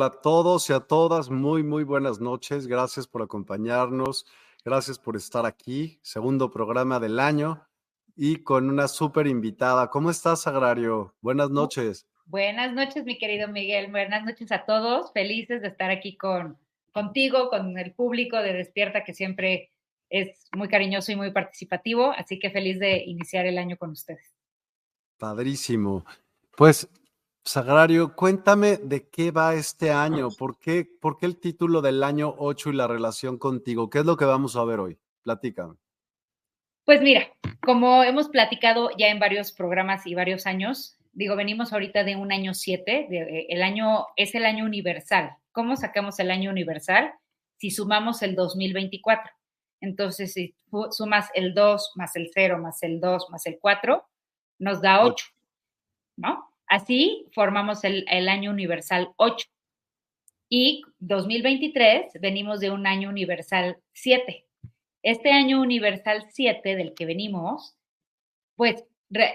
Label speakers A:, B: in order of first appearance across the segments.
A: Hola a todos y a todas, muy, muy buenas noches. Gracias por acompañarnos, gracias por estar aquí, segundo programa del año y con una súper invitada. ¿Cómo estás, Agrario? Buenas noches.
B: Buenas noches, mi querido Miguel. Buenas noches a todos. Felices de estar aquí con, contigo, con el público de Despierta, que siempre es muy cariñoso y muy participativo. Así que feliz de iniciar el año con ustedes.
A: Padrísimo. Pues Sagrario, cuéntame de qué va este año, ¿Por qué, ¿por qué, el título del año 8 y la relación contigo? ¿Qué es lo que vamos a ver hoy? Platícame.
B: Pues mira, como hemos platicado ya en varios programas y varios años, digo, venimos ahorita de un año 7, eh, el año es el año universal. ¿Cómo sacamos el año universal? Si sumamos el 2024. Entonces, si sumas el 2 más el 0 más el 2 más el 4, nos da 8, ¿no? Así formamos el, año universal 8. Y 2023 venimos de un año universal 7. Este año universal 7 del que venimos, pues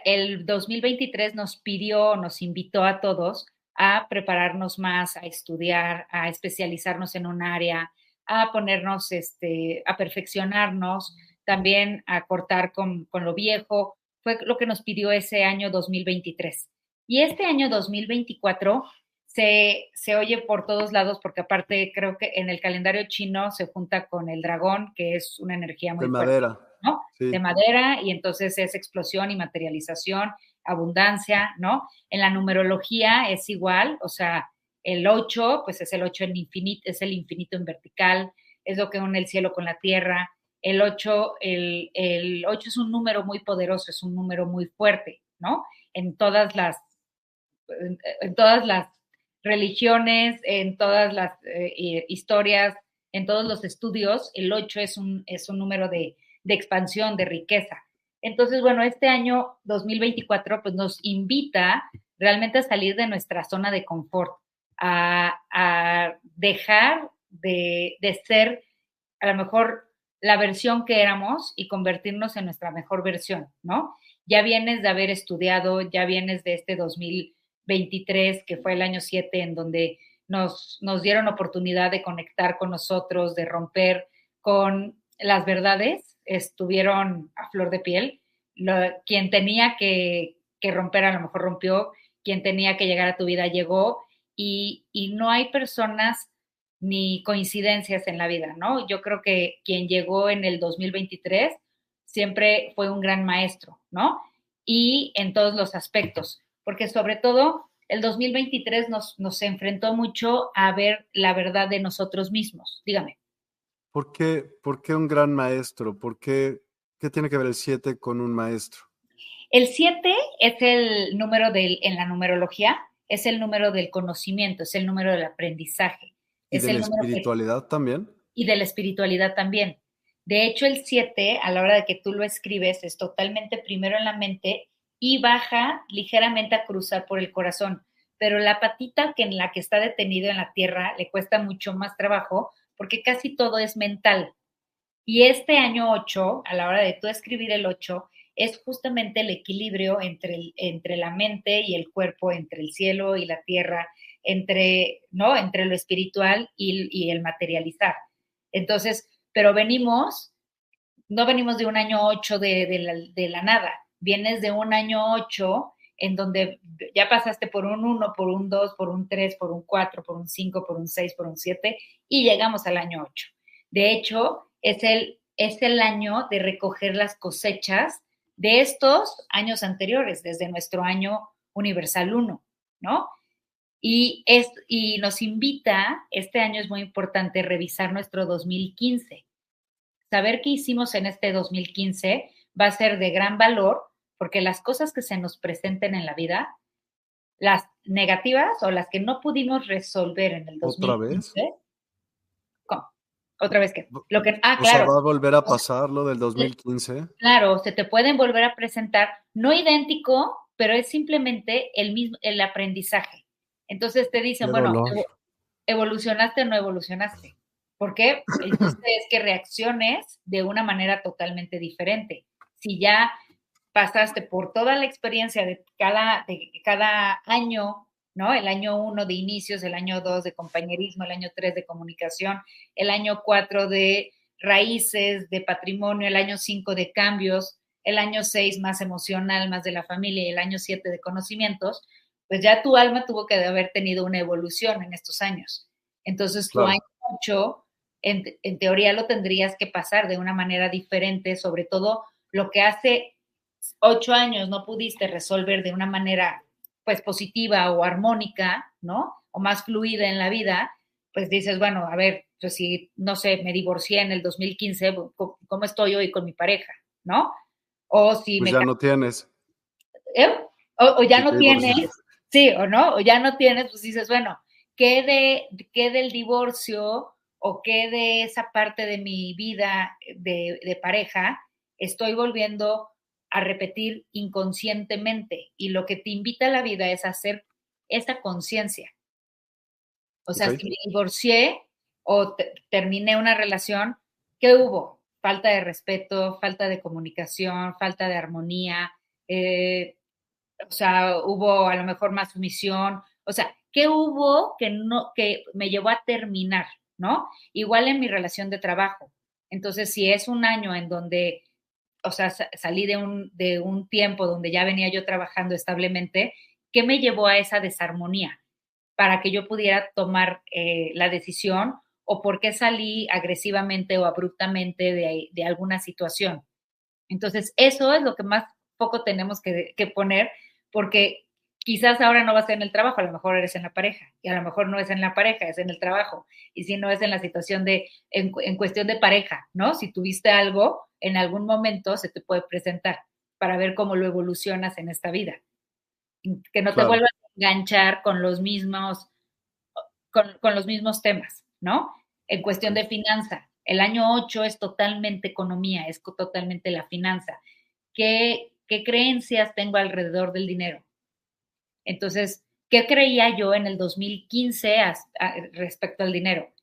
B: el 2023 nos pidió, nos invitó a todos a prepararnos más, a estudiar, a especializarnos en un área, a ponernos, este, a perfeccionarnos, también a cortar con, con lo viejo. Fue lo que nos pidió ese año 2023. Y este año 2024 se, se, oye por todos lados porque aparte creo que en el calendario chino se junta con el dragón, que es una energía muy
A: de madera.
B: ¿no? De madera y entonces es explosión y materialización, abundancia, ¿no? En la numerología es igual, o sea, el 8, pues es el 8 en infinito, es el infinito en vertical, es lo que une el cielo con la tierra. El 8, el, el 8 es un número muy poderoso, es un número muy fuerte, ¿no? En todas las en, todas las religiones, en todas las eh, historias, en todos los estudios, el 8 es un, es un número de, expansión, de riqueza. Entonces, bueno, este año 2024 pues nos invita realmente a salir de nuestra zona de confort, a, dejar de, de, ser a lo mejor la versión que éramos y convertirnos en nuestra mejor versión, ¿no? Ya vienes de haber estudiado, ya vienes de este 2000 23, que fue el año 7, en donde nos, nos dieron oportunidad de conectar con nosotros, de romper con las verdades, estuvieron a flor de piel. quien tenía que, que, romper a lo mejor rompió, quien tenía que llegar a tu vida llegó y, y no hay personas ni coincidencias en la vida, ¿no? Yo creo que quien llegó en el 2023 siempre fue un gran maestro, ¿no? Y en todos los aspectos, porque sobre todo el 2023 nos, nos enfrentó mucho a ver la verdad de nosotros mismos. Dígame.
A: ¿Por qué, por qué un gran maestro? ¿Por qué, qué tiene que ver el 7 con un maestro?
B: El 7 es el número del, en la numerología, es el número del conocimiento, es el número del aprendizaje.
A: ¿Y
B: es
A: de
B: el
A: la
B: que-
A: espiritualidad también?
B: y de la espiritualidad también. De hecho, el 7, a la hora de que tú lo escribes, es totalmente primero en la mente y baja ligeramente a cruzar por el corazón. Pero la patita que en la que está detenido en la tierra le cuesta mucho más trabajo porque casi todo es mental. Y este año 8, a la hora de tú escribir el 8, es justamente el equilibrio entre, entre la mente y el cuerpo, entre el cielo y la tierra, entre, ¿no? entre lo espiritual y, el materializar. Entonces, pero venimos, no venimos de un año 8 de, de la nada, vienes de un año 8 en donde ya pasaste por un 1, por un 2, por un 3, por un 4, por un 5, por un 6, por un 7 y llegamos al año 8. De hecho, es el, es el año de recoger las cosechas de estos años anteriores, desde nuestro año universal 1, ¿no? Y, es, y nos invita, este año es muy importante, revisar nuestro 2015. Saber qué hicimos en este 2015 va a ser de gran valor porque las cosas que se nos presenten en la vida, las negativas o las que no pudimos resolver en el 2015.
A: ¿Otra vez?
B: ¿Cómo? ¿Otra vez qué? Lo que, ah,
A: O sea,
B: claro.
A: ¿va a volver a pasar lo del 2015?
B: Claro, se te pueden volver a presentar, no idéntico, pero es simplemente el mismo, el aprendizaje. Entonces te dicen, bueno, evolucionaste o no evolucionaste. ¿Por qué? El chiste es que reacciones de una manera totalmente diferente. Si ya pasaste por toda la experiencia de cada, de cada año, ¿no? El año uno de inicios, el año dos de compañerismo, el año tres de comunicación, el año cuatro de raíces, de patrimonio, el año cinco de cambios, el año seis más emocional, más de la familia, y el año siete de conocimientos, pues ya tu alma tuvo que haber tenido una evolución en estos años. Entonces, tu
A: Claro.
B: año ocho, en, en teoría lo tendrías que pasar de una manera diferente, sobre todo lo que hace ocho años no pudiste resolver de una manera pues positiva o armónica, ¿no? O más fluida en la vida, pues dices, bueno, a ver, pues si, no sé, me divorcié en el 2015, ¿cómo estoy hoy con mi pareja, ¿no? O si
A: Pues
B: me...
A: ya no tienes.
B: ¿eh? O, o ya no tienes, sí, o no, o ya no tienes, pues dices, bueno, ¿qué, de, qué del divorcio o qué de esa parte de mi vida de, de pareja estoy volviendo a repetir inconscientemente? Y lo que te invita a la vida es hacer esa conciencia. O sea, si me divorcié o te- terminé una relación, ¿qué hubo? Falta de respeto, falta de comunicación, falta de armonía, eh, o sea, hubo a lo mejor más sumisión, o sea, ¿qué hubo que no, que me llevó a terminar, ¿no? Igual en mi relación de trabajo. Entonces, si es un año en donde, o sea, sa- salí de un, de un tiempo donde ya venía yo trabajando establemente, ¿qué me llevó a esa desarmonía? Para que yo pudiera tomar eh, la decisión o por qué salí agresivamente o abruptamente de, de alguna situación. Entonces, eso es lo que más poco tenemos que, que poner, porque quizás ahora no va a ser en el trabajo, a lo mejor eres en la pareja, y a lo mejor no es en la pareja, es en el trabajo, y si no es en la situación de, en, en cuestión de pareja, ¿no? Si tuviste algo, en algún momento se te puede presentar para ver cómo lo evolucionas en esta vida. Que no te vuelvas a enganchar con los mismos, con, con los mismos temas, ¿no? En cuestión de finanza, el año 8 es totalmente economía, es totalmente la finanza. ¿Qué, ¿Qué creencias tengo alrededor del dinero? Entonces, ¿qué creía yo en el 2015 as- a- respecto al dinero?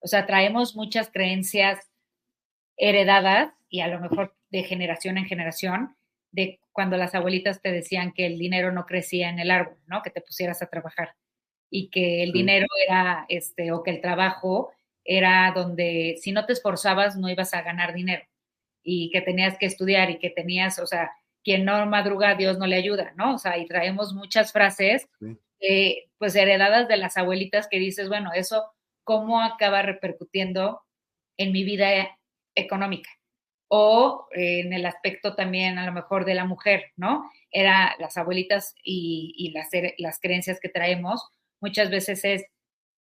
B: O sea, traemos muchas creencias heredadas y a lo mejor de generación en generación, de cuando las abuelitas te decían que el dinero no crecía en el árbol, ¿no? Que te pusieras a trabajar y que el
A: Sí.
B: dinero era, este, o que el trabajo era donde si no te esforzabas no ibas a ganar dinero y que tenías que estudiar y que tenías, o sea, quien no madruga Dios no le ayuda, ¿no? O sea, y traemos muchas frases,
A: Sí.
B: eh, pues heredadas de las abuelitas que dices, bueno, eso cómo acaba repercutiendo en mi vida económica o en el aspecto también a lo mejor de la mujer, ¿no? Era las abuelitas y, las, las creencias que traemos, muchas veces es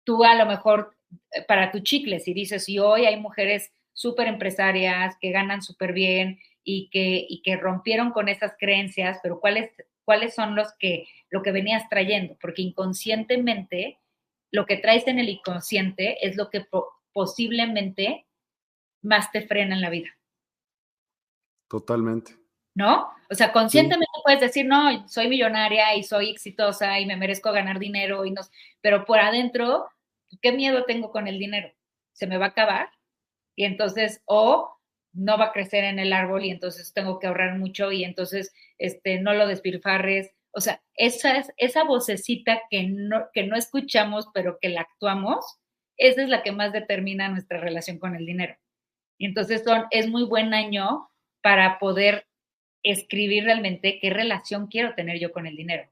B: tú a lo mejor eh, para tu chicle, si dices, y hoy hay mujeres súper empresarias que ganan súper bien y que, y que rompieron con esas creencias, pero ¿cuáles, cuáles son los que, lo que venías trayendo? Porque inconscientemente, lo que traes en el inconsciente es lo que posiblemente más te frena en la vida.
A: Totalmente.
B: ¿No? O sea, conscientemente puedes decir, no, soy millonaria y soy exitosa y me merezco ganar dinero, y no, pero por adentro, ¿qué miedo tengo con el dinero? ¿Se me va a acabar? Y entonces, o no va a crecer en el árbol y entonces tengo que ahorrar mucho y entonces este, no lo despilfarres. O sea, esa, es, esa vocecita que no, que no escuchamos, pero que la actuamos, esa es la que más determina nuestra relación con el dinero. Y entonces son, es muy buen año para poder escribir realmente qué relación quiero tener yo con el dinero.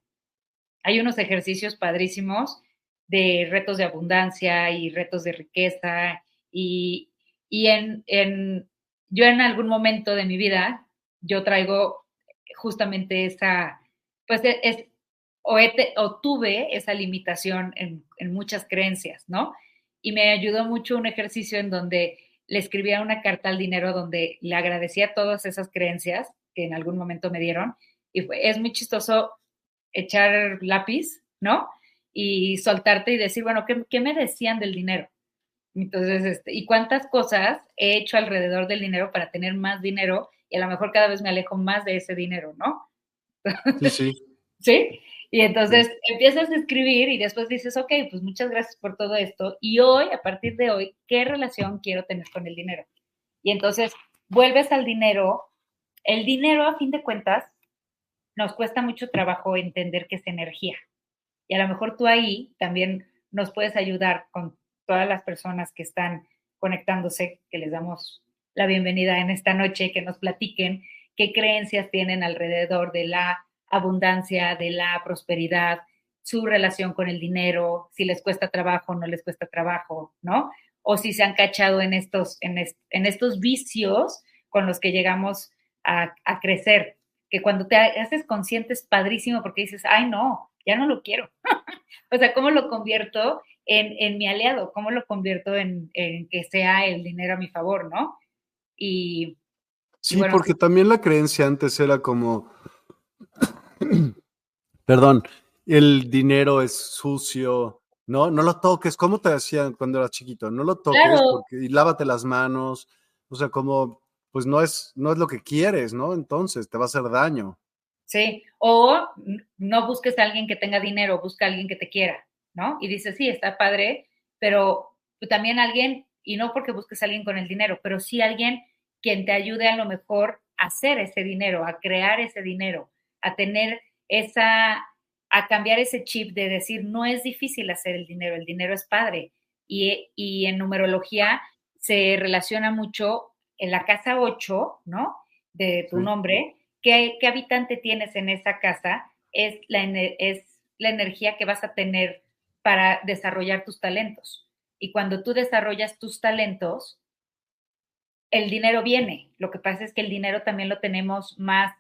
B: Hay unos ejercicios padrísimos de retos de abundancia y retos de riqueza y, y en, en, yo en algún momento de mi vida, yo traigo justamente esa, pues e, es, o, tuve esa limitación en, en muchas creencias, ¿no? Y me ayudó mucho un ejercicio en donde le escribía una carta al dinero donde le agradecía todas esas creencias que en algún momento me dieron. Y fue, es muy chistoso echar lápiz, ¿no? Y soltarte y decir, bueno, ¿qué, qué me decían del dinero? Entonces, este, ¿y cuántas cosas he hecho alrededor del dinero para tener más dinero? Y a lo mejor cada vez me alejo más de ese dinero, ¿no?
A: Sí, sí.
B: ¿Sí? Y entonces empiezas a escribir y después dices, ok, pues muchas gracias por todo esto. Y hoy, a partir de hoy, ¿qué relación quiero tener con el dinero? Y entonces vuelves al dinero. El dinero, a fin de cuentas, nos cuesta mucho trabajo entender que es energía. Y a lo mejor tú ahí también nos puedes ayudar con todas las personas que están conectándose, que les damos la bienvenida en esta noche, que nos platiquen qué creencias tienen alrededor de la abundancia, de la prosperidad, su relación con el dinero, si les cuesta trabajo no les cuesta trabajo, ¿no? O si se han cachado en estos, en, en estos vicios con los que llegamos a, a, crecer, que cuando te haces consciente es padrísimo porque dices, ay, no, ya no lo quiero. o sea, ¿cómo lo convierto en, en, mi aliado? ¿Cómo lo convierto en, en, que sea el dinero a mi favor, ¿no? Y...
A: Sí, porque también la creencia antes era como, Perdón, el dinero es sucio, ¿no? No lo toques, ¿cómo te decían cuando eras chiquito? No lo toques porque, y lávate las manos, o sea, como, pues no es, no es lo que quieres, ¿no? Entonces te va a hacer daño.
B: Sí, o no busques a alguien que tenga dinero, busca a alguien que te quiera, ¿no? Y dices, sí, está padre, pero también alguien, y no porque busques a alguien con el dinero, pero sí alguien quien te ayude a lo mejor a hacer ese dinero, a crear ese dinero, a tener esa, a cambiar ese chip de decir, no es difícil hacer el dinero, el dinero es padre. Y, y en numerología se relaciona mucho en la casa 8, ¿no? De tu nombre, ¿qué, ¿qué, habitante tienes en esa casa? Es la, es la energía que vas a tener para desarrollar tus talentos. Y cuando tú desarrollas tus talentos, el dinero viene. Lo que pasa es que el dinero también lo tenemos más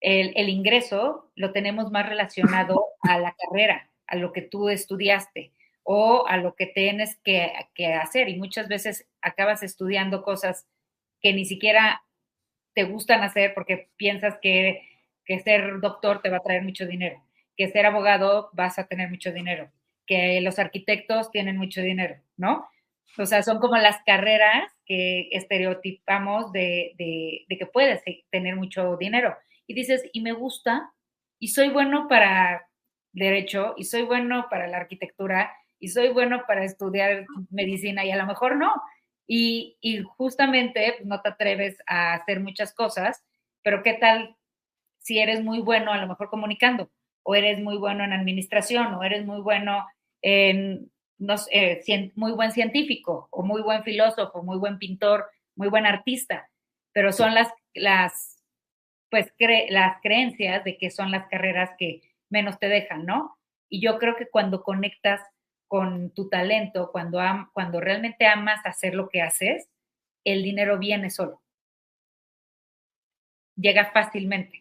B: el, ingreso lo tenemos más relacionado a la carrera, a lo que tú estudiaste o a lo que tienes que, hacer. Y muchas veces acabas estudiando cosas que ni siquiera te gustan hacer porque piensas que, que ser doctor te va a traer mucho dinero, que ser abogado vas a tener mucho dinero, que los arquitectos tienen mucho dinero, ¿no? O sea, son como las carreras que estereotipamos de, de, que puedes tener mucho dinero y dices, y me gusta, y soy bueno para derecho, y soy bueno para la arquitectura, y soy bueno para estudiar medicina, y a lo mejor no. Y, y justamente pues, no te atreves a hacer muchas cosas, pero ¿qué tal si eres muy bueno a lo mejor comunicando? O eres muy bueno en administración, o eres muy bueno en, no sé, muy buen científico, o muy buen filósofo, muy buen pintor, muy buen artista, pero son las, las pues las creencias de que son las carreras que menos te dejan, ¿no? Y yo creo que cuando conectas con tu talento, cuando, cuando realmente amas hacer lo que haces, el dinero viene solo. Llega fácilmente,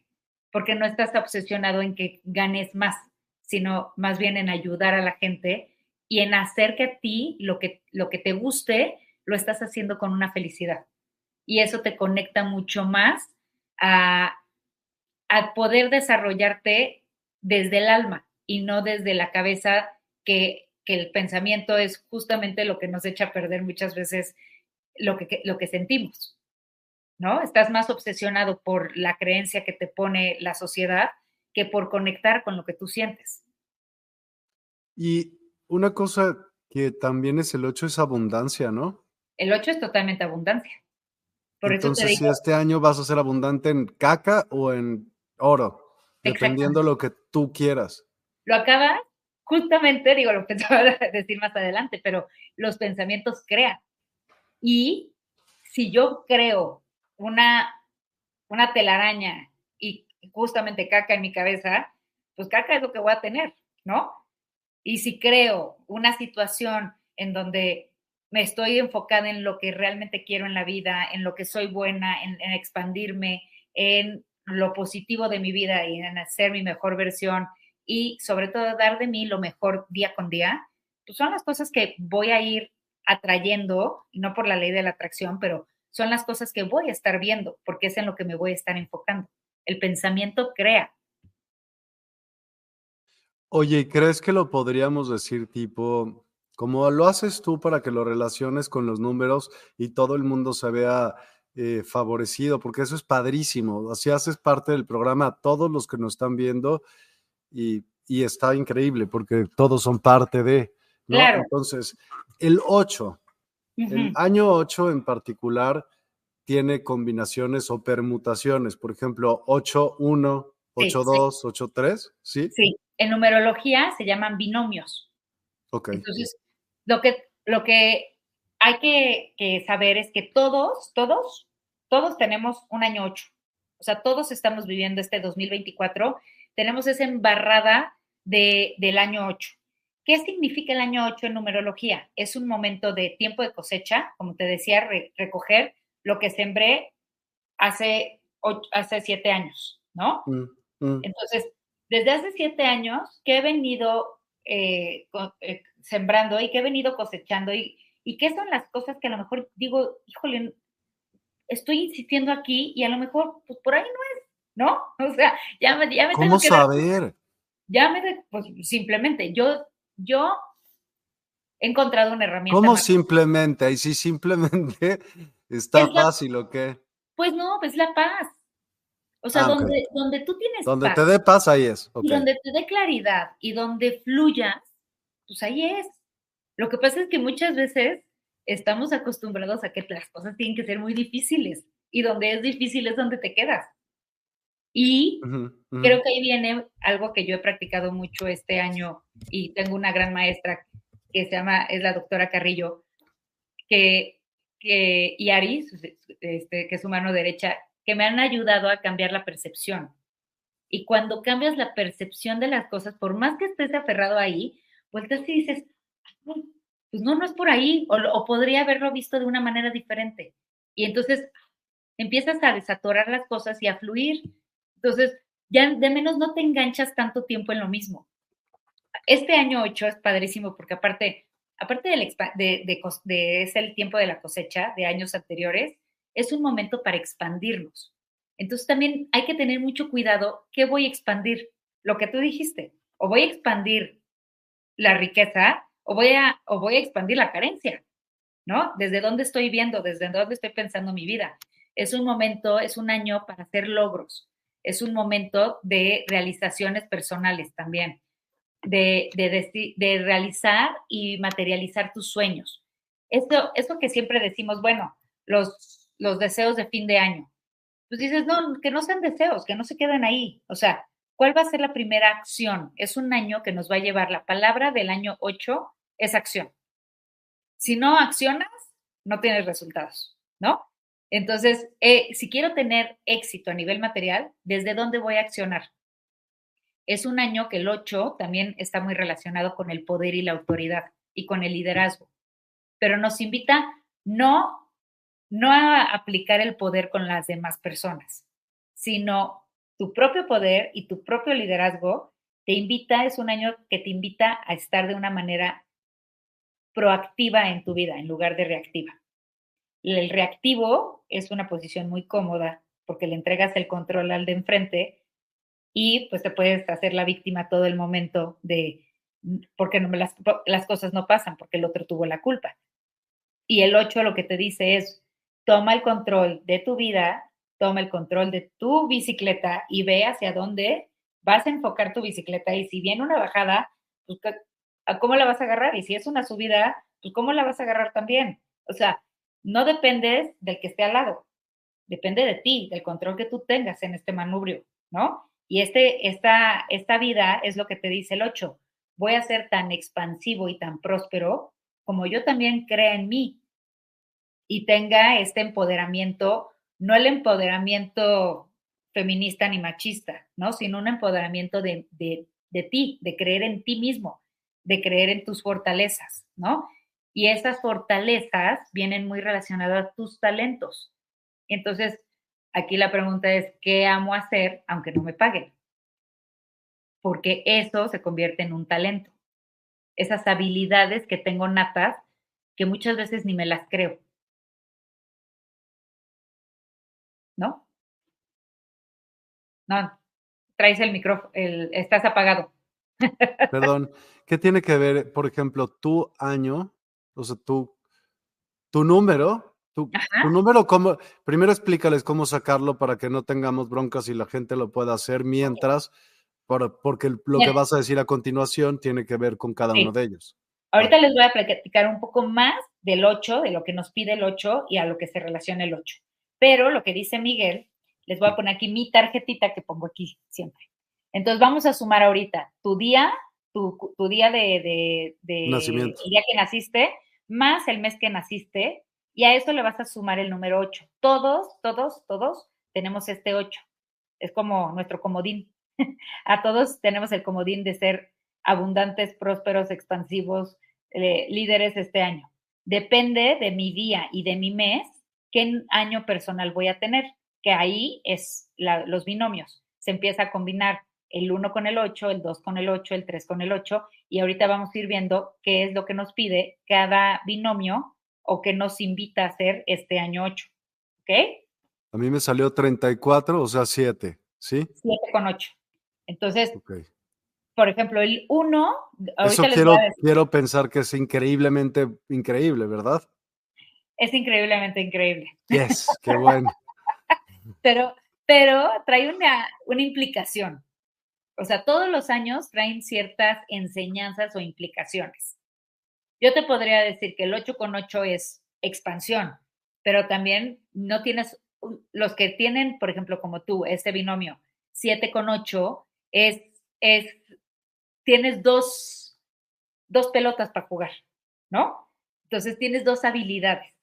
B: porque no estás obsesionado en que ganes más, sino más bien en ayudar a la gente y en hacer que a ti lo que, lo que te guste, lo estás haciendo con una felicidad. Y eso te conecta mucho más a, poder desarrollarte desde el alma y no desde la cabeza que que el pensamiento es justamente lo que nos echa a perder muchas veces lo que, lo que sentimos, ¿no? Estás más obsesionado por la creencia que te pone la sociedad que por conectar con lo que tú sientes.
A: Y una cosa que también es el 8 es abundancia, ¿no?
B: El 8 es totalmente abundancia.
A: Entonces, si este año vas a ser abundante en caca o en oro, dependiendo lo que tú quieras.
B: Lo acabas justamente, digo, lo pensaba decir más adelante, pero los pensamientos crean. Y si yo creo una, una telaraña y justamente caca en mi cabeza, pues caca es lo que voy a tener, ¿no? Y si creo una situación en donde me estoy enfocada en lo que realmente quiero en la vida, en lo que soy buena, en, en expandirme, en lo positivo de mi vida y en hacer mi mejor versión y sobre todo dar de mí lo mejor día con día, pues son las cosas que voy a ir atrayendo, no por la ley de la atracción, pero son las cosas que voy a estar viendo, porque es en lo que me voy a estar enfocando. El pensamiento crea.
A: Oye, ¿crees que lo podríamos decir tipo, como lo haces tú para que lo relaciones con los números y todo el mundo se vea eh, favorecido? Porque eso es padrísimo. Así haces parte del programa, todos los que nos están viendo y, está increíble porque todos son parte de, ¿no? Entonces, el 8, el año 8 en particular tiene combinaciones o permutaciones, por ejemplo, 8, 1, 8, 2, 8, 3, ¿sí?
B: Sí, en numerología se llaman binomios.
A: Ok.
B: Entonces, lo que, lo que hay que, que saber es que todos, todos, todos tenemos un año 8. O sea, todos estamos viviendo este 2024 tenemos esa embarrada de, del año 8. ¿Qué significa el año 8 en numerología? Es un momento de tiempo de cosecha, como te decía, recoger lo que sembré hace, hace siete años, ¿no? Mm, mm. Entonces, desde hace siete años, ¿qué he venido eh, eh, sembrando y qué he venido cosechando? Y, y qué son las cosas que a lo mejor digo, híjole, estoy insistiendo aquí y a lo mejor, pues por ahí no es ¿no? O sea, ya me, ya me
A: ¿Cómo tengo que saber?
B: ya me, pues simplemente, yo, yo he encontrado una herramienta.
A: ¿Cómo simplemente? Y si simplemente está fácil o qué?
B: Pues no, pues la paz. O sea, ah, donde, donde tú tienes
A: Donde te dé paz, ahí es.
B: Y donde te dé claridad y donde fluyas, pues ahí es. Lo que pasa es que muchas veces estamos acostumbrados a que las cosas tienen que ser muy difíciles y donde es difícil es donde te quedas. Y creo que ahí viene algo que yo he practicado mucho este año y tengo una gran maestra que se llama, es la doctora Carrillo, que, que y Ari, este, que es su mano derecha, que me han ayudado a cambiar la percepción. Y cuando cambias la percepción de las cosas, por más que estés aferrado ahí, vueltas y dices, pues no, no es por ahí, o, o podría haberlo visto de una manera diferente. Y entonces empiezas a desatorar las cosas y a fluir entonces, ya de menos no te enganchas tanto tiempo en lo mismo. Este año 8 es padrísimo porque aparte, aparte de, de, de, es el tiempo de la cosecha de años anteriores, es un momento para expandirnos. Entonces también hay que tener mucho cuidado qué voy a expandir, lo que tú dijiste, o voy a expandir la riqueza o voy a, o voy a expandir la carencia, ¿no? Desde dónde estoy viendo, desde dónde estoy pensando mi vida. Es un momento, es un año para hacer logros, es un momento de realizaciones personales también, de, de, realizar y materializar tus sueños. Esto, esto que siempre decimos, bueno, los, los deseos de fin de año. Pues dices, no, que no sean deseos, que no se queden ahí. O sea, ¿cuál va a ser la primera acción? Es un año que nos va a llevar, la palabra del año 8 es acción. Si no accionas, no tienes resultados, ¿no? Entonces, eh, si quiero tener éxito a nivel material, ¿desde dónde voy a accionar? Es un año que el 8 también está muy relacionado con el poder y la autoridad. y con el liderazgo, pero nos invita no, no a aplicar el poder con las demás personas, sino tu propio poder y tu propio liderazgo te invita, es un año que te invita a estar de una manera proactiva en tu vida en lugar de reactiva. El reactivo es una posición muy cómoda porque le entregas el control al de enfrente y pues te puedes hacer la víctima todo el momento de porque no las, cosas no pasan, porque el otro tuvo la culpa. Y el 8 lo que te dice es, toma el control de tu vida, toma el control de tu bicicleta y ve hacia dónde vas a enfocar tu bicicleta. Y si viene una bajada, pues, ¿cómo la vas a agarrar? Y si es una subida, pues, ¿cómo la vas a agarrar también? O sea, no dependes del que esté al lado, depende de ti, del control que tú tengas en este manubrio, ¿no? Y este, esta, esta vida es lo que te dice el 8. Voy a ser tan expansivo y tan próspero como yo también crea en mí y tenga este empoderamiento, no el empoderamiento feminista ni machista, ¿no? Sino un empoderamiento de, de, de ti, de creer en ti mismo, de creer en tus fortalezas, ¿no? Y esas fortalezas vienen muy relacionadas a tus talentos. Entonces, aquí la pregunta es, ¿qué amo hacer aunque no me paguen? Porque eso se convierte en un talento. Esas habilidades que tengo natas que muchas veces ni me las creo. ¿No? No, traes el micrófono, estás apagado.
A: Perdón, ¿qué tiene que ver, por ejemplo, tu año o sea, tu, tu número, tu, número, cómo, primero explícales cómo sacarlo para que no tengamos broncas y la gente lo pueda hacer mientras, porque lo que vas a decir a continuación tiene que ver con cada uno de ellos.
B: Ahorita les voy a platicar un poco más del 8, de lo que nos pide el 8 y a lo que se relaciona el 8. Pero lo que dice Miguel, les voy a poner aquí mi tarjetita que pongo aquí siempre. Entonces vamos a sumar ahorita tu día, tu, día de, de,
A: Nacimiento.
B: el día que naciste, más el mes que naciste, y a eso le vas a sumar el número 8. Todos, todos, todos tenemos este 8. Es como nuestro comodín. a todos tenemos el comodín de ser abundantes, prósperos, expansivos, eh, líderes este año. Depende de mi día y de mi mes qué año personal voy a tener, que ahí es los binomios. Se empieza a combinar el 1 con el 8, el 2 con el 8, el 3 con el 8, y ahorita vamos a ir viendo qué es lo que nos pide cada binomio o que nos invita a hacer este año 8. ¿Ok?
A: A mí me salió 34, o sea, 7, ¿sí?
B: 7 con 8. Entonces, por ejemplo, el 1...
A: Eso quiero, quiero pensar que es increíblemente increíble, ¿verdad?
B: Es increíblemente increíble.
A: Yes, qué bueno.
B: pero, pero trae una, una implicación. O sea, todos los años traen ciertas enseñanzas o implicaciones. Yo te podría decir que el 8 con 8 es expansión, pero también no tienes, los que tienen, por ejemplo, como tú, este binomio 7 con 8, es, es, tienes dos, dos pelotas para jugar, ¿no? Entonces tienes dos habilidades.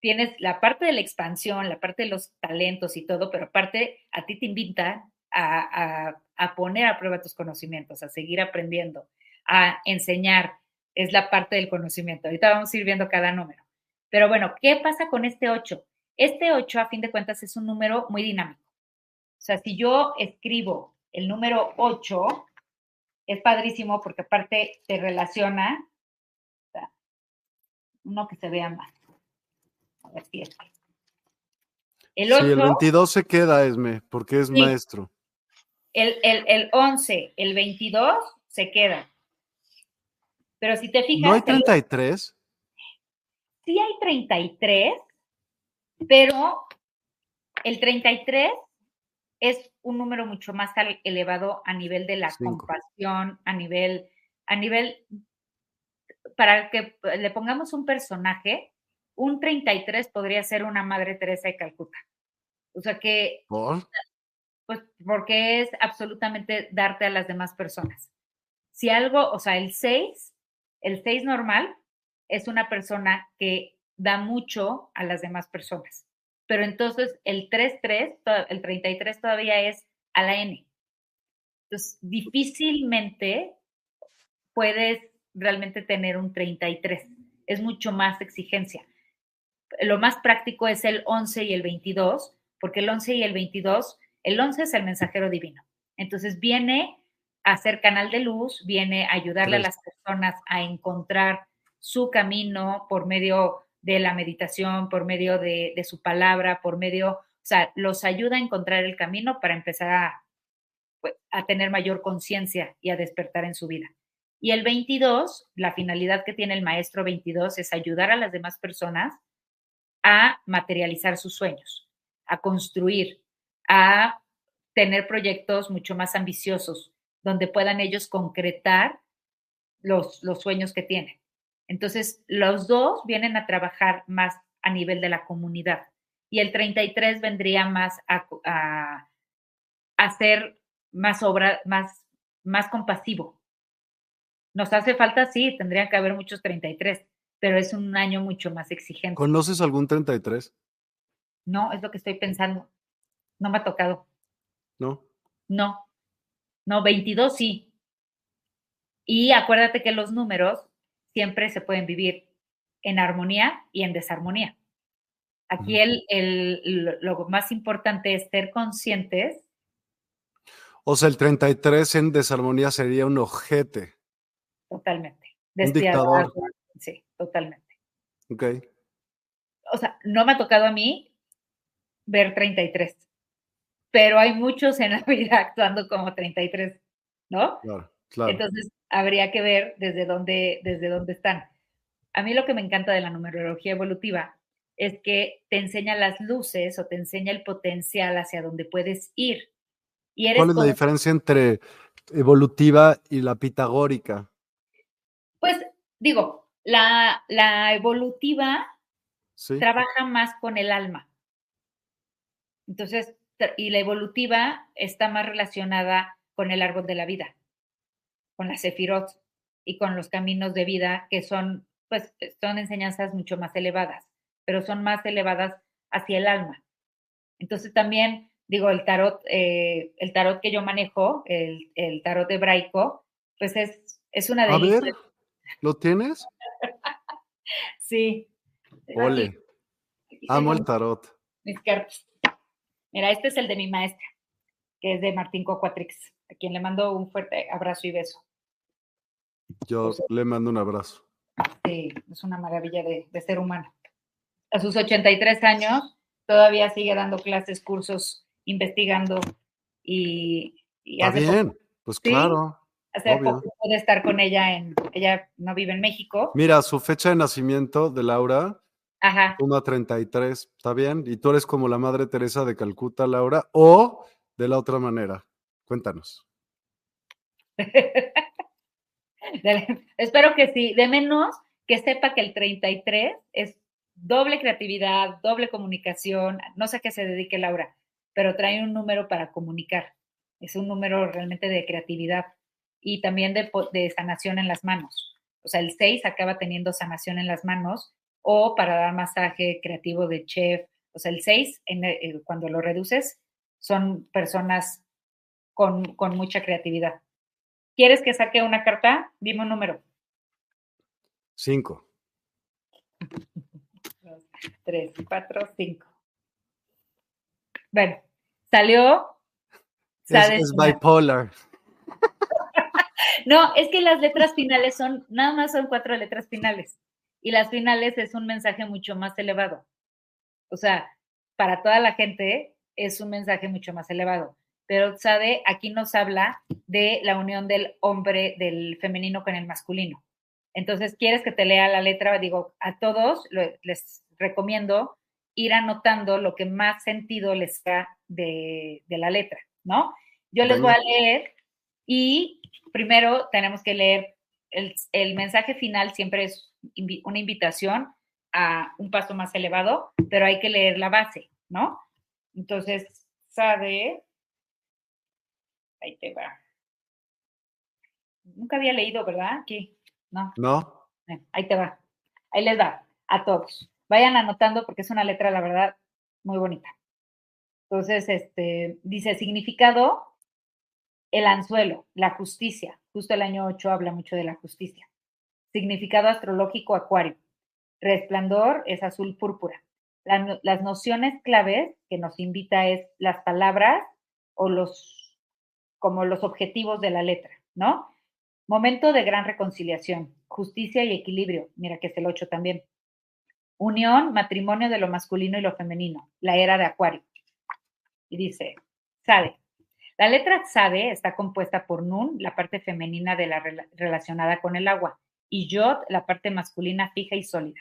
B: Tienes la parte de la expansión, la parte de los talentos y todo, pero aparte a ti te invita a, poner a prueba tus conocimientos, a seguir aprendiendo, a enseñar, es la parte del conocimiento. Ahorita vamos a ir viendo cada número. Pero bueno, ¿qué pasa con este 8? Este 8, a fin de cuentas, es un número muy dinámico. O sea, si yo escribo el número 8, es padrísimo porque aparte te relaciona, uno que se vea más. A ver si es.
A: El 8, sí, el 22 se queda, Esme, porque es maestro.
B: El, el, el 11, el 22 se queda. Pero si te fijas.
A: ¿No hay 33?
B: Sí hay 33, pero el 33 es un número mucho más elevado a nivel de la compasión, a nivel, a nivel, para que le pongamos un personaje, un 33 podría ser una Madre Teresa de Calcuta. O sea que pues porque es absolutamente darte a las demás personas. Si algo, o sea, el 6, el 6 normal es una persona que da mucho a las demás personas. Pero entonces el 3-3, el 33 todavía es a la N. Entonces, difícilmente puedes realmente tener un 33, es mucho más exigencia. Lo más práctico es el 11 y el 22, porque el 11 y el 22, el 11 es el mensajero divino. Entonces viene a ser canal de luz, viene a ayudarle a las personas a encontrar su camino por medio de la meditación, por medio de, de su palabra, por medio, o sea, los ayuda a encontrar el camino para empezar a, pues, a tener mayor conciencia y a despertar en su vida. Y el 22, la finalidad que tiene el maestro 22 es ayudar a las demás personas a materializar sus sueños, a construir, a tener proyectos mucho más ambiciosos, donde puedan ellos concretar los, los sueños que tienen. Entonces, los dos vienen a trabajar más a nivel de la comunidad y el 33 vendría más a, a, hacer más obra, más, más compasivo. Nos hace falta, sí, tendrían que haber muchos 33, pero es un año mucho más exigente.
A: ¿Conoces algún 33?
B: No, es lo que estoy pensando. No me ha tocado.
A: ¿No?
B: No. No, 22 sí. Y acuérdate que los números siempre se pueden vivir en armonía y en desarmonía. Aquí el, el, lo más importante es ser conscientes.
A: O sea, el 33 en desarmonía sería un ojete.
B: Totalmente.
A: Un dictador.
B: Sí, totalmente.
A: Ok.
B: O sea, no me ha tocado a mí ver 33, pero hay muchos en la vida actuando como 33, ¿no?
A: Claro, claro.
B: Entonces, habría que ver desde dónde, desde dónde están. A mí lo que me encanta de la numerología evolutiva es que te enseña las luces o te enseña el potencial hacia donde puedes ir.
A: Y eres ¿Cuál es la diferencia entre evolutiva y la pitagórica?
B: Pues digo, la, la evolutiva
A: ¿Sí?
B: trabaja más con el alma. Entonces, y la evolutiva está más relacionada con el árbol de la vida, con la sefirot y con los caminos de vida que son, pues, son enseñanzas mucho más elevadas pero son más elevadas hacia el alma. Entonces también, digo, el tarot, eh, el tarot que yo manejo, el, el tarot hebraico, pues es, es una delicia.
A: A ver, ¿lo tienes?
B: sí.
A: Ole. Amo el tarot.
B: Mis cartas. Mira, este es el de mi maestra, que es de Martín Cocuatrix, a quien le mando un fuerte abrazo y beso.
A: Yo le mando un abrazo.
B: Sí, es una maravilla de, de ser humano a sus 83 años todavía sigue dando clases, cursos, investigando y... y
A: Está bien, poco, pues claro.
B: Hace obvio. poco pude estar con ella en... Ella no vive en México.
A: Mira, su fecha de nacimiento de Laura,
B: Ajá.
A: una 33, ¿está bien? Y tú eres como la Madre Teresa de Calcuta, Laura, o de la otra manera. Cuéntanos.
B: Espero que sí, de menos que sepa que el 33 es doble creatividad, doble comunicación, no sé a qué se dedique Laura, pero trae un número para comunicar. Es un número realmente de creatividad y también de, de sanación en las manos. O sea, el 6 acaba teniendo sanación en las manos o para dar masaje creativo de chef. O sea, el 6, en, eh, cuando lo reduces, son personas con, con mucha creatividad. ¿Quieres que saque una carta? Dime un número.
A: 5.
B: 3, 4, 5. Bueno, salió.
A: Es, es bipolar.
B: no, es que las letras finales son, nada más son cuatro letras finales. Y las finales es un mensaje mucho más elevado. O sea, para toda la gente es un mensaje mucho más elevado. Pero, ¿sabe? Aquí nos habla de la unión del hombre, del femenino con el masculino. Entonces, ¿quieres que te lea la letra? Digo, a todos les recomiendo ir anotando lo que más sentido les da de, de la letra, ¿no? Yo les voy a leer y primero tenemos que leer el, el mensaje final, siempre es una invitación a un paso más elevado, pero hay que leer la base, ¿no? Entonces, sabe, ahí te va. Nunca había leído, ¿verdad? Aquí, no.
A: No.
B: Ahí te va. Ahí les va a todos. Vayan anotando porque es una letra, la verdad, muy bonita. Entonces, este, dice significado, el anzuelo, la justicia. Justo el año 8 habla mucho de la justicia. Significado astrológico acuario. Resplandor es azul púrpura. las nociones claves que nos invita es las palabras o los, como los objetivos de la letra, ¿no? Momento de gran reconciliación, justicia y equilibrio. Mira que es el 8 también. Unión, matrimonio de lo masculino y lo femenino, la era de Acuario. Y dice, Sade. La letra Sade está compuesta por Nun, la parte femenina de la relacionada con el agua, y Yod, la parte masculina fija y sólida.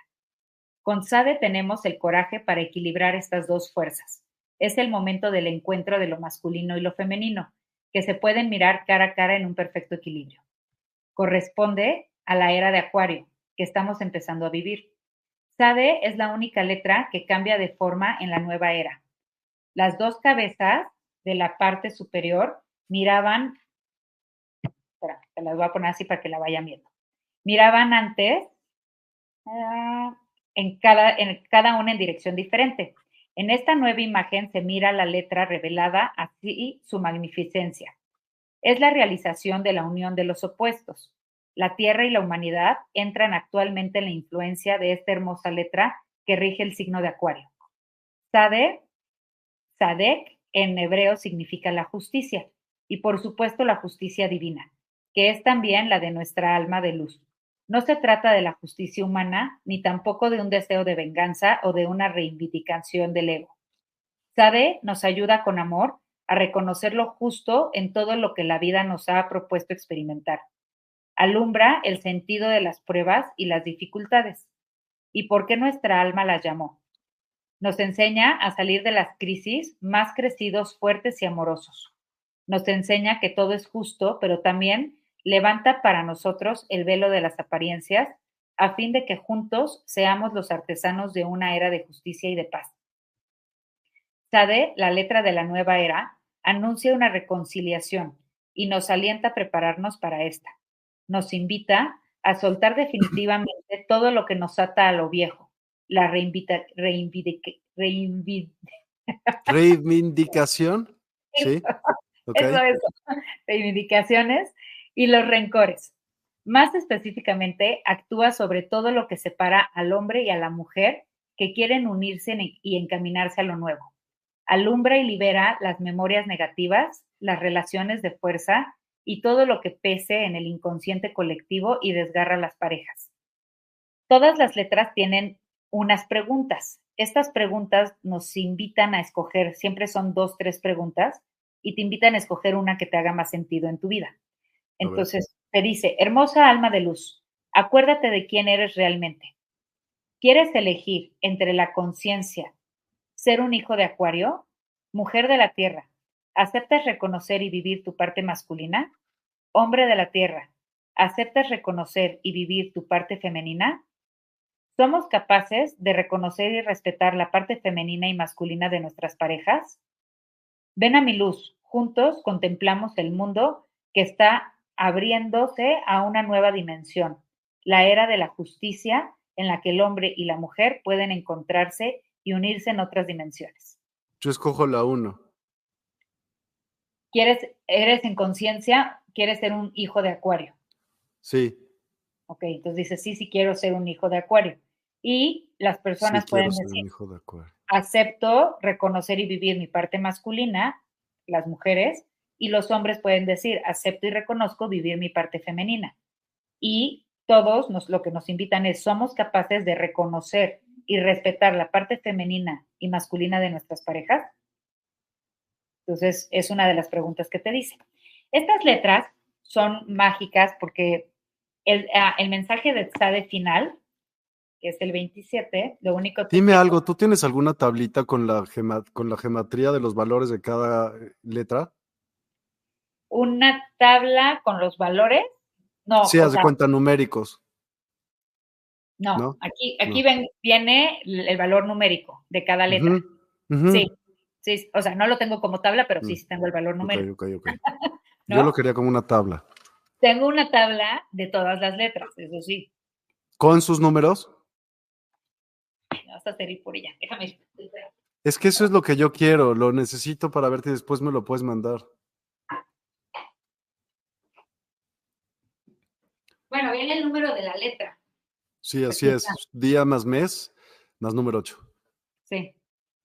B: Con Sade tenemos el coraje para equilibrar estas dos fuerzas. Es el momento del encuentro de lo masculino y lo femenino, que se pueden mirar cara a cara en un perfecto equilibrio. Corresponde a la era de Acuario, que estamos empezando a vivir. Sade es la única letra que cambia de forma en la nueva era. Las dos cabezas de la parte superior miraban, espera, te las voy a poner así para que la vayan viendo. Miraban antes ah, en, cada, en cada una en dirección diferente. En esta nueva imagen se mira la letra revelada así su magnificencia. Es la realización de la unión de los opuestos la Tierra y la humanidad entran actualmente en la influencia de esta hermosa letra que rige el signo de Acuario. Sade, Sadek en hebreo significa la justicia y por supuesto la justicia divina, que es también la de nuestra alma de luz. No se trata de la justicia humana ni tampoco de un deseo de venganza o de una reivindicación del ego. Sade nos ayuda con amor a reconocer lo justo en todo lo que la vida nos ha propuesto experimentar alumbra el sentido de las pruebas y las dificultades. ¿Y por qué nuestra alma las llamó? Nos enseña a salir de las crisis más crecidos, fuertes y amorosos. Nos enseña que todo es justo, pero también levanta para nosotros el velo de las apariencias a fin de que juntos seamos los artesanos de una era de justicia y de paz. Sade, la letra de la nueva era, anuncia una reconciliación y nos alienta a prepararnos para esta nos invita a soltar definitivamente todo lo que nos ata a lo viejo. La reinvita,
A: reivindicación. Sí.
B: Eso, eso. Reivindicaciones y los rencores. Más específicamente, actúa sobre todo lo que separa al hombre y a la mujer que quieren unirse y encaminarse a lo nuevo. Alumbra y libera las memorias negativas, las relaciones de fuerza y todo lo que pese en el inconsciente colectivo y desgarra las parejas. Todas las letras tienen unas preguntas. Estas preguntas nos invitan a escoger, siempre son dos, tres preguntas, y te invitan a escoger una que te haga más sentido en tu vida. Entonces, te dice, hermosa alma de luz, acuérdate de quién eres realmente. ¿Quieres elegir entre la conciencia, ser un hijo de Acuario, mujer de la Tierra, ¿Aceptas reconocer y vivir tu parte masculina? Hombre de la tierra, ¿aceptas reconocer y vivir tu parte femenina? ¿Somos capaces de reconocer y respetar la parte femenina y masculina de nuestras parejas? Ven a mi luz, juntos contemplamos el mundo que está abriéndose a una nueva dimensión, la era de la justicia en la que el hombre y la mujer pueden encontrarse y unirse en otras dimensiones.
A: Yo escojo la uno
B: quieres, eres en conciencia, quieres ser un hijo de acuario.
A: Sí.
B: Ok, entonces dices, sí, sí quiero ser un hijo de acuario. Y las personas pueden decir, acepto reconocer y vivir mi parte masculina, las mujeres, y los hombres pueden decir, acepto y reconozco vivir mi parte femenina. Y todos nos, lo que nos invitan es, somos capaces de reconocer y respetar la parte femenina y masculina de nuestras parejas. Entonces, es una de las preguntas que te dice. Estas letras son mágicas porque el, ah, mensaje de Tzade final, que es el 27, lo único
A: que... Dime algo, ¿tú tienes alguna tablita con la, con la geometría de los valores de cada eh, letra?
B: Una tabla con los valores. No.
A: Sí, haz de cuenta numéricos.
B: No, aquí, aquí viene el valor numérico de cada letra. Sí, Sí, o sea, no lo tengo como tabla, pero sí, mm. tengo el valor numérico.
A: Yo lo quería como una tabla.
B: Tengo una tabla de todas las letras, eso sí.
A: ¿Con sus números?
B: Vas a hacer por ella. Déjame.
A: Es que eso es lo que yo quiero, lo necesito para verte y después me lo puedes mandar.
B: Bueno, viene el número de la letra.
A: Sí, así es. Día más mes más número 8.
B: Sí.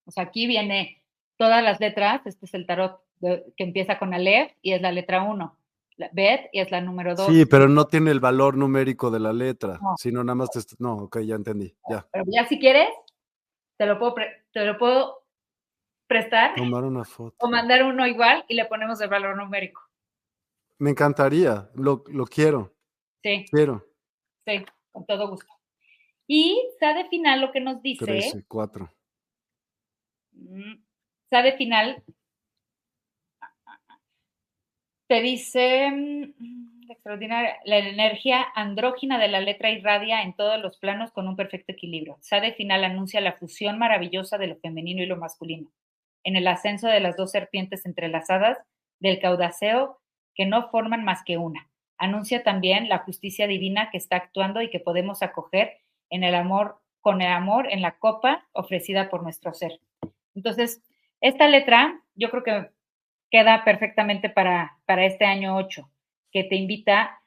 B: O sea, aquí viene todas las letras. Este es el tarot que empieza con Aleph y es la letra 1. Bet y es la número 2.
A: Sí, pero no tiene el valor numérico de la letra, sino nada más te... No, ok, ya entendí, ya.
B: Pero ya si quieres, te lo puedo, te lo puedo prestar.
A: Tomar una foto.
B: O mandar uno igual y le ponemos el valor numérico.
A: Me encantaría, lo, lo quiero.
B: Sí. Sí, con todo gusto. Y sabe final lo que nos dice.
A: 13, 4.
B: Sabe final te dice, mm, extraordinaria, la energía andrógina de la letra irradia en todos los planos con un perfecto equilibrio. Sade final anuncia la fusión maravillosa de lo femenino y lo masculino, en el ascenso de las dos serpientes entrelazadas del caudaceo que no forman más que una. Anuncia también la justicia divina que está actuando y que podemos acoger en el amor, con el amor en la copa ofrecida por nuestro ser. Entonces, esta letra, yo creo que queda perfectamente para, para este año 8, que te invita,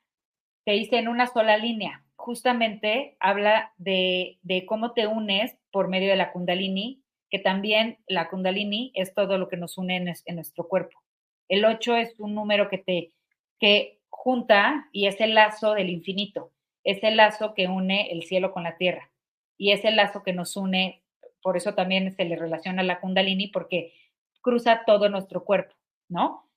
B: te dice en una sola línea, justamente habla de, cómo te unes por medio de la kundalini, que también la kundalini es todo lo que nos une en, nuestro cuerpo. El 8 es un número que te que junta y es el lazo del infinito, es el lazo que une el cielo con la tierra y es el lazo que nos une, por eso también se le relaciona a la kundalini porque cruza todo nuestro cuerpo. ¿no?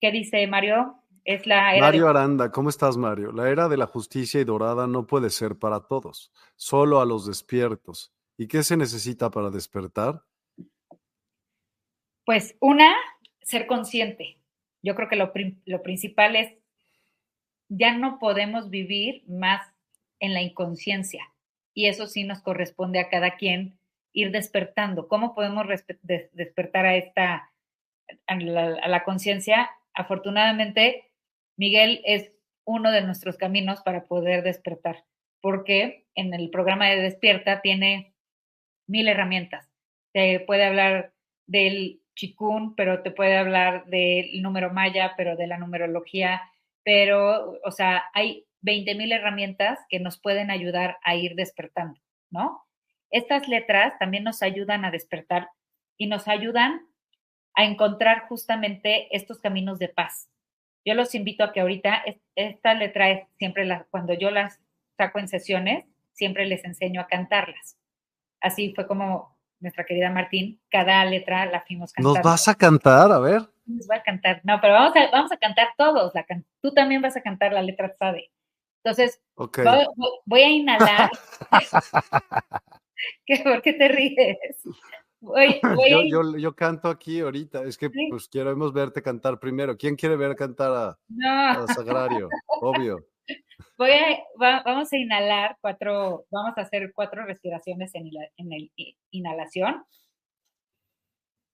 B: ¿Qué dice Mario? Es la
A: Mario Aranda, ¿cómo estás, Mario? La era de la justicia y dorada no puede ser para todos, solo a los despiertos. ¿Y qué se necesita para despertar?
B: Pues una, ser consciente. Yo creo que lo, lo principal es, ya no podemos vivir más en la inconsciencia. Y eso sí nos corresponde a cada quien ir despertando. ¿Cómo podemos despertar a esta a la, conciencia, afortunadamente, Miguel es uno de nuestros caminos para poder despertar, porque en el programa de Despierta tiene mil herramientas. Te puede hablar del chikun, pero te puede hablar del número maya, pero de la numerología, pero, o sea, hay 20 mil herramientas que nos pueden ayudar a ir despertando, ¿no? Estas letras también nos ayudan a despertar y nos ayudan a encontrar justamente estos caminos de paz. Yo los invito a que ahorita, esta letra es siempre la, cuando yo las saco en sesiones, siempre les enseño a cantarlas. Así fue como nuestra querida Martín, cada letra la fuimos
A: cantando. ¿Nos vas a cantar? A ver.
B: Nos va a cantar. No, pero vamos a, vamos a cantar todos. La tú también vas a cantar la letra Sade. Entonces, voy, a inhalar. ¿Por qué te ríes?
A: yo, yo, canto aquí ahorita, es que pues queremos verte cantar primero. ¿Quién quiere ver cantar a, Sagrario? Obvio.
B: Voy a, vamos a inhalar cuatro, vamos a hacer cuatro respiraciones en, en el inhalación.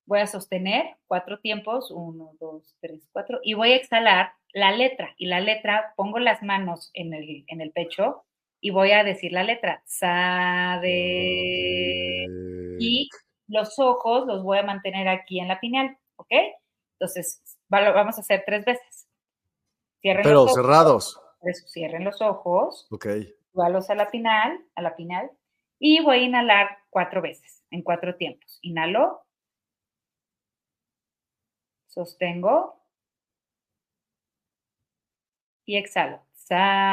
B: Voy a sostener cuatro tiempos, uno, dos, tres, cuatro, y voy a exhalar la letra. Y la letra, pongo las manos en el, en el pecho y voy a decir la letra. Sa, de, y los ojos los voy a mantener aquí en la pineal, ¿ok? Entonces, vamos a hacer tres veces.
A: Cierren Pero los ojos, cerrados.
B: cierren los ojos.
A: Ok.
B: Igualos a la pinal, a la. Y voy a inhalar cuatro veces, en cuatro tiempos. Inhalo. Sostengo. Y exhalo. Sade.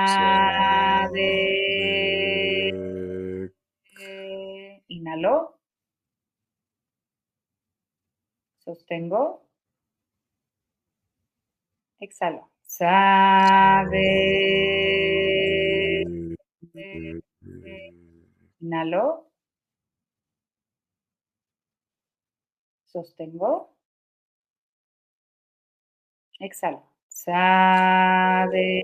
B: Inhalo. Sostengo. Exhalo. Sabe. Inhalo. Sostengo. Exhalo. Sabe.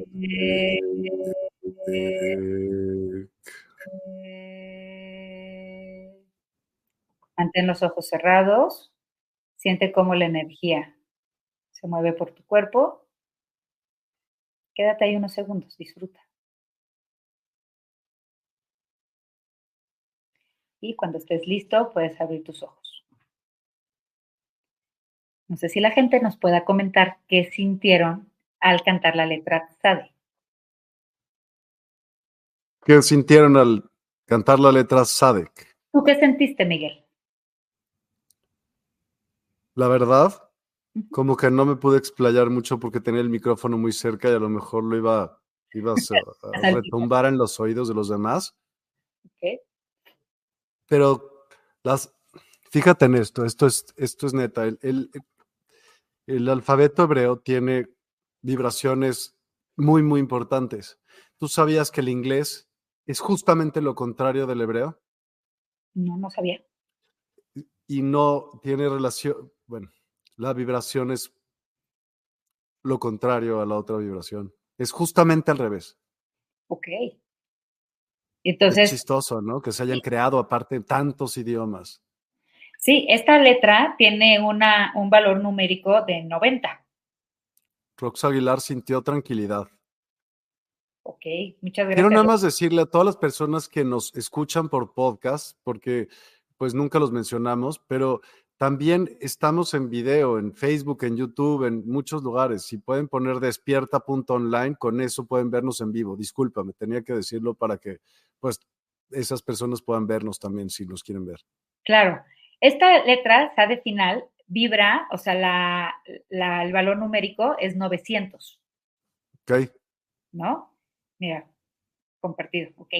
B: Mantén los ojos cerrados. Siente cómo la energía se mueve por tu cuerpo. Quédate ahí unos segundos, disfruta. Y cuando estés listo, puedes abrir tus ojos. No sé si la gente nos pueda comentar qué sintieron al cantar la letra Sade.
A: ¿Qué sintieron al cantar la letra Sadek?
B: ¿Tú qué sentiste, Miguel?
A: La verdad, como que no me pude explayar mucho porque tenía el micrófono muy cerca y a lo mejor lo iba, iba a, retumbar en los oídos de los demás. Pero las, fíjate en esto, esto es, esto es neta. El, el alfabeto hebreo tiene vibraciones muy, muy importantes. ¿Tú sabías que el inglés es justamente lo contrario del hebreo?
B: No, no sabía.
A: Y no tiene relación, bueno, la vibración es lo contrario a la otra vibración. Es justamente al revés.
B: Ok. Entonces.
A: Es chistoso, ¿no? Que se hayan creado aparte tantos idiomas.
B: Sí, esta letra tiene una, un valor numérico de 90.
A: Rox Aguilar sintió tranquilidad.
B: Ok, muchas gracias.
A: Quiero nada más decirle a todas las personas que nos escuchan por podcast, porque pues nunca los mencionamos, pero también estamos en video, en Facebook, en YouTube, en muchos lugares. Si pueden poner despierta.online, con eso pueden vernos en vivo. Discúlpame, tenía que decirlo para que pues esas personas puedan vernos también si nos quieren ver.
B: Claro. Esta letra, de final, vibra, o sea, la, el valor numérico es 900.
A: Ok.
B: ¿No? Mira, compartido, ok.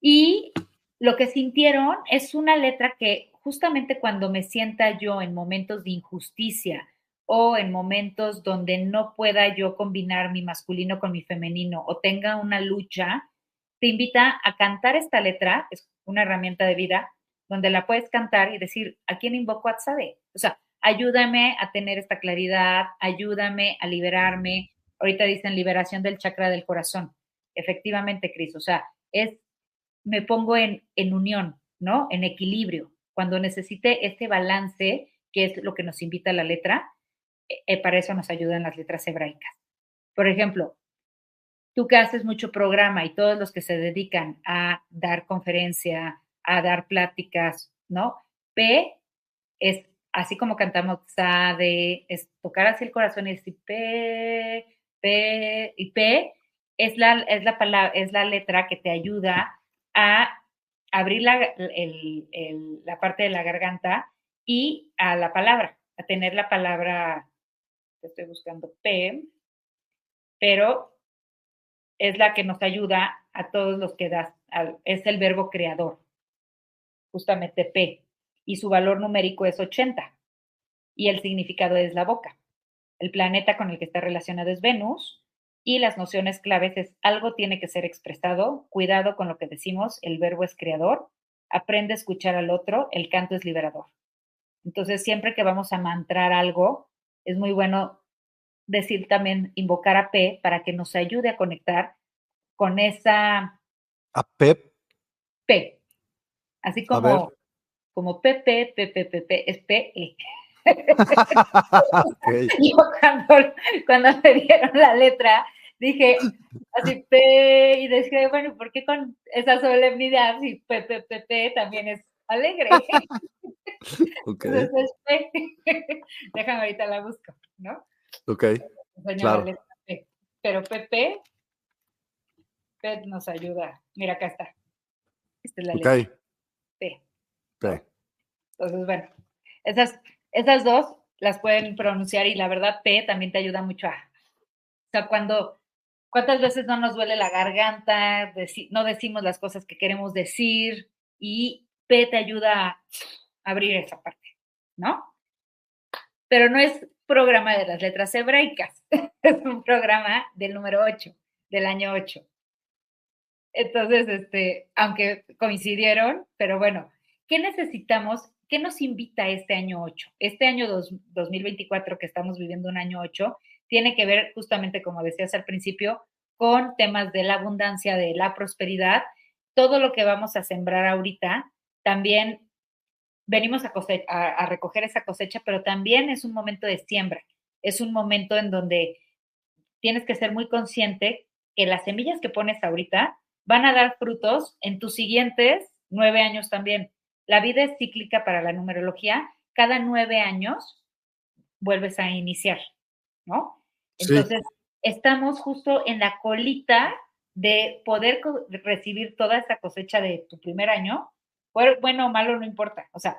B: Y lo que sintieron es una letra que justamente cuando me sienta yo en momentos de injusticia o en momentos donde no pueda yo combinar mi masculino con mi femenino o tenga una lucha, te invita a cantar esta letra, es una herramienta de vida, donde la puedes cantar y decir, ¿a quién invoco a Tzade? O sea, ayúdame a tener esta claridad, ayúdame a liberarme. Ahorita dicen liberación del chakra del corazón. Efectivamente, Cris, o sea, es, me pongo en, en unión, ¿no? En equilibrio cuando necesite este balance, que es lo que nos invita la letra, eh, eh, para eso nos ayudan las letras hebraicas. Por ejemplo, tú que haces mucho programa y todos los que se dedican a dar conferencia, a dar pláticas, ¿no? P es así como cantamos de es tocar hacia el corazón y decir P, P, y P es la, es la palabra, es la letra que te ayuda a abrir la, parte de la garganta y a la palabra, a tener la palabra, estoy buscando P, pero es la que nos ayuda a todos los que das, es el verbo creador, justamente P, y su valor numérico es 80, y el significado es la boca. El planeta con el que está relacionado es Venus, y las nociones claves es algo tiene que ser expresado, cuidado con lo que decimos, el verbo es creador, aprende a escuchar al otro, el canto es liberador. Entonces, siempre que vamos a mantrar algo, es muy bueno decir también, invocar a P para que nos ayude a conectar con esa...
A: ¿A P?
B: P. Así como, como P, P, P, P, P, P, es P, E. Yo cuando, cuando me dieron la letra, dije así P y dije, bueno, ¿por qué con esa solemnidad si P, P, P, P también es alegre?
A: Ok.
B: Entonces, P. Déjame ahorita la busco, ¿no?
A: Ok. Claro.
B: Pero P, P nos ayuda. Mira, acá está. Esta es la letra. P. Entonces, bueno, esas esas dos las pueden pronunciar y la verdad P también te ayuda mucho a... O sea, cuando... ¿Cuántas veces no nos duele la garganta? no decimos las cosas que queremos decir y P te ayuda a abrir esa parte, ¿no? Pero no es programa de las letras hebraicas, es un programa del número 8, del año 8. Entonces, este, aunque coincidieron, pero bueno, ¿qué necesitamos ¿qué nos invita este año 8? Este año 2024 que estamos viviendo un año 8 tiene que ver justamente, como decías al principio, con temas de la abundancia, de la prosperidad. Todo lo que vamos a sembrar ahorita, también venimos a, a recoger esa cosecha, pero también es un momento de siembra. Es un momento en donde tienes que ser muy consciente que las semillas que pones ahorita van a dar frutos en tus siguientes nueve años también. La vida es cíclica para la numerología. Cada nueve años vuelves a iniciar, ¿no? Entonces, estamos justo en la colita de poder recibir toda esta cosecha de tu primer año, bueno o malo, no importa. O sea,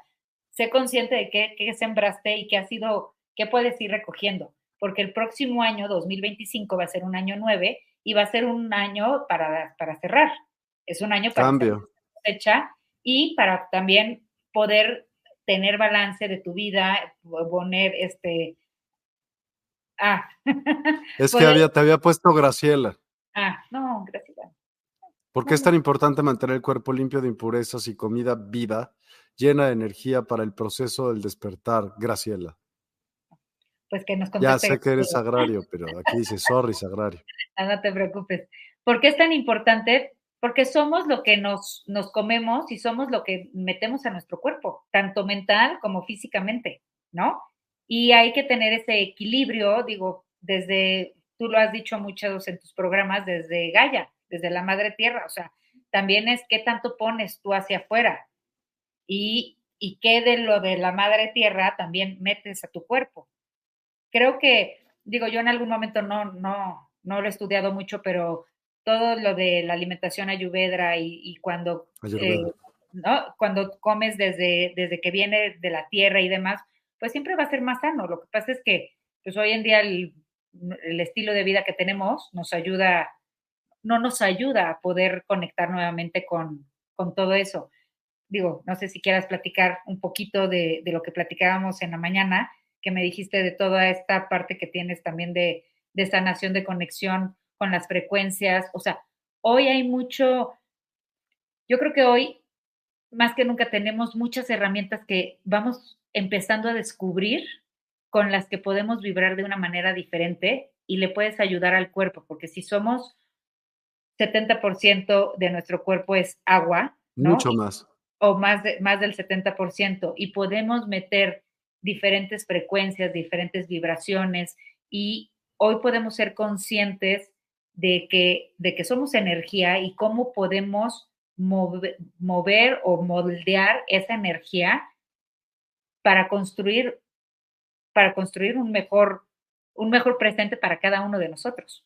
B: sé consciente de qué, qué sembraste y qué ha sido, qué puedes ir recogiendo, porque el próximo año, 2025, va a ser un año nueve y va a ser un año para, para cerrar. Es un año para
A: Cambio.
B: cosecha y para también poder tener balance de tu vida, poner este... Ah.
A: Es que había, te había puesto Graciela.
B: Ah, no, Graciela.
A: ¿Por qué es tan importante mantener el cuerpo limpio de impurezas y comida viva, llena de energía para el proceso del despertar, Graciela?
B: Pues que nos
A: Ya sé que eres agrario, pero aquí dice, sorry, agrario.
B: Ah, no te preocupes. ¿Por qué es tan importante? Porque somos lo que nos, nos comemos y somos lo que metemos a nuestro cuerpo, tanto mental como físicamente, ¿no? Y hay que tener ese equilibrio, digo, desde, tú lo has dicho muchos en tus programas, desde Gaia, desde la madre tierra, o sea, también es qué tanto pones tú hacia afuera y, y qué de lo de la madre tierra también metes a tu cuerpo. Creo que, digo, yo en algún momento no, no, no lo he estudiado mucho, pero todo lo de la alimentación ayurveda y, y cuando, eh, ¿no? cuando comes desde, desde que viene de la tierra y demás, pues siempre va a ser más sano. Lo que pasa es que pues hoy en día el, el estilo de vida que tenemos nos ayuda, no nos ayuda a poder conectar nuevamente con, con todo eso. Digo, no sé si quieras platicar un poquito de, de, lo que platicábamos en la mañana, que me dijiste de toda esta parte que tienes también de, de sanación, de conexión con las frecuencias. O sea, hoy hay mucho, yo creo que hoy más que nunca tenemos muchas herramientas que vamos empezando a descubrir con las que podemos vibrar de una manera diferente y le puedes ayudar al cuerpo, porque si somos 70% de nuestro cuerpo es agua,
A: mucho más.
B: O más, de, más del 70%, y podemos meter diferentes frecuencias, diferentes vibraciones, y hoy podemos ser conscientes de que, de que somos energía y cómo podemos mover, o moldear esa energía para construir, para construir un mejor, un mejor presente para cada uno de nosotros.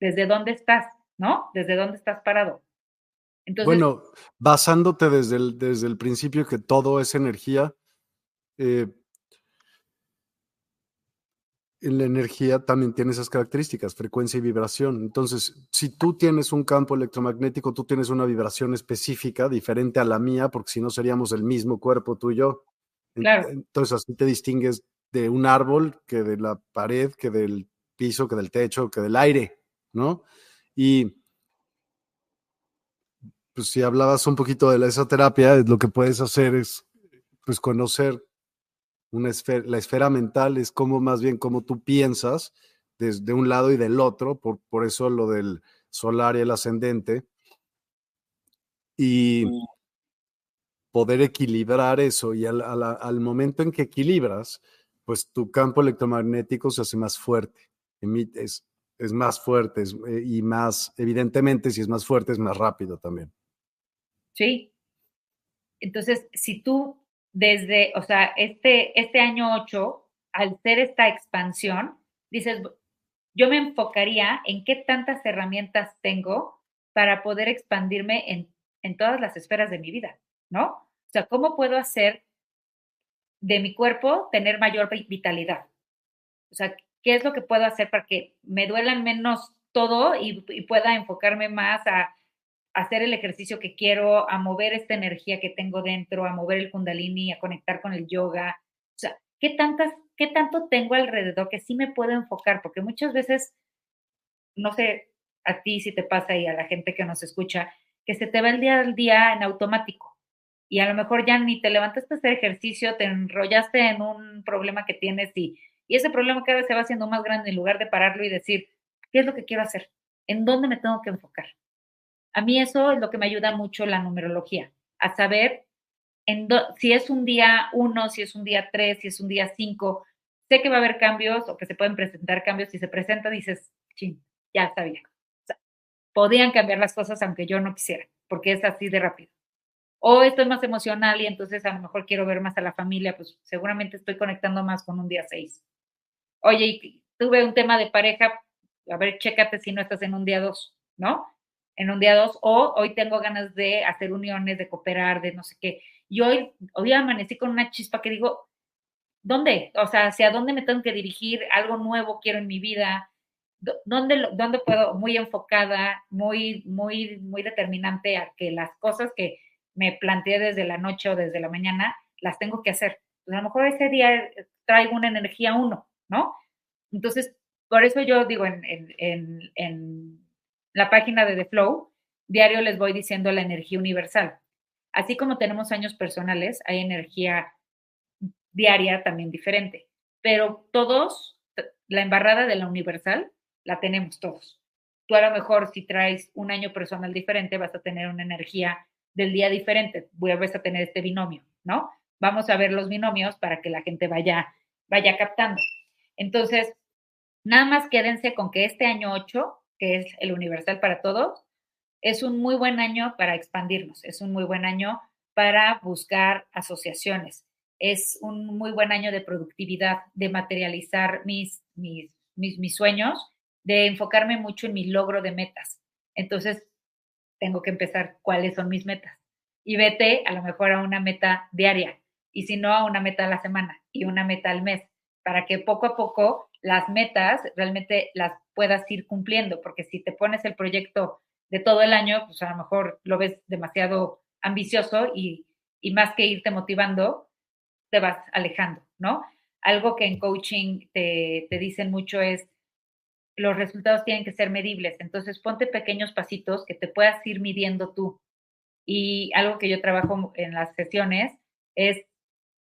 B: ¿Desde dónde estás? ¿No? ¿Desde dónde estás parado?
A: Entonces, bueno, basándote desde el, desde el principio que todo es energía, eh, la energía también tiene esas características, frecuencia y vibración. Entonces, si tú tienes un campo electromagnético, tú tienes una vibración específica, diferente a la mía, porque si no seríamos el mismo cuerpo tú y yo.
B: Claro.
A: Entonces, así te distingues de un árbol que de la pared, que del piso, que del techo, que del aire, ¿no? Y pues si hablabas un poquito de la esoterapia, lo que puedes hacer es pues conocer una esfera, la esfera mental es como más bien como tú piensas desde un lado y del otro, por, por eso lo del solar y el ascendente, y mm. poder equilibrar eso y al, al, momento en que equilibras, pues tu campo electromagnético se hace más fuerte, es, es más fuerte eh, y más, evidentemente, si es más fuerte, es más rápido también.
B: Sí. Entonces, si tú desde, o sea, este, este año 8, al ser esta expansión, dices, yo me enfocaría en qué tantas herramientas tengo para poder expandirme en, en todas las esferas de mi vida, ¿no? O sea, ¿cómo puedo hacer de mi cuerpo tener mayor vitalidad? O sea, ¿qué es lo que puedo hacer para que me duelan menos todo y, y pueda enfocarme más a hacer el ejercicio que quiero, a mover esta energía que tengo dentro, a mover el kundalini, a conectar con el yoga. O sea, ¿qué, tantas, qué tanto tengo alrededor que sí me puedo enfocar? Porque muchas veces, no sé a ti si te pasa y a la gente que nos escucha, que se te va el día al día en automático y a lo mejor ya ni te levantaste a hacer ejercicio, te enrollaste en un problema que tienes y, y ese problema cada vez se va haciendo más grande en lugar de pararlo y decir, ¿qué es lo que quiero hacer? ¿En dónde me tengo que enfocar? A mí eso es lo que me ayuda mucho la numerología, a saber si es un día uno, si es un día tres, si es un día cinco. Sé que va a haber cambios o que se pueden presentar cambios. Si se presenta, dices, ching, ya. O sea, podían cambiar las cosas aunque yo no quisiera, porque es así de rápido. O estoy más emocional y entonces a lo mejor quiero ver más a la familia, pues seguramente estoy conectando más con un día seis. Oye, tuve un tema de pareja, a ver, chécate si no estás en un día dos. ¿no? En un día dos, o hoy tengo ganas de hacer uniones, de cooperar, de no sé qué. Y hoy, hoy amanecí con una chispa que digo, ¿dónde? O sea, ¿hacia dónde me tengo que dirigir? Algo nuevo quiero en mi vida. ¿Dónde, dónde puedo? Muy enfocada, muy, muy, muy determinante a que las cosas que me planteé desde la noche o desde la mañana, las tengo que hacer. A lo mejor ese día traigo una energía uno, ¿no? Entonces, por eso yo digo en, la página de The Flow, diario les voy diciendo la energía universal. Así como tenemos años personales, hay energía diaria también diferente, pero todos, la embarrada de la universal la tenemos todos. Tú a lo mejor si traes un año personal diferente vas a tener una energía del día diferente, ver a tener este binomio, ¿no? Vamos a ver los binomios para que la gente vaya, vaya captando. Entonces, nada más quédense con que este año 8, que es el universal para todos, es un muy buen año para expandirnos, es un muy buen año para buscar asociaciones, es un muy buen año de productividad, de materializar mis, mis, mis, mis sueños, de enfocarme mucho en mi logro de metas. Entonces, tengo que empezar cuáles son mis metas. Y vete a lo mejor a una meta diaria, y si no, a una meta a la semana y una meta al mes, para que poco a poco las metas realmente las puedas ir cumpliendo, porque si te pones el proyecto de todo el año, pues a lo mejor lo ves demasiado ambicioso y, y más que irte motivando, te vas alejando, ¿no? Algo que en coaching te, te dicen mucho es, los resultados tienen que ser medibles, entonces ponte pequeños pasitos que te puedas ir midiendo tú. Y algo que yo trabajo en las sesiones es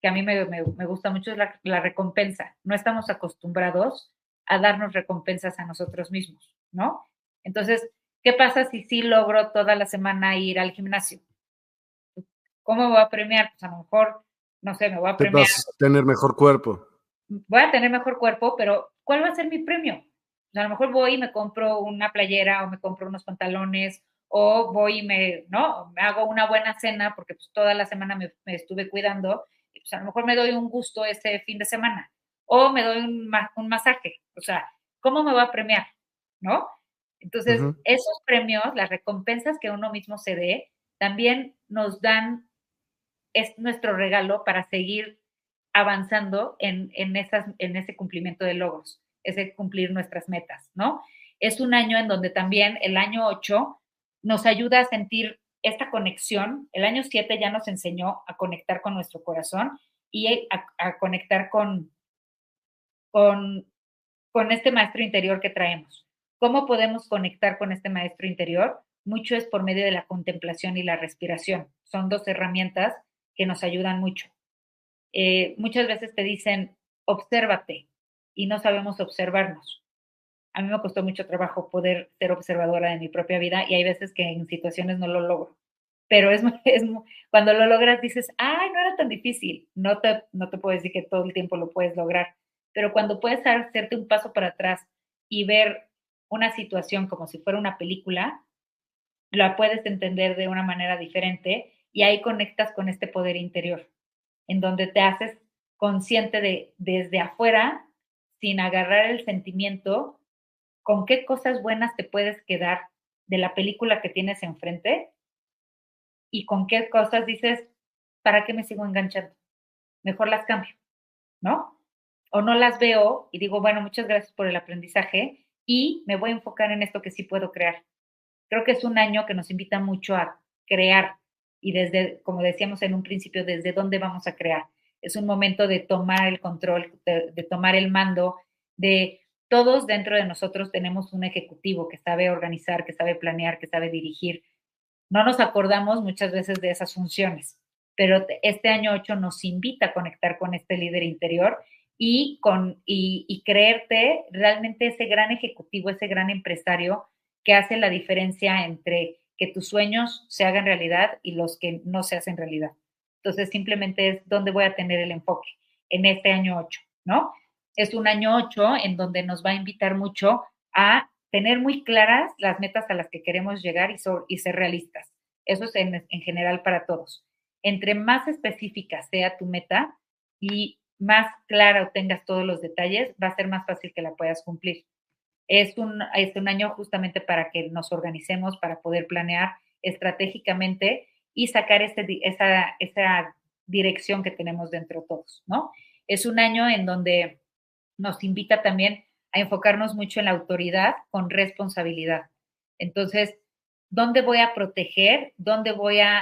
B: que a mí me, me, gusta mucho la, recompensa. No estamos acostumbrados a darnos recompensas a nosotros mismos, ¿no? Entonces, ¿qué pasa si sí logro toda la semana ir al gimnasio? ¿Cómo me voy a premiar? Pues a lo mejor, no sé, me voy a premiar.
A: Vas a tener mejor cuerpo.
B: Voy a tener mejor cuerpo, pero ¿cuál va a ser mi premio? a lo mejor voy y me compro una playera o me compro unos pantalones o voy y me, ¿no? Me hago una buena cena porque pues toda la semana me, estuve cuidando y pues a lo mejor me doy un gusto ese fin de semana o me doy un, un masaje. O sea, ¿cómo me va a premiar? ¿No? Entonces, esos premios, las recompensas que uno mismo se dé, también nos dan, es nuestro regalo para seguir avanzando en, en, esas, en ese cumplimiento de logros es cumplir nuestras metas, ¿no? Es un año en donde también el año 8 nos ayuda a sentir esta conexión. El año 7 ya nos enseñó a conectar con nuestro corazón y a, conectar con, con, con este maestro interior que traemos. ¿Cómo podemos conectar con este maestro interior? Mucho es por medio de la contemplación y la respiración. Son dos herramientas que nos ayudan mucho. Eh, muchas veces te dicen, obsérvate, y no sabemos observarnos. A mí me costó mucho trabajo poder ser observadora de mi propia vida y hay veces que en situaciones no lo logro. Pero es, es cuando lo logras dices, ay, no era tan difícil. No te, no te puedo decir que todo el tiempo lo puedes lograr, pero cuando puedes hacerte un paso para atrás y ver una situación como si fuera una película, la puedes entender de una manera diferente y ahí conectas con este poder interior, en donde te haces consciente de desde afuera sin agarrar el sentimiento, con qué cosas buenas te puedes quedar de la película que tienes enfrente y con qué cosas dices, ¿para qué me sigo enganchando? Mejor las cambio, ¿no? O no las veo y digo, bueno, muchas gracias por el aprendizaje y me voy a enfocar en esto que sí puedo crear. Creo que es un año que nos invita mucho a crear y desde, como decíamos en un principio, desde dónde vamos a crear es un momento de tomar el control, de, tomar el mando, de todos dentro de nosotros tenemos un ejecutivo que sabe organizar, que sabe planear, que sabe dirigir. No nos acordamos muchas veces de esas funciones, pero este año 8 nos invita a conectar con este líder interior y, con, y, y creerte realmente ese gran ejecutivo, ese gran empresario que hace la diferencia entre que tus sueños se hagan realidad y los que no se hacen realidad. Entonces, simplemente es dónde voy a tener el enfoque en este año 8, ¿no? Es un año 8 en donde nos va a invitar mucho a tener muy claras las metas a las que queremos llegar y, y ser realistas. Eso es en, en general para todos. Entre más específica sea tu meta y más clara tengas todos los detalles, va a ser más fácil que la puedas cumplir. Es un, es un año justamente para que nos organicemos, para poder planear estratégicamente y sacar este, esa, esa dirección que tenemos dentro de todos, ¿no? Es un año en donde nos invita también a enfocarnos mucho en la autoridad con responsabilidad. Entonces, ¿dónde voy a proteger? ¿Dónde voy a,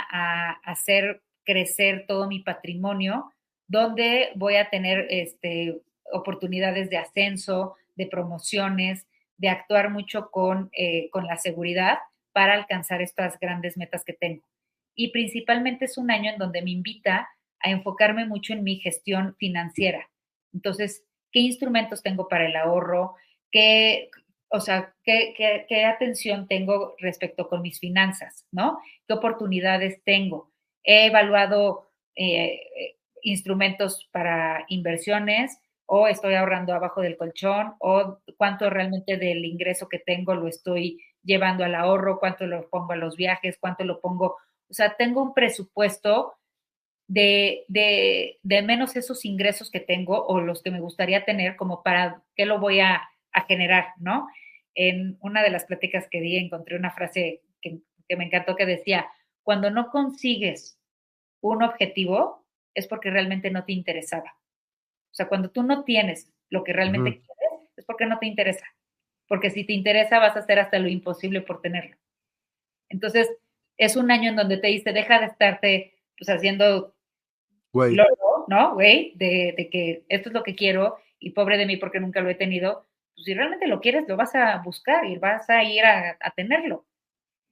B: hacer crecer todo mi patrimonio? ¿Dónde voy a tener este, oportunidades de ascenso, de promociones, de actuar mucho con, eh, con la seguridad para alcanzar estas grandes metas que tengo? Y principalmente es un año en donde me invita a enfocarme mucho en mi gestión financiera. Entonces, ¿qué instrumentos tengo para el ahorro? ¿Qué, o sea, qué, atención tengo respecto con mis finanzas? ¿No? ¿Qué oportunidades tengo? He evaluado eh, instrumentos para inversiones o estoy ahorrando abajo del colchón o cuánto realmente del ingreso que tengo lo estoy llevando al ahorro, cuánto lo pongo a los viajes, cuánto lo pongo, o sea, tengo un presupuesto de, de, menos esos ingresos que tengo o los que me gustaría tener como para qué lo voy a, generar, ¿no? En una de las pláticas que di encontré una frase que, me encantó que decía, cuando no consigues un objetivo es porque realmente no te interesaba. O sea, cuando tú no tienes lo que realmente quieres, es porque no te interesa. Porque si te interesa, vas a hacer hasta lo imposible por tenerlo. Entonces, es un año en donde te dice, deja de estarte pues, haciendo ¿no? Güey, de, que esto es lo que quiero y pobre de mí porque nunca lo he tenido. Pues si realmente lo quieres, lo vas a buscar y vas a ir a, tenerlo.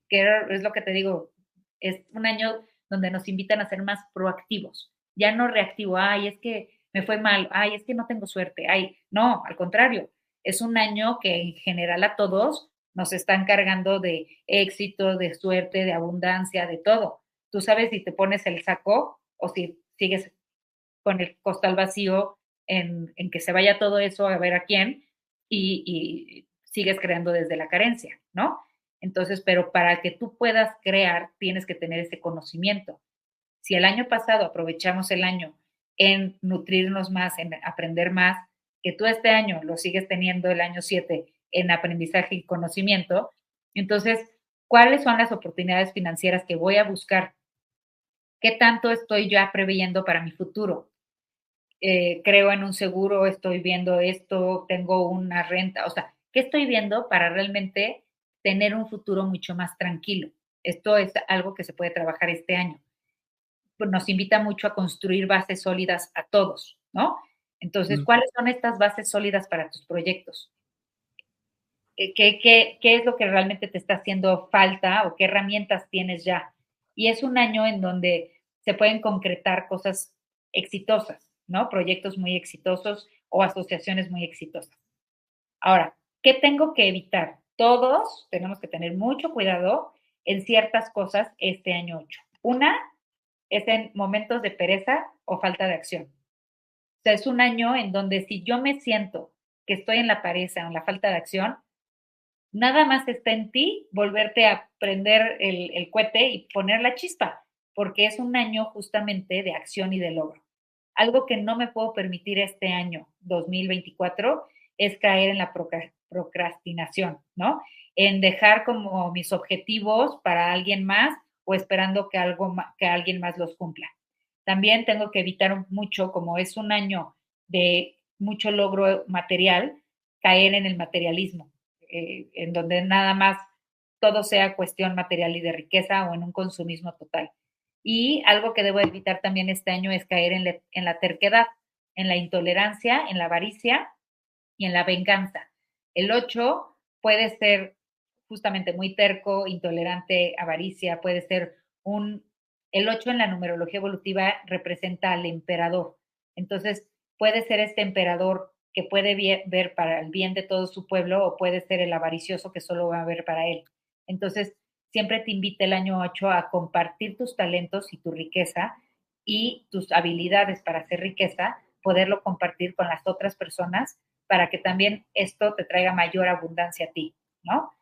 B: Que es lo que te digo, es un año donde nos invitan a ser más proactivos, ya no reactivo, ay, es que me fue mal, ay, es que no tengo suerte, ay, no, al contrario, es un año que en general a todos nos están cargando de éxito, de suerte, de abundancia, de todo. Tú sabes si te pones el saco o si sigues con el costal vacío en, que se vaya todo eso a ver a quién y, sigues creando desde la carencia, ¿no? Entonces, pero para que tú puedas crear, tienes que tener ese conocimiento. Si el año pasado aprovechamos el año en nutrirnos más, en aprender más, que tú este año lo sigues teniendo el año 7 en aprendizaje y conocimiento, entonces, ¿cuáles son las oportunidades financieras que voy a buscar ¿Qué tanto estoy ya preveyendo para mi futuro? Eh, creo en un seguro, estoy viendo esto, tengo una renta, o sea, ¿qué estoy viendo para realmente tener un futuro mucho más tranquilo? Esto es algo que se puede trabajar este año. Pues, nos invita mucho a construir bases sólidas a todos, ¿no? Entonces, ¿cuáles son estas bases sólidas para tus proyectos? Eh, ¿Qué, qué, qué es lo que realmente te está haciendo falta o qué herramientas tienes ya? y es un año en donde se pueden concretar cosas exitosas, ¿no? Proyectos muy exitosos o asociaciones muy exitosas. Ahora, ¿qué tengo que evitar? Todos tenemos que tener mucho cuidado en ciertas cosas este año 8. Una es en momentos de pereza o falta de acción. O sea, es un año en donde si yo me siento que estoy en la pereza o en la falta de acción, nada más está en ti volverte a prender el, el cohete y poner la chispa, porque es un año justamente de acción y de logro. Algo que no me puedo permitir este año 2024 es caer en la procrastinación, ¿no? En dejar como mis objetivos para alguien más o esperando que, algo, que alguien más los cumpla. También tengo que evitar mucho, como es un año de mucho logro material, caer en el materialismo. Eh, en donde nada más todo sea cuestión material y de riqueza o en un consumismo total. Y algo que debo evitar también este año es caer en, la terquedad, en la intolerancia, en la avaricia y en la venganza. El 8 puede ser justamente muy terco, intolerante, avaricia, puede ser un... El 8 en la numerología evolutiva representa al emperador. Entonces, puede ser este emperador que puede ver para el bien de todo su pueblo o puede ser el avaricioso que solo va a ver para él. Entonces, siempre te invita el año 8 a compartir tus talentos y tu riqueza y tus habilidades para hacer riqueza, poderlo compartir con las otras personas para que también esto te traiga mayor abundancia a ti, ¿no?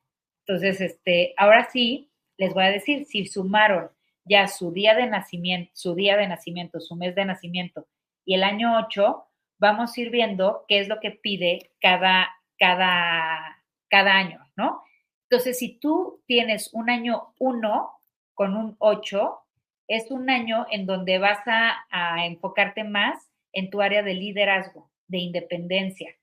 B: Entonces, este, ahora sí, les voy a decir, si sumaron ya su día de nacimiento, su día de nacimiento, su mes de nacimiento y el año 8, vamos a ir viendo qué es lo que pide cada, cada cada año, ¿no? Entonces, si tú tienes un año 1 con un 8, es un año en donde vas a, a, enfocarte más en tu área de liderazgo, de independencia.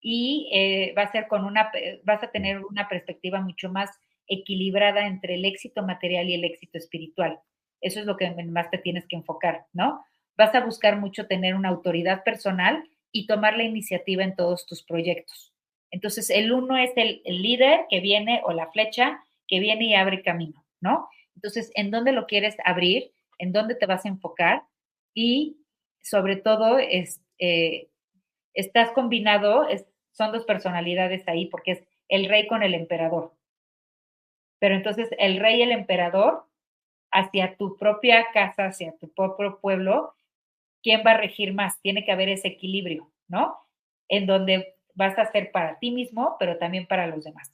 B: Y eh, va a ser con una, vas a tener una perspectiva mucho más equilibrada entre el éxito material y el éxito espiritual. Eso es lo que más te tienes que enfocar, ¿no? Vas a buscar mucho tener una autoridad personal y tomar la iniciativa en todos tus proyectos. Entonces, el uno es el, líder que viene o la flecha que viene y abre camino, ¿no? Entonces, ¿en dónde lo quieres abrir? ¿En dónde te vas a enfocar? Y sobre todo, es, eh, estás combinado, son dos personalidades ahí, porque es el rey con el emperador. Pero entonces el rey y el emperador, hacia tu propia casa, hacia tu propio pueblo, ¿quién va a regir más? Tiene que haber ese equilibrio, ¿no? En donde vas a ser para ti mismo, pero también para los demás.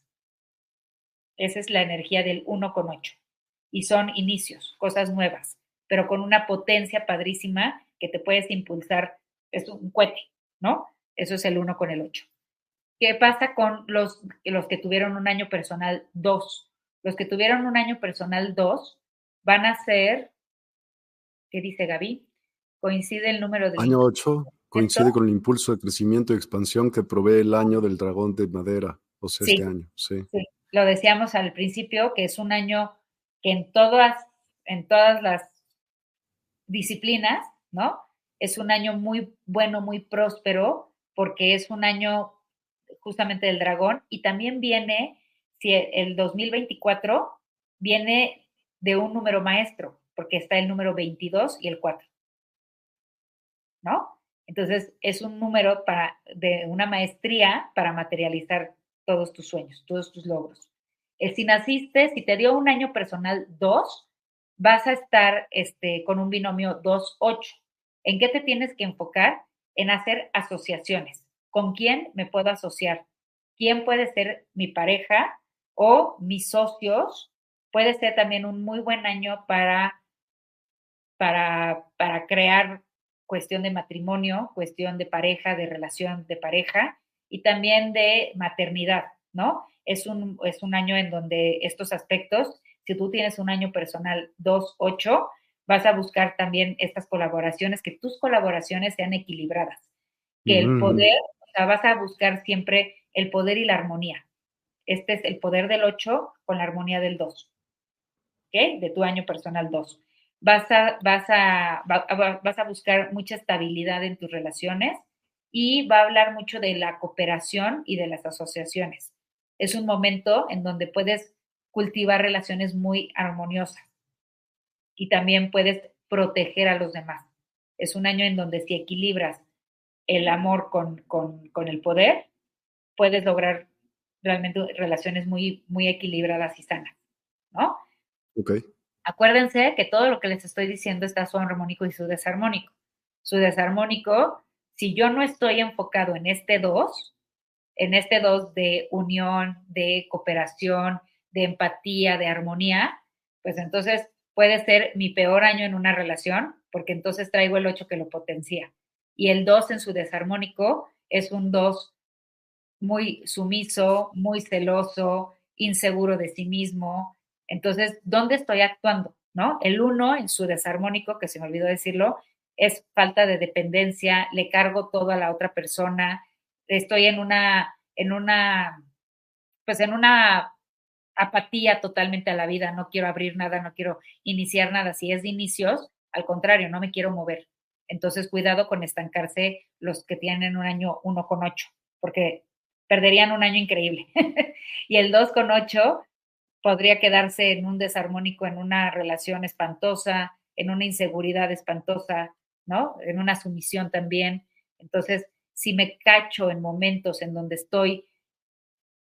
B: Esa es la energía del 1 con 8. Y son inicios, cosas nuevas, pero con una potencia padrísima que te puedes impulsar. Es un cohete, ¿no? Eso es el 1 con el 8. ¿Qué pasa con los, los que tuvieron un año personal 2? Los que tuvieron un año personal 2 van a ser, ¿qué dice Gaby? Coincide el número de...
A: Año 8 coincide con el impulso de crecimiento y expansión que provee el año del dragón de madera, o sea, este año. Sí.
B: sí. Lo decíamos al principio, que es un año que en todas, en todas las disciplinas, ¿no? Es un año muy bueno, muy próspero, porque es un año justamente del dragón y también viene, si el 2024 viene de un número maestro, porque está el número 22 y el 4. ¿No? Entonces, es un número para, de una maestría para materializar todos tus sueños, todos tus logros. El, si naciste, si te dio un año personal 2, vas a estar este, con un binomio 2-8. ¿En qué te tienes que enfocar? En hacer asociaciones. ¿Con quién me puedo asociar? ¿Quién puede ser mi pareja o mis socios? Puede ser también un muy buen año para, para, para crear cuestión de matrimonio, cuestión de pareja, de relación de pareja y también de maternidad, ¿no? Es un, es un año en donde estos aspectos, si tú tienes un año personal 2-8, vas a buscar también estas colaboraciones, que tus colaboraciones sean equilibradas, que el poder, o sea, vas a buscar siempre el poder y la armonía. Este es el poder del 8 con la armonía del 2, ¿ok? De tu año personal 2 vas a, vas a, vas a buscar mucha estabilidad en tus relaciones y va a hablar mucho de la cooperación y de las asociaciones. Es un momento en donde puedes cultivar relaciones muy armoniosas y también puedes proteger a los demás. Es un año en donde si equilibras el amor con, con, con el poder, puedes lograr realmente relaciones muy, muy equilibradas y sanas, ¿no?
A: Ok.
B: Acuérdense que todo lo que les estoy diciendo está su armónico y su desarmónico. Su desarmónico, si yo no estoy enfocado en este dos, en este dos de unión, de cooperación, de empatía, de armonía, pues entonces puede ser mi peor año en una relación, porque entonces traigo el 8 que lo potencia. Y el 2 en su desarmónico es un 2 muy sumiso, muy celoso, inseguro de sí mismo, entonces, ¿dónde estoy actuando? ¿No? El uno en su desarmónico, que se me olvidó decirlo, es falta de dependencia, le cargo todo a la otra persona, estoy en una, en una, pues en una apatía totalmente a la vida, no quiero abrir nada, no quiero iniciar nada. Si es de inicios, al contrario, no me quiero mover. Entonces, cuidado con estancarse los que tienen un año uno con ocho, porque perderían un año increíble. y el dos con ocho podría quedarse en un desarmónico, en una relación espantosa, en una inseguridad espantosa, ¿no? En una sumisión también. Entonces, si me cacho en momentos en donde estoy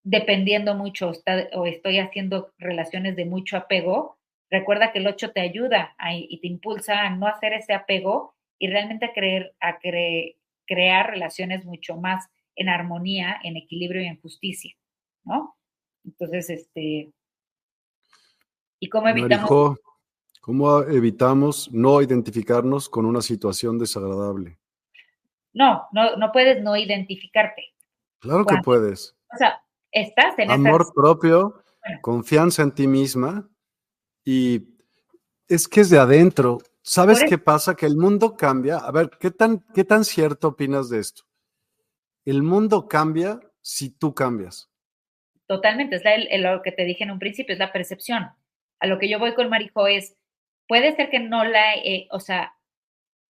B: dependiendo mucho o, estoy haciendo relaciones de mucho apego, recuerda que el 8 te ayuda y te impulsa a no hacer ese apego y realmente a, creer, a crear relaciones mucho más en armonía, en equilibrio y en justicia, ¿no? Entonces, este, ¿Y cómo evitamos?
A: ¿Cómo evitamos no identificarnos con una situación desagradable?
B: No, no, no puedes no identificarte.
A: Claro que puedes.
B: O sea, estás en
A: Amor propio, confianza en ti misma y es que es de adentro. ¿Sabes qué pasa? Que el mundo cambia. A ver, ¿qué tan, ¿qué tan cierto opinas de esto? El mundo cambia si tú cambias.
B: Totalmente, es lo que te dije en un principio, es la percepción. A lo que yo voy con Marijo es, puede ser que no la, eh, o sea,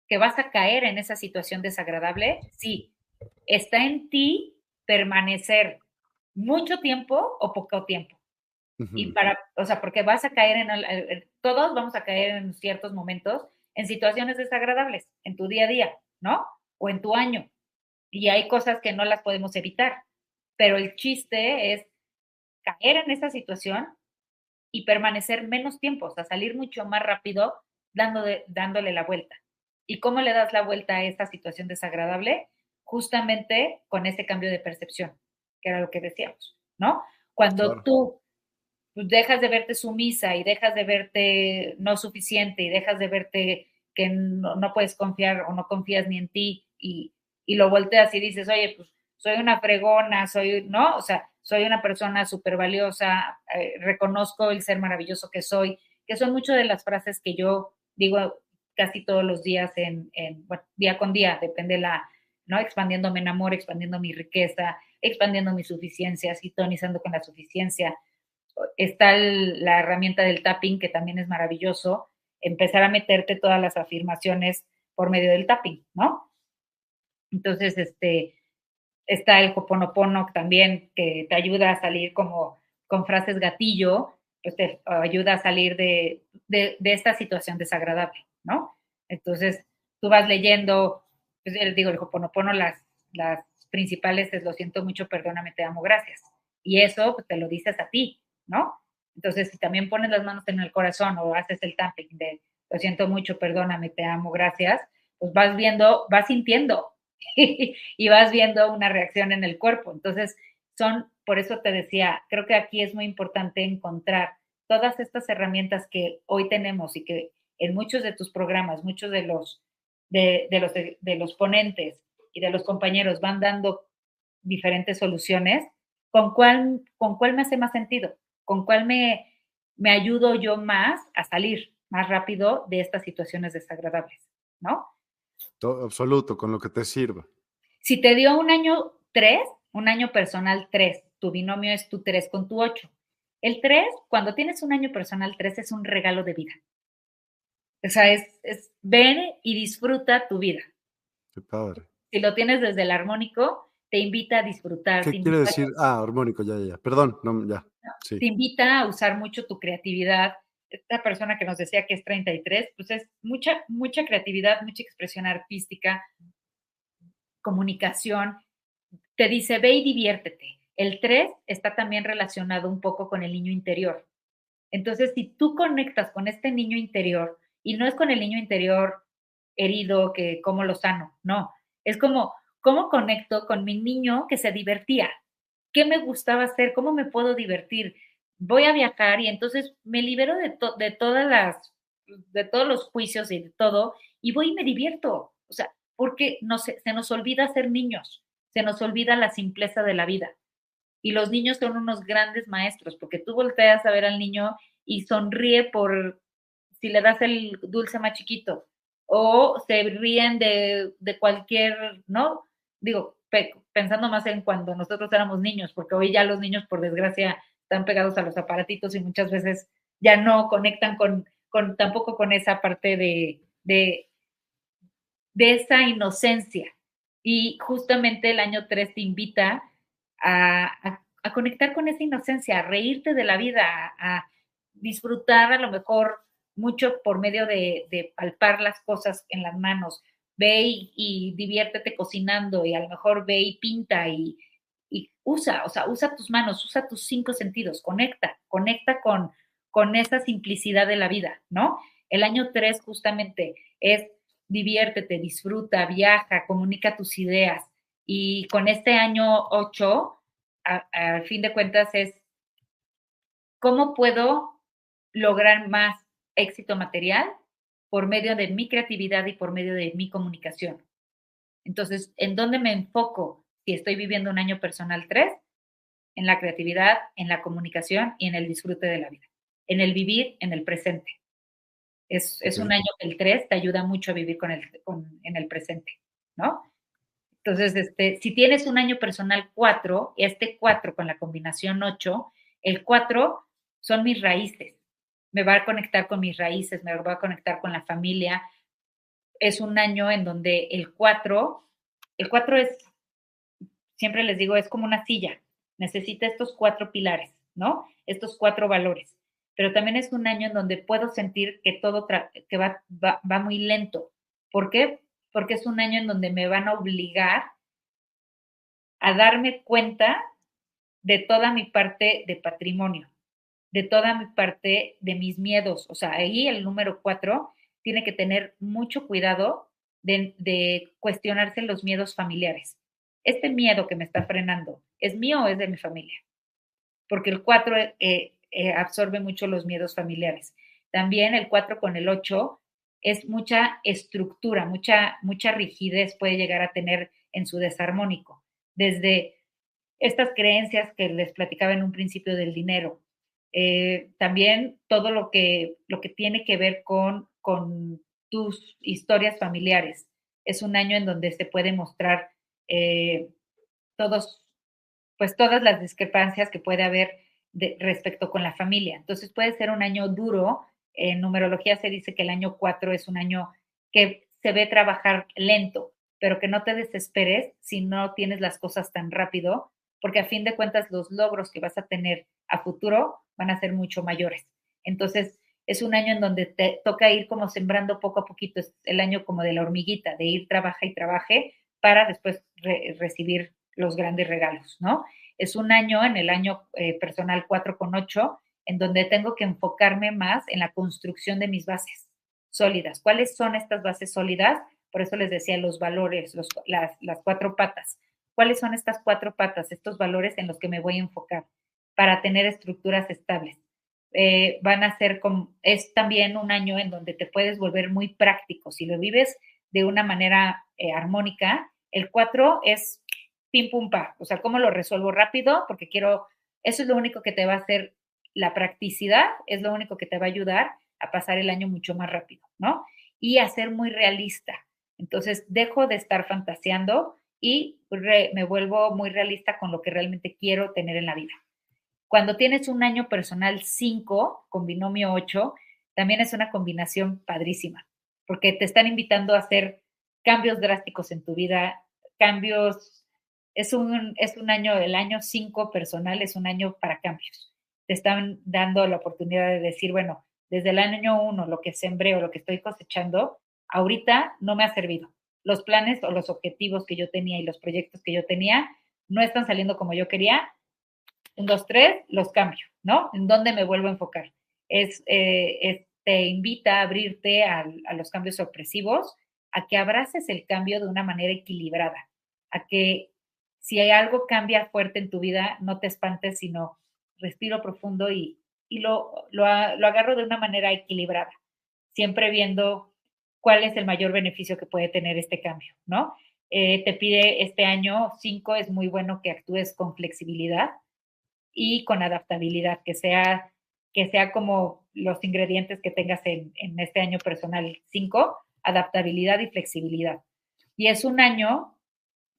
B: que vas a caer en esa situación desagradable, sí, está en ti permanecer mucho tiempo o poco tiempo. Y para, o sea, porque vas a caer en, todos vamos a caer en ciertos momentos en situaciones desagradables en tu día a día, ¿no? O en tu año. Y hay cosas que no las podemos evitar. Pero el chiste es caer en esa situación y permanecer menos tiempo, o sea, salir mucho más rápido dándole la vuelta. ¿Y cómo le das la vuelta a esta situación desagradable? Justamente con ese cambio de percepción, que era lo que decíamos, ¿no? Cuando tú dejas de verte sumisa y dejas de verte no suficiente y dejas de verte que no, puedes confiar o no confías ni en ti y, y lo volteas y dices, oye, pues soy una fregona, soy, ¿no? O sea, soy una persona súper valiosa, eh, reconozco el ser maravilloso que soy, que son muchas de las frases que yo digo casi todos los días en, día con día, depende la, ¿no? Expandiéndome en amor, expandiendo mi riqueza, expandiendo mis suficiencias, tonizando con la suficiencia. Está la herramienta del tapping, que también es maravilloso, empezar a meterte todas las afirmaciones por medio del tapping, ¿no? Entonces, este, está el Hoponopono también, que te ayuda a salir como con frases gatillo, pues te ayuda a salir de, de, esta situación desagradable, ¿no? Entonces, tú vas leyendo, pues digo, el Hoponopono, las, las principales es lo siento mucho, perdóname, te amo, gracias. Y eso pues, te lo dices a ti, Entonces, si también pones las manos en el corazón o haces el tapping de lo siento mucho, perdóname, te amo, gracias, pues vas viendo, vas sintiendo y vas viendo una reacción en el cuerpo. Entonces, son, por eso te decía, creo que aquí es muy importante encontrar todas estas herramientas que hoy tenemos y que en muchos de tus programas, muchos de los, de, los, de los ponentes y de los compañeros van dando diferentes soluciones, ¿con cuál, con cuál me hace más sentido? ¿Con cuál me, me ayudo yo más a salir más rápido de estas situaciones desagradables? ¿No?
A: absoluto, con lo que te sirva.
B: Si te dio un año 3, un año personal 3, tu binomio es tu 3 con tu 8. El 3, cuando tienes un año personal 3, es un regalo de vida. O sea, es, es ven y disfruta tu vida.
A: Qué padre.
B: Si lo tienes desde el armónico, te invita a disfrutar.
A: ¿Qué quiere decir? Ah, armónico, ya, ya, ya. Perdón, no, ya.
B: Te invita a usar mucho tu creatividad, esta persona que nos decía que es 33, pues es mucha, mucha creatividad, mucha expresión artística, comunicación. Te dice, ve y diviértete. El 3 está también relacionado un poco con el niño interior. Entonces, si tú conectas con este niño interior, y no es con el niño interior herido, que cómo lo sano, no, es como, ¿cómo conecto con mi niño que se divertía? ¿Qué me gustaba hacer? ¿Cómo me puedo divertir? voy a viajar y entonces me libero de, de todas las, de todos los juicios y de todo y voy y me divierto. O sea, porque no se, se nos olvida ser niños, se nos olvida la simpleza de la vida. Y los niños son unos grandes maestros, porque tú volteas a ver al niño y sonríe por si le das el dulce más chiquito, o se ríen de, de cualquier, ¿no? Digo, pensando más en cuando nosotros éramos niños, porque hoy ya los niños, por desgracia, están pegados a los aparatitos y muchas veces ya no conectan con, con tampoco con esa parte de, de, de esa inocencia. Y justamente el año 3 te invita a, a, conectar con esa inocencia, a reírte de la vida, a, disfrutar a lo mejor mucho por medio de, de, palpar las cosas en las manos. Ve y, diviértete cocinando y a lo mejor ve y pinta y, y usa, o sea, usa tus manos, usa tus cinco sentidos, conecta, conecta con, con esa simplicidad de la vida, ¿no? El año tres justamente es diviértete, disfruta, viaja, comunica tus ideas. Y con este año ocho, al fin de cuentas, es cómo puedo lograr más éxito material por medio de mi creatividad y por medio de mi comunicación. Entonces, ¿en dónde me enfoco? si estoy viviendo un año personal 3, en la creatividad, en la comunicación y en el disfrute de la vida, en el vivir en el presente. Es, es un año que el 3 te ayuda mucho a vivir con el, en el presente, ¿no? Entonces, este, si tienes un año personal 4, este 4 con la combinación 8, el 4 son mis raíces. Me va a conectar con mis raíces, me va a conectar con la familia. Es un año en donde el 4, el 4 es, siempre les digo, es como una silla. Necesita estos cuatro pilares, ¿no? Estos cuatro valores. Pero también es un año en donde puedo sentir que todo que va, va, va muy lento. ¿Por qué? porque es un año en donde me van a obligar a darme cuenta de toda mi parte de patrimonio, de toda mi parte de mis miedos. O sea, ahí el número cuatro tiene que tener mucho cuidado de, cuestionarse los miedos familiares. Este miedo que me está frenando, ¿es mío o es de mi familia? Porque el cuatro eh, eh, absorbe mucho los miedos familiares. También el cuatro con el ocho es mucha estructura, mucha, mucha rigidez puede llegar a tener en su desarmónico. Desde estas creencias que les platicaba en un principio del dinero, eh, también todo lo que, lo que tiene que ver con, con tus historias familiares. Es un año en donde se puede mostrar eh, todos, pues todas las discrepancias que puede haber respecto con la familia. Entonces puede ser un año duro en numerología se dice que el año 4 es un año que se ve trabajar lento, pero que no te desesperes si no tienes las cosas tan rápido, porque a fin de cuentas los logros que vas a tener a futuro van a ser mucho mayores. Entonces, es un año en donde te toca ir como sembrando poco a poquito, es el año como de la hormiguita, de ir trabaja y trabaje para después recibir los grandes regalos, ¿no? Es un año, en el año eh, personal 4 con 8, en donde tengo que enfocarme más en la construcción de mis bases sólidas. ¿Cuáles son estas bases sólidas? Por eso les decía los valores, las, cuatro patas. ¿Cuáles son estas cuatro patas, estos valores en los que me voy a enfocar para tener estructuras estables? Eh, van a ser como, es también un año en donde te puedes volver muy práctico. Si lo vives de una manera eh, armónica, el cuatro es pim pum pa, o sea, ¿cómo lo resuelvo rápido? Porque quiero, eso es lo único que te va a hacer la practicidad es lo único que te va a ayudar a pasar el año mucho más rápido, ¿no? Y a ser muy realista. Entonces, dejo de estar fantaseando y me vuelvo muy realista con lo que realmente quiero tener en la vida. Cuando tienes un año personal 5 con binomio 8, también es una combinación padrísima, porque te están invitando a hacer cambios drásticos en tu vida, cambios, es un, es un año, el año 5 personal es un año para cambios te están dando la oportunidad de decir, bueno, desde el año uno, lo que sembré o lo que estoy cosechando, ahorita no me ha servido. Los planes o los objetivos que yo tenía y los proyectos que yo tenía no están saliendo como yo quería. En dos, tres, los cambio, ¿no? ¿En dónde me vuelvo a enfocar? Es, eh, te invita a abrirte a, los cambios sorpresivos, a que abraces el cambio de una manera equilibrada, a que si hay algo cambia fuerte en tu vida, no te espantes, sino respiro profundo y, lo, lo, agarro de una manera equilibrada, siempre viendo cuál es el mayor beneficio que puede tener este cambio, ¿no? Eh, te pide este año 5, es muy bueno que actúes con flexibilidad y con adaptabilidad, que sea, que sea como los ingredientes que tengas en, en este año personal 5, adaptabilidad y flexibilidad. Y es un año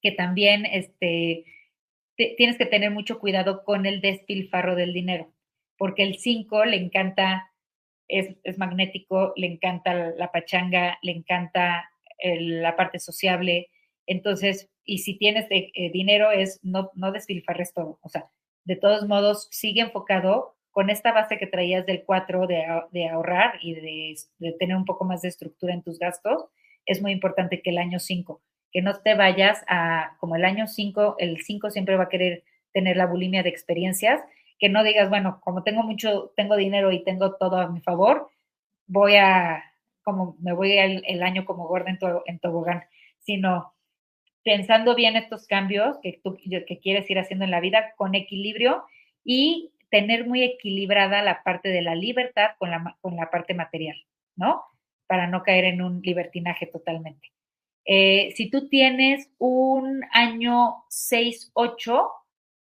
B: que también este, tienes que tener mucho cuidado con el despilfarro del dinero, porque el 5 le encanta, es, magnético, le encanta la pachanga, le encanta la parte sociable. Entonces, y si tienes eh, eh, dinero, es no, no despilfarres todo. O sea, de todos modos, sigue enfocado con esta base que traías del 4 de, ahorrar y de, tener un poco más de estructura en tus gastos. Es muy importante que el año 5 que no te vayas a, como el año 5, el 5 siempre va a querer tener la bulimia de experiencias, que no digas, bueno, como tengo mucho, tengo dinero y tengo todo a mi favor, voy a, como me voy el, año como gorda en, en tobogán, sino pensando bien estos cambios que tú que quieres ir haciendo en la vida con equilibrio y tener muy equilibrada la parte de la libertad con la, con la parte material, ¿no? Para no caer en un libertinaje totalmente. Eh, si tú tienes un año 6-8,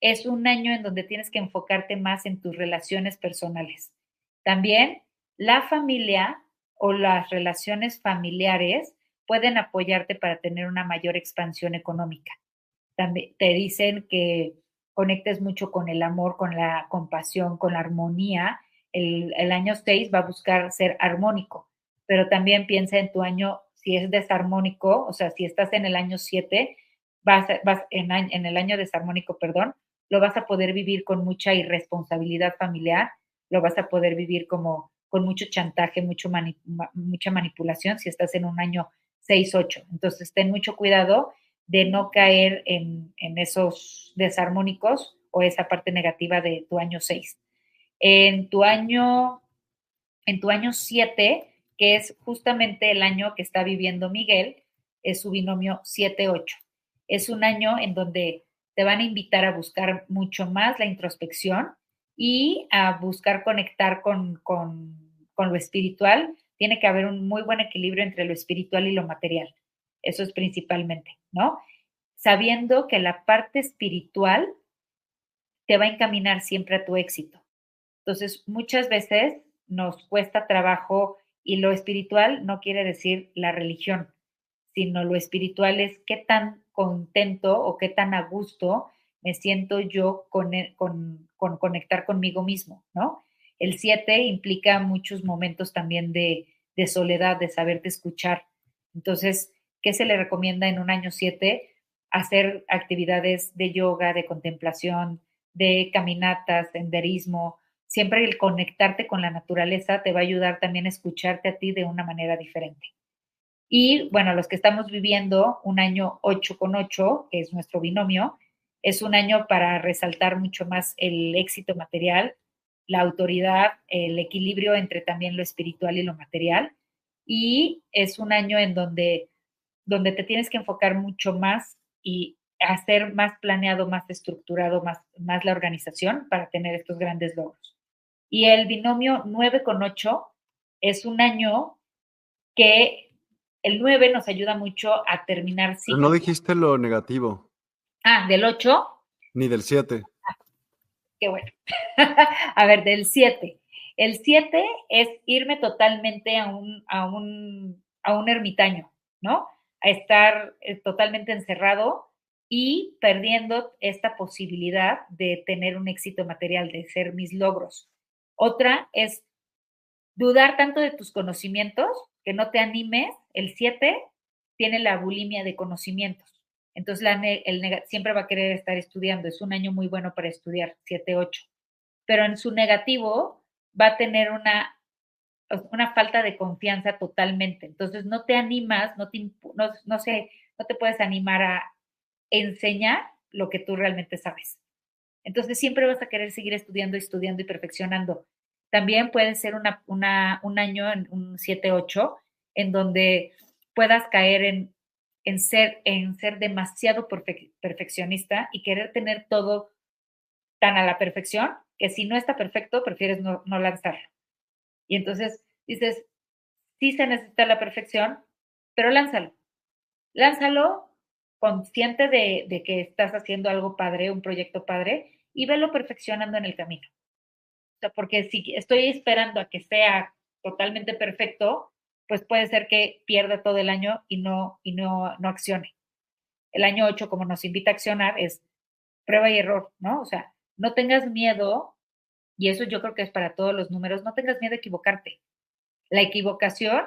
B: es un año en donde tienes que enfocarte más en tus relaciones personales. También la familia o las relaciones familiares pueden apoyarte para tener una mayor expansión económica. También te dicen que conectes mucho con el amor, con la compasión, con la armonía. El, año 6 va a buscar ser armónico, pero también piensa en tu año, si es desarmónico, o sea, si estás en el año 7, vas, en el año desarmónico, perdón, lo vas a poder vivir con mucha irresponsabilidad familiar, lo vas a poder vivir como con mucho chantaje, mucho mucha manipulación si estás en un año 6-8. Entonces, ten mucho cuidado de no caer en, esos desarmónicos o esa parte negativa de tu año 6. En tu año, en tu año 7, que es justamente el año que está viviendo Miguel, es su binomio 7-8. Es un año en donde te van a invitar a buscar mucho más la introspección y a buscar conectar con, lo espiritual. Tiene que haber un muy buen equilibrio entre lo espiritual y lo material. Eso es principalmente, ¿no? Sabiendo que la parte espiritual te va a encaminar siempre a tu éxito. Entonces, muchas veces nos cuesta trabajo y lo espiritual no quiere decir la religión, sino lo espiritual es qué tan contento o qué tan a gusto me siento yo con, con, con conectar conmigo mismo, ¿no? El 7 implica muchos momentos también de, soledad, de saberte escuchar. Entonces, ¿qué se le recomienda en un año 7? Hacer actividades de yoga, de contemplación, de caminatas, senderismo. Siempre el conectarte con la naturaleza te va a ayudar también a escucharte a ti de una manera diferente. Y bueno, los que estamos viviendo un año 8 con 8, que es nuestro binomio, es un año para resaltar mucho más el éxito material, la autoridad, el equilibrio entre también lo espiritual y lo material. Y es un año en donde, donde te tienes que enfocar mucho más y hacer más planeado, más estructurado, más, más la organización para tener estos grandes logros. Y el binomio 9 con 8 es un año que el 9 nos ayuda mucho a terminar.
A: Pero no dijiste lo negativo.
B: Ah, del 8.
A: Ni del 7.
B: Qué bueno. a ver, del 7. El 7 es irme totalmente a un, a un, a un ermitaño, ¿no? A estar eh, totalmente encerrado y perdiendo esta posibilidad de tener un éxito material, de ser mis logros. Otra es dudar tanto de tus conocimientos que no te animes, el 7 tiene la bulimia de conocimientos. Entonces, el, siempre va a querer estar estudiando. Es un año muy bueno para estudiar, 7, 8. Pero en su negativo va a tener una, una falta de confianza totalmente. Entonces, no te animas, no te, no, no, sé, no te puedes animar a enseñar lo que tú realmente sabes. Entonces, siempre vas a querer seguir estudiando, estudiando y perfeccionando. También puede ser una, un año, un 7-8, en donde puedas caer en, en, ser, en ser demasiado perfeccionista y querer tener todo tan a la perfección que si no está perfecto, prefieres no, lanzarlo. Y entonces dices, sí se necesita la perfección, pero lánzalo. Lánzalo consciente de, de, que estás haciendo algo padre, un proyecto padre, y velo perfeccionando en el camino porque si estoy esperando a que sea totalmente perfecto, pues puede ser que pierda todo el año y no, y no, no accione. El año 8, como nos invita a accionar, es prueba y error, ¿no? O sea, no tengas miedo, y eso yo creo que es para todos los números, no tengas miedo a equivocarte. La equivocación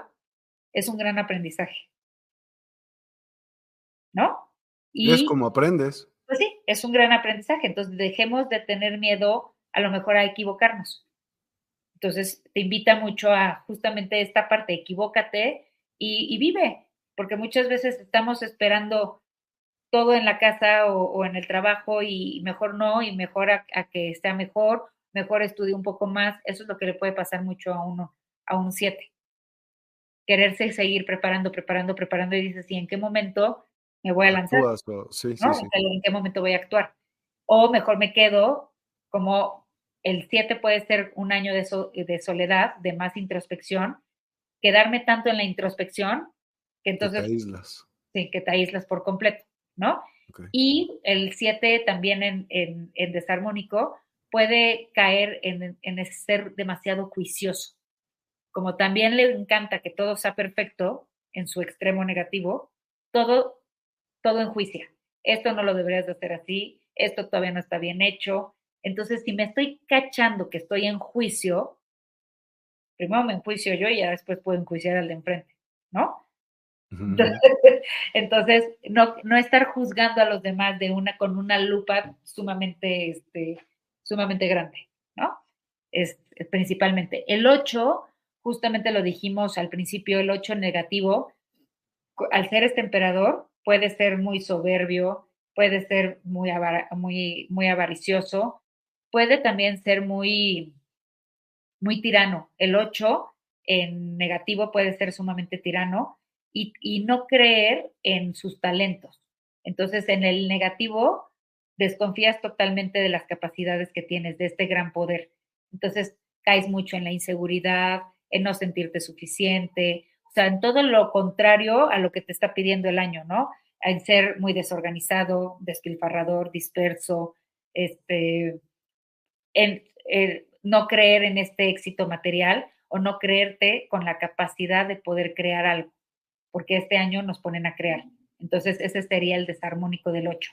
B: es un gran aprendizaje. ¿No?
A: Y es como aprendes.
B: Pues sí, es un gran aprendizaje. Entonces, dejemos de tener miedo a lo mejor a equivocarnos. Entonces, te invita mucho a justamente esta parte, equivócate y, vive, porque muchas veces estamos esperando todo en la casa o, en el trabajo y mejor no, y mejor a, que sea mejor, mejor estudie un poco más. Eso es lo que le puede pasar mucho a uno, a un siete. Quererse seguir preparando, preparando, preparando y dices, ¿y en qué momento me voy a lanzar?
A: Sí, sí,
B: ¿En qué momento voy a actuar? O mejor me quedo como el 7 puede ser un año de, de, soledad, de más introspección, quedarme tanto en la introspección que entonces...
A: Que te aíslas.
B: Sí, que te aíslas por completo, ¿no? Y el 7 también en, en, desarmónico puede caer en, en ser demasiado juicioso. Como también le encanta que todo sea perfecto en su extremo negativo, todo, todo enjuicia. Esto no lo deberías de hacer así, esto todavía no está bien hecho. Entonces, si me estoy cachando que estoy en juicio, primero me enjuicio yo y ya después puedo enjuiciar al de enfrente, ¿no? Entonces, no, no estar juzgando a los demás de una con una lupa sumamente, este, sumamente grande, ¿no? Es, principalmente. El 8, justamente lo dijimos al principio, el 8 negativo, al ser este emperador, puede ser muy soberbio, puede ser muy, muy, muy avaricioso, puede también ser muy, muy tirano. El 8 en negativo puede ser sumamente tirano y, no creer en sus talentos. Entonces, en el negativo, desconfías totalmente de las capacidades que tienes, de este gran poder. Entonces, caes mucho en la inseguridad, en no sentirte suficiente, o sea, en todo lo contrario a lo que te está pidiendo el año, ¿no? En ser muy desorganizado, despilfarrador, disperso, este, en, no creer en este éxito material o no creerte con la capacidad de poder crear algo porque este año nos ponen a crear. Entonces, ese sería el desarmónico del 8.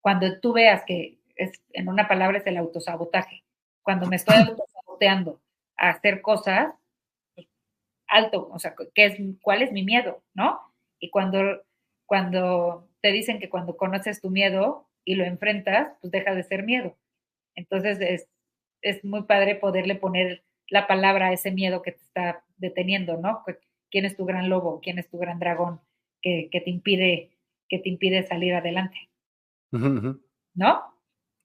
B: Cuando tú veas que, es, en una palabra, es el autosabotaje. Cuando me estoy autosaboteando a hacer cosas, alto, o sea, ¿qué es, ¿cuál es mi miedo? ¿No? Y cuando, cuando te dicen que cuando conoces tu miedo y lo enfrentas, pues deja de ser miedo. Entonces, es, es muy padre poderle poner la palabra a ese miedo que te está deteniendo, ¿no? quién es tu gran lobo, quién es tu gran dragón que, te, impide, que te impide salir adelante. ¿No?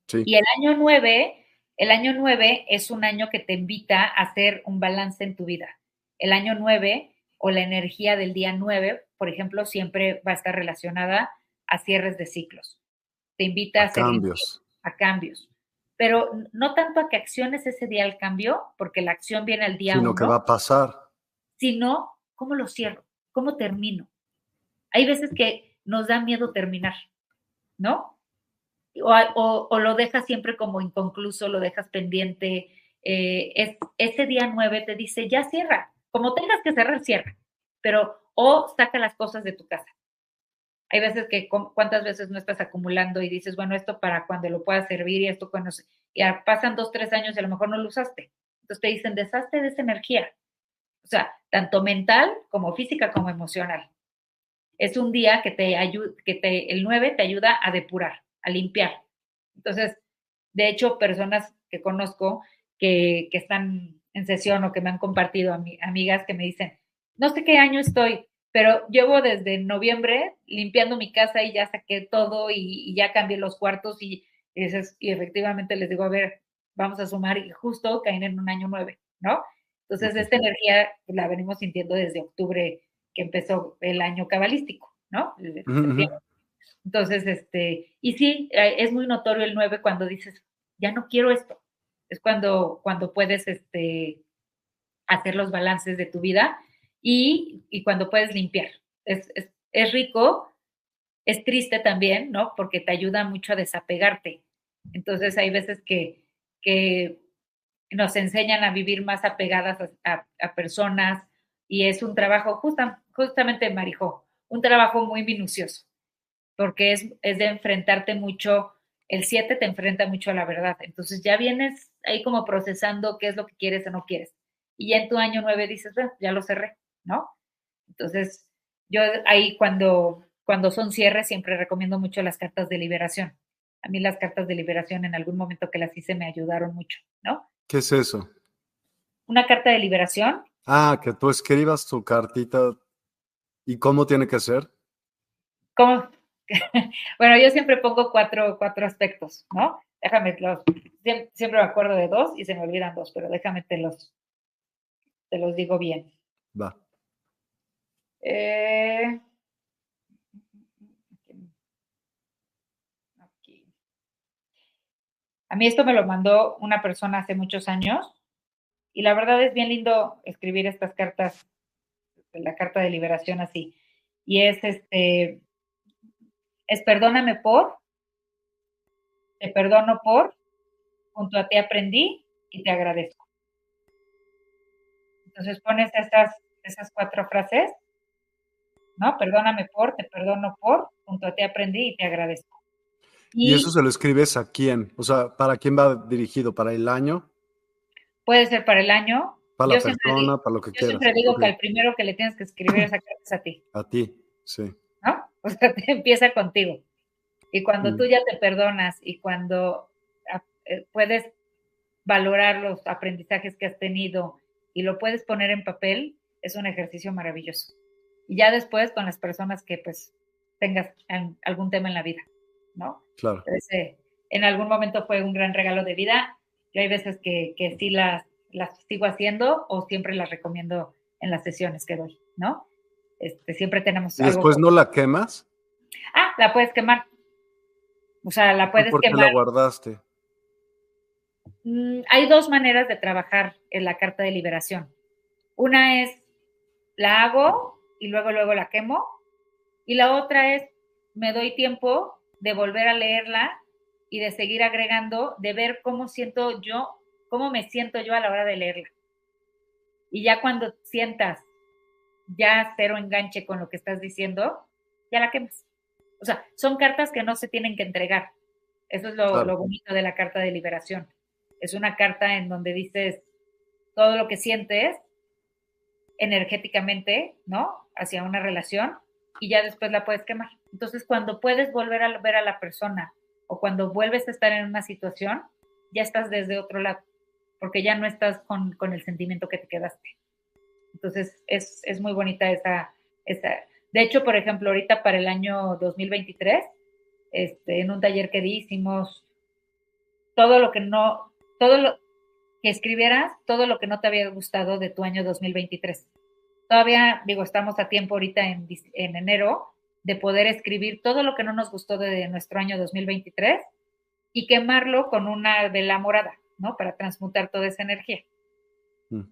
B: Sí. Y el año 9, el año 9 es un año que te invita a hacer un balance en tu vida. El año 9 o la energía del día 9, por ejemplo, siempre va a estar relacionada a cierres de ciclos. Te invita a, hacer
A: cambios.
B: A cambios. Pero no tanto a que acciones ese día el cambio, porque la acción viene al día
A: Sino que va a pasar.
B: Sino ¿Cómo lo cierro? ¿Cómo termino? Hay veces que nos da miedo terminar, ¿no? O, lo dejas siempre como inconcluso, lo dejas pendiente. Eh, es, ese día 9 te dice, ya cierra. Como tengas que cerrar, cierra. Pero o saca las cosas de tu casa. Hay veces que, ¿cuántas veces no estás acumulando y dices, bueno, esto para cuando lo puedas servir y esto cuando... Ya pasan dos, tres años y a lo mejor no lo usaste. Entonces te dicen, deshazte de esa energía. O sea, tanto mental como física como emocional. Es un día que te ayuda, que te, el 9 te ayuda a depurar, a limpiar. Entonces, de hecho, personas que conozco que, que están en sesión o que me han compartido, amigas que me dicen, no sé qué año estoy, pero llevo desde noviembre limpiando mi casa y ya saqué todo y, ya cambié los cuartos y, y efectivamente les digo, a ver, vamos a sumar y justo caen en un año nueve, ¿no? Entonces, esta energía la venimos sintiendo desde octubre que empezó el año cabalístico, ¿no? Entonces, este, y sí, eh, es muy notorio el 9 cuando dices, ya no quiero esto. Es cuando, cuando puedes este, hacer los balances de tu vida y, cuando puedes limpiar. Es, es, rico, es triste también, ¿no? Porque te ayuda mucho a desapegarte. Entonces, hay veces que, que nos enseñan a vivir más apegadas a, personas y es un trabajo justamente, Marijo, un trabajo muy minucioso, porque es, es de enfrentarte mucho, el 7 te enfrenta mucho a la verdad, entonces ya vienes ahí como procesando qué es lo que quieres o no quieres. Y ya en tu año 9 dices, bueno, ya lo cerré, ¿no? Entonces, yo ahí cuando, cuando son cierres siempre recomiendo mucho las cartas de liberación. A mí las cartas de liberación en algún momento que las hice me ayudaron mucho, ¿no?
A: ¿Qué es eso?
B: Una carta de liberación.
A: Ah, que tú escribas tu cartita. ¿Y cómo tiene que ser?
B: ¿Cómo? bueno, yo siempre pongo cuatro, cuatro aspectos, ¿no? Déjame, los, siempre me acuerdo de dos y se me olvidan dos, pero déjame te los, te los digo bien.
A: Va.
B: Eh, A mí esto me lo mandó una persona hace muchos años y la verdad es bien lindo escribir estas cartas, la carta de liberación así. Y es este, es perdóname por, te perdono por, junto a ti aprendí y te agradezco. Entonces pones esas, esas cuatro frases, ¿no? Perdóname por, te perdono por, junto a ti aprendí y te agradezco.
A: Y, eso se lo escribes a quién? O sea, ¿para quién va dirigido? ¿Para el año?
B: Puede ser para el año.
A: Para la persona, para lo que quieras.
B: Yo siempre digo que al primero que le tienes que escribir esa carta es a ti.
A: A ti, sí.
B: ¿No? O sea, te empieza contigo. Y cuando mm. tú ya te perdonas y cuando ah, eh, puedes valorar los aprendizajes que has tenido y lo puedes poner en papel, es un ejercicio maravilloso. Y ya después con las personas que pues tengas algún tema en la vida, ¿no?
A: Claro.
B: Eh, en algún momento fue un gran regalo de vida. Yo hay veces que, que sí las, las sigo haciendo o siempre las recomiendo en las sesiones que doy, ¿no? Este, siempre tenemos.
A: ¿Y después no la quemas?
B: Ah, la puedes quemar. O sea, la puedes
A: ¿Por qué
B: quemar.
A: la guardaste?
B: Mm, hay dos maneras de trabajar en la carta de liberación. Una es la hago y luego luego la quemo. Y la otra es me doy tiempo de volver a leerla y de seguir agregando, de ver cómo siento yo, cómo me siento yo a la hora de leerla. Y ya cuando sientas ya cero enganche con lo que estás diciendo, ya la quemas. O sea, son cartas que no se tienen que entregar. Eso es lo, lo bonito de la carta de liberación. Es una carta en donde dices todo lo que sientes energéticamente, ¿no? Hacia una relación y ya después la puedes quemar. Entonces, cuando puedes volver a ver a la persona o cuando vuelves a estar en una situación, ya estás desde otro lado, porque ya no estás con, con el sentimiento que te quedaste. Entonces, es, es muy bonita esa, esa. De hecho, por ejemplo, ahorita para el año 2023, este, en un taller que di, hicimos todo lo que no, todo lo que escribieras, todo lo que no te había gustado de tu año 2023. Todavía, digo, estamos a tiempo ahorita en, en enero de poder escribir todo lo que no nos gustó de nuestro año 2023 y quemarlo con una vela morada, ¿no? Para transmutar toda esa energía. Mm.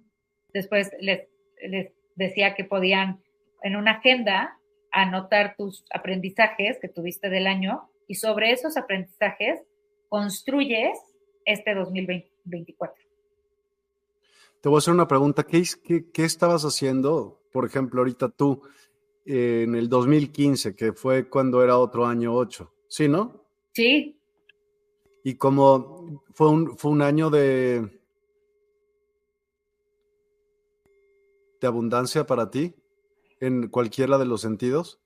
B: Después les, les decía que podían en una agenda anotar tus aprendizajes que tuviste del año y sobre esos aprendizajes construyes este 2024.
A: Te voy a hacer una pregunta. ¿Qué, qué, qué estabas haciendo, por ejemplo, ahorita tú, en el 2015, que fue cuando era otro año 8? ¿Sí, no?
B: Sí.
A: Y como fue un, fue un año de, de abundancia para ti, en cualquiera de los sentidos.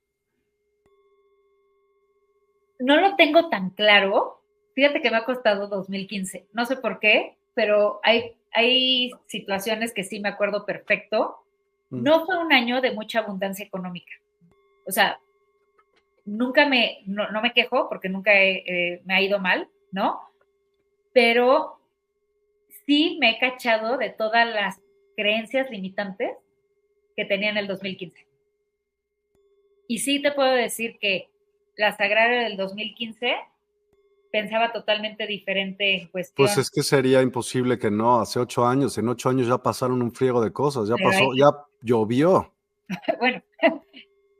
B: No lo tengo tan claro, Fíjate que me ha costado 2015. No sé por qué, pero hay, hay situaciones que sí me acuerdo perfecto. No fue un año de mucha abundancia económica. O sea, nunca me, no, me quejo porque nunca me ha ido mal, ¿no? Pero sí me he cachado de todas las creencias limitantes que tenía en el 2015. Y sí te puedo decir que la Sagrada del 2015 pensaba totalmente diferente en cuestión.
A: Pues es que sería imposible que no, hace ocho años, en ocho años ya pasaron un friego de cosas, ya pasó, ya llovió.
B: bueno,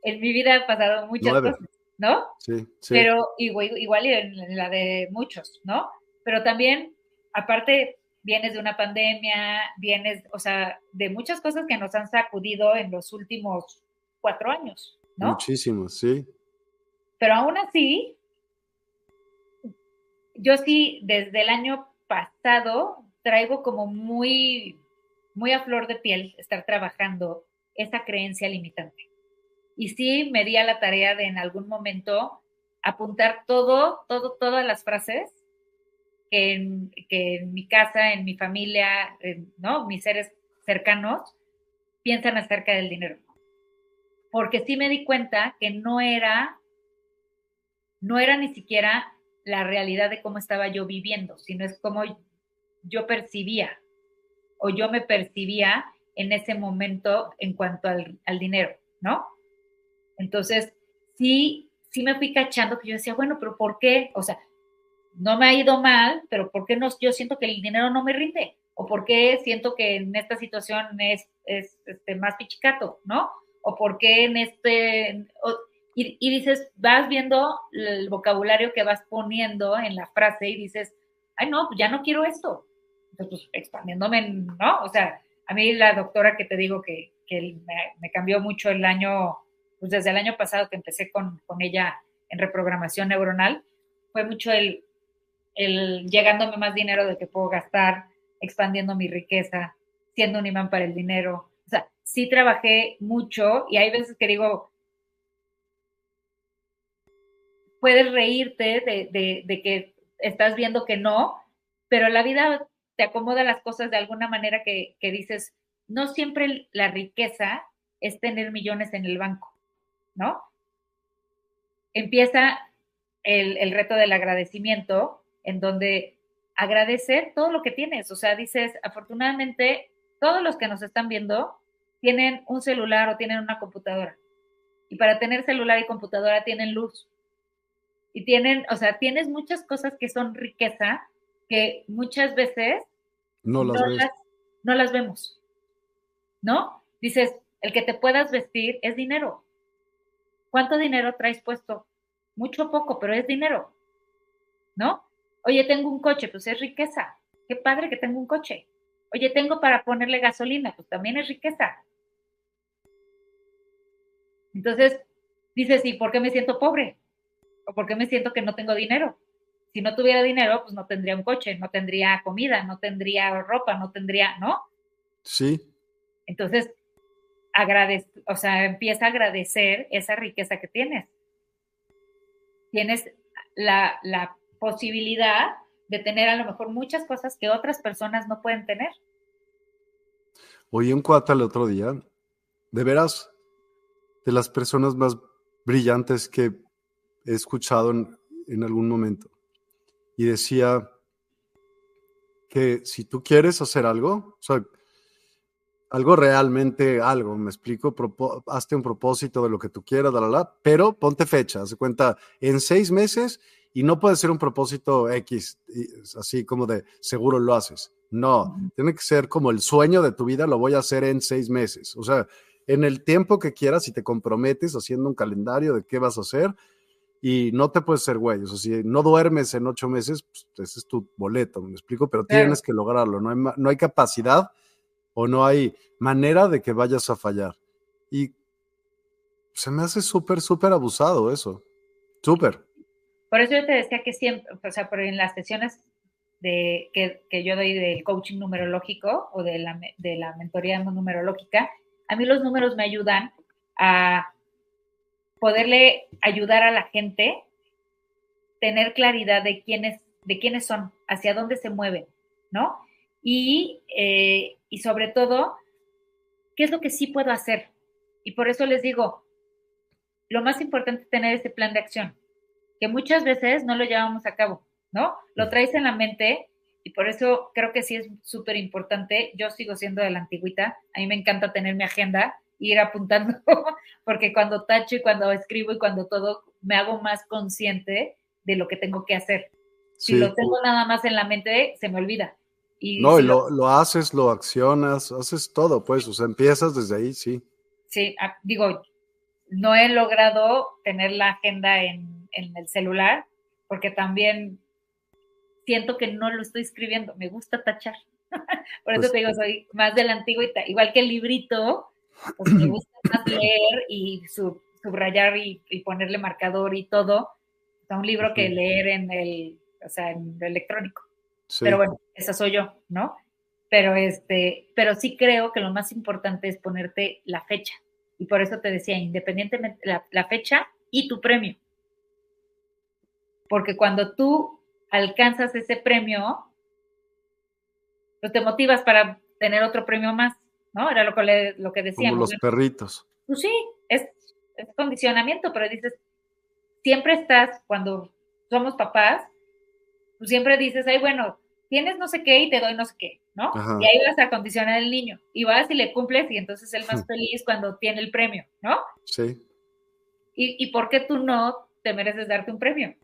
B: en mi vida ha pasado muchas cosas, ¿no?
A: Sí, sí.
B: Pero igual, igual en la de muchos, ¿no? Pero también, aparte, vienes de una pandemia, vienes, o sea, de muchas cosas que nos han sacudido en los últimos cuatro años, ¿no?
A: Muchísimas, sí.
B: Pero aún así, yo sí, desde el año pasado, traigo como muy, muy a flor de piel estar trabajando esa creencia limitante. Y sí me di a la tarea de en algún momento apuntar todo, todo, todas las frases que en, que en mi casa, en mi familia, ¿no? Mis seres cercanos piensan acerca del dinero. Porque sí me di cuenta que no era, no era ni siquiera la realidad de cómo estaba yo viviendo, sino es cómo yo percibía o yo me percibía en ese momento en cuanto al, dinero, ¿no? Entonces, sí, sí me fui cachando que yo decía, bueno, pero ¿por qué? O sea, no me ha ido mal, pero ¿por qué no, yo siento que el dinero no me rinde? ¿O por qué siento que en esta situación es, es este, más pichicato, ¿no? ¿O por qué en este... y, dices, vas viendo el vocabulario que vas poniendo en la frase y dices, ay, no, ya no quiero esto. Entonces, pues, expandiéndome, ¿no? O sea, a mí la doctora que te digo que, que me, me, cambió mucho el año, pues desde el año pasado que empecé con, con ella en reprogramación neuronal, fue mucho el, el llegándome más dinero de que puedo gastar, expandiendo mi riqueza, siendo un imán para el dinero. O sea, sí trabajé mucho y hay veces que digo, puedes reírte de, de, de que estás viendo que no, pero la vida te acomoda las cosas de alguna manera que, dices, no siempre la riqueza es tener millones en el banco, ¿no? Empieza el, el, reto del agradecimiento, en donde agradecer todo lo que tienes, o sea, dices, afortunadamente, todos los que nos están viendo tienen un celular o tienen una computadora. Y para tener celular y computadora tienen luz. Y tienen, o sea, tienes muchas cosas que son riqueza que muchas veces
A: no las,
B: no las, no las vemos. ¿No? Dices, el que te puedas vestir es dinero. ¿Cuánto dinero traes puesto? Mucho o poco, pero es dinero. ¿No? Oye, tengo un coche, pues es riqueza. Qué padre que tengo un coche. Oye, tengo para ponerle gasolina, pues también es riqueza. Entonces, dices, ¿y por qué me siento pobre? ¿O por qué me siento que no tengo dinero? Si no tuviera dinero, pues no tendría un coche, no tendría comida, no tendría ropa, no tendría, ¿no?
A: Sí.
B: Entonces, agradece, o sea, empieza a agradecer esa riqueza que tienes. Tienes la, la posibilidad de tener a lo mejor muchas cosas que otras personas no pueden tener.
A: Oí un cuata el otro día, de veras, de las personas más brillantes que he escuchado en, en algún momento. Y decía que si tú quieres hacer algo, o sea, algo realmente, algo, me explico, hazte un propósito de lo que tú quieras, la, la, pero ponte fecha, haz cuenta, en seis meses y no puede ser un propósito X, así como de seguro lo haces. No, tiene que ser como el sueño de tu vida, lo voy a hacer en seis meses. O sea, en el tiempo que quieras y te comprometes haciendo un calendario de qué vas a hacer y no te puedes ser güey. O sea, si no duermes en ocho meses, pues ese es tu boleto, me explico, pero tienes que lograrlo. No hay, no hay capacidad o no hay manera de que vayas a fallar. Y se me hace súper, súper abusado eso. Súper.
B: Por eso yo te decía que siempre, o sea, por en las sesiones de, que, que, yo doy del coaching numerológico o de la, de la mentoría numerológica, a mí los números me ayudan a poderle ayudar a la gente tener claridad de quiénes, de quiénes son, hacia dónde se mueven, ¿no? Y, eh, y sobre todo, ¿qué es lo que sí puedo hacer? Y por eso les digo, lo más importante es tener ese plan de acción, que muchas veces no lo llevamos a cabo, ¿no? Lo traes en la mente y por eso creo que sí es súper importante. Yo sigo siendo de la antigüita, a mí me encanta tener mi agenda ir apuntando, porque cuando tacho y cuando escribo y cuando todo, me hago más consciente de lo que tengo que hacer. Si sí. lo tengo nada más en la mente, se me olvida.
A: Y no, si lo, lo, haces, lo accionas, haces todo, pues, o sea, empiezas desde ahí, sí.
B: Sí, digo, no he logrado tener la agenda en, en el celular, porque también siento que no lo estoy escribiendo, me gusta tachar. Por eso pues, te digo, soy más de la antigüita, igual que el librito, pues me gusta más leer y sub, subrayar y, y, ponerle marcador y todo. Sea, un libro que leer en el, o sea, en el electrónico. Sí. Pero bueno, esa soy yo, ¿no? Pero este, pero sí creo que lo más importante es ponerte la fecha. Y por eso te decía, independientemente la, la fecha y tu premio. Porque cuando tú alcanzas ese premio, pues te motivas para tener otro premio más. ¿No? Era lo que, le, lo que decíamos.
A: Como los perritos.
B: Pues sí, es, es, condicionamiento, pero dices, siempre estás, cuando somos papás, pues siempre dices, ay, bueno, tienes no sé qué y te doy no sé qué, ¿no? Ajá. Y ahí vas a condicionar al niño. Y vas y le cumples y entonces él más feliz cuando tiene el premio, ¿no?
A: Sí.
B: ¿Y, ¿Y por qué tú no te mereces darte un premio?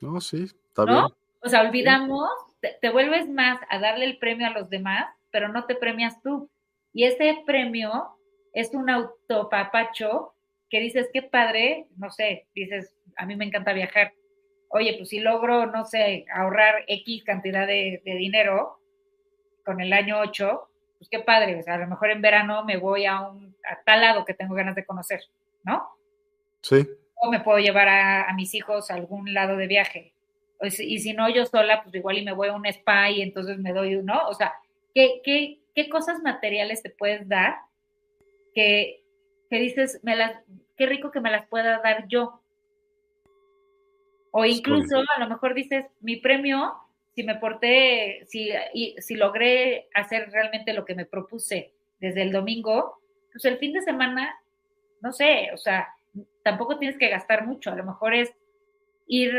A: No, sí, está
B: ¿no?
A: bien.
B: O sea, olvidamos, te, te vuelves más a darle el premio a los demás pero no te premias tú. Y ese premio es un autopapacho que dices, qué padre, no sé, dices, a mí me encanta viajar. Oye, pues si logro, no sé, ahorrar X cantidad de, dinero con el año 8, pues qué padre, o sea, a lo mejor en verano me voy a un a tal lado que tengo ganas de conocer, ¿no?
A: Sí.
B: O me puedo llevar a, mis hijos a algún lado de viaje. y si no, yo sola, pues igual y me voy a un spa y entonces me doy, ¿no? O sea, ¿qué, qué, qué cosas materiales te puedes dar que, que dices, me las, qué rico que me las pueda dar yo? O incluso a lo mejor dices, mi premio, si me porté, si, si logré hacer realmente lo que me propuse desde el domingo, pues el fin de semana, no sé, o sea, tampoco tienes que gastar mucho, a lo mejor es ir,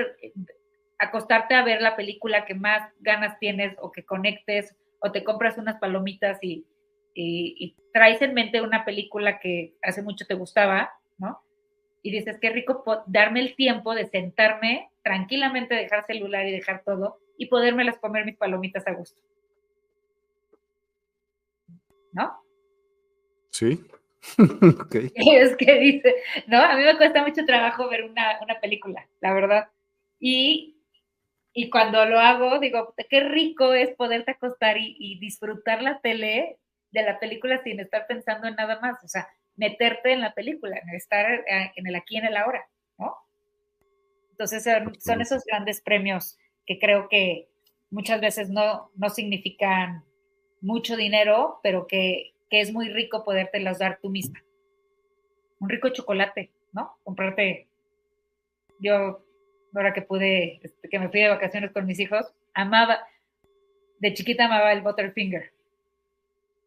B: acostarte a ver la película que más ganas tienes o que conectes, o te compras unas palomitas y, y, traes en mente una película que hace mucho te gustaba, ¿no? Y dices, qué rico darme el tiempo de sentarme tranquilamente, dejar celular y dejar todo y podérmelas comer mis palomitas a gusto. ¿No?
A: Sí.
B: okay. Es que dice, no, a mí me cuesta mucho trabajo ver una, una película, la verdad. Y, y, cuando lo hago, digo, qué rico es poderte acostar y, y, disfrutar la tele de la película sin estar pensando en nada más, o sea, meterte en la película, en estar eh, en el aquí, en el ahora, ¿no? Entonces son, son esos grandes premios que creo que muchas veces no, no significan mucho dinero, pero que que es muy rico podértelas dar tú misma. Un rico chocolate, ¿no? Comprarte. Yo, ahora que pude, este, que me fui de vacaciones con mis hijos, amaba, de chiquita amaba el Butterfinger.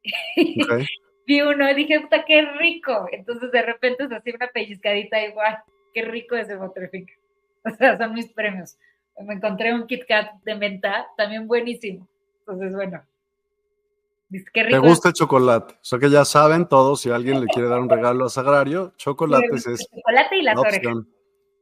B: Vi uno y dije, puta, qué rico. Entonces de repente se hacía una pellizcadita igual, qué rico ese Butterfinger. O sea, son mis premios. Me encontré un Kit Kat de menta, también buenísimo. Entonces, bueno,
A: me gusta el chocolate. O sea que ya saben todos, si alguien le quiere dar un regalo a Sagrario, chocolates es.
B: chocolate y las orejas.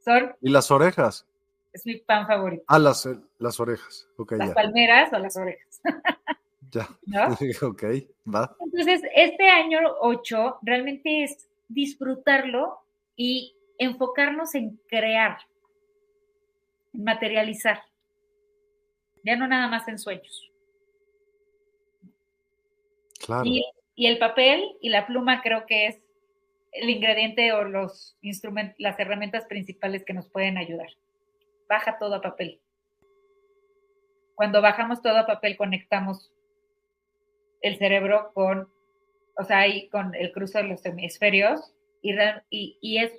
B: Son,
A: ¿Y las orejas?
B: Es mi pan favorito.
A: Ah, las, las orejas.
B: las palmeras o las orejas.
A: ya. ok, va.
B: Entonces, este año 8 realmente es disfrutarlo y enfocarnos en crear, en materializar. Ya no nada más en sueños. Y, el papel y la pluma creo que es el ingrediente o los instrumentos, las herramientas principales que nos pueden ayudar. Baja todo a papel. Cuando bajamos todo a papel, conectamos el cerebro con, o sea, ahí con el cruce de los hemisferios y, y, es,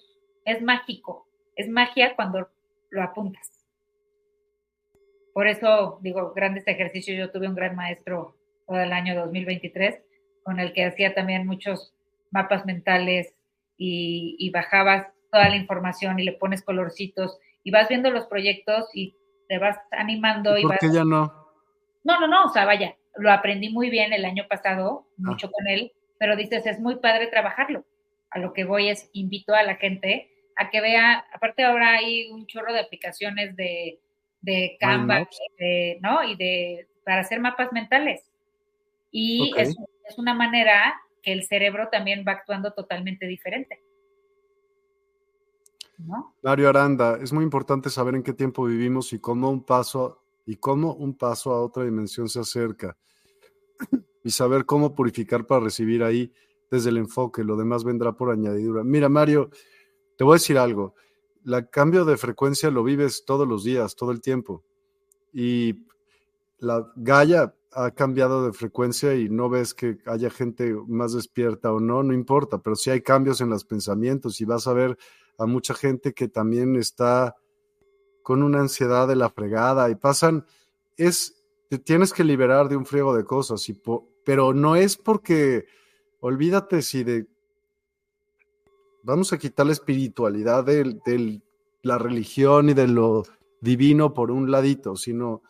B: es mágico. Es magia cuando lo apuntas. Por eso digo, grandes ejercicios. Yo tuve un gran maestro todo el año 2023, con el que hacía también muchos mapas mentales y, bajabas toda la información y le pones colorcitos y vas viendo los proyectos y te vas animando.
A: ¿Y, por qué ya no?
B: No, no, no, o sea, vaya, lo aprendí muy bien el año pasado, ah. mucho con él, pero dices, es muy padre trabajarlo. A lo que voy es, invito a la gente a que vea, aparte ahora hay un chorro de aplicaciones de, de Canva, ¿no? Y de, para hacer mapas mentales. Y es, una manera que el cerebro también va actuando totalmente diferente.
A: Mario Aranda, es muy importante saber en qué tiempo vivimos y cómo un paso y cómo un paso a otra dimensión se acerca y saber cómo purificar para recibir ahí desde el enfoque, lo demás vendrá por añadidura. Mira, Mario, te voy a decir algo, el cambio de frecuencia lo vives todos los días, todo el tiempo. Y la Gaia ha cambiado de frecuencia y no ves que haya gente más despierta o no, no importa, pero sí hay cambios en los pensamientos y vas a ver a mucha gente que también está con una ansiedad de la fregada y pasan, es, te tienes que liberar de un friego de cosas, y pero no es porque, olvídate si de, vamos a quitar la espiritualidad de la religión y de lo divino por un ladito, sino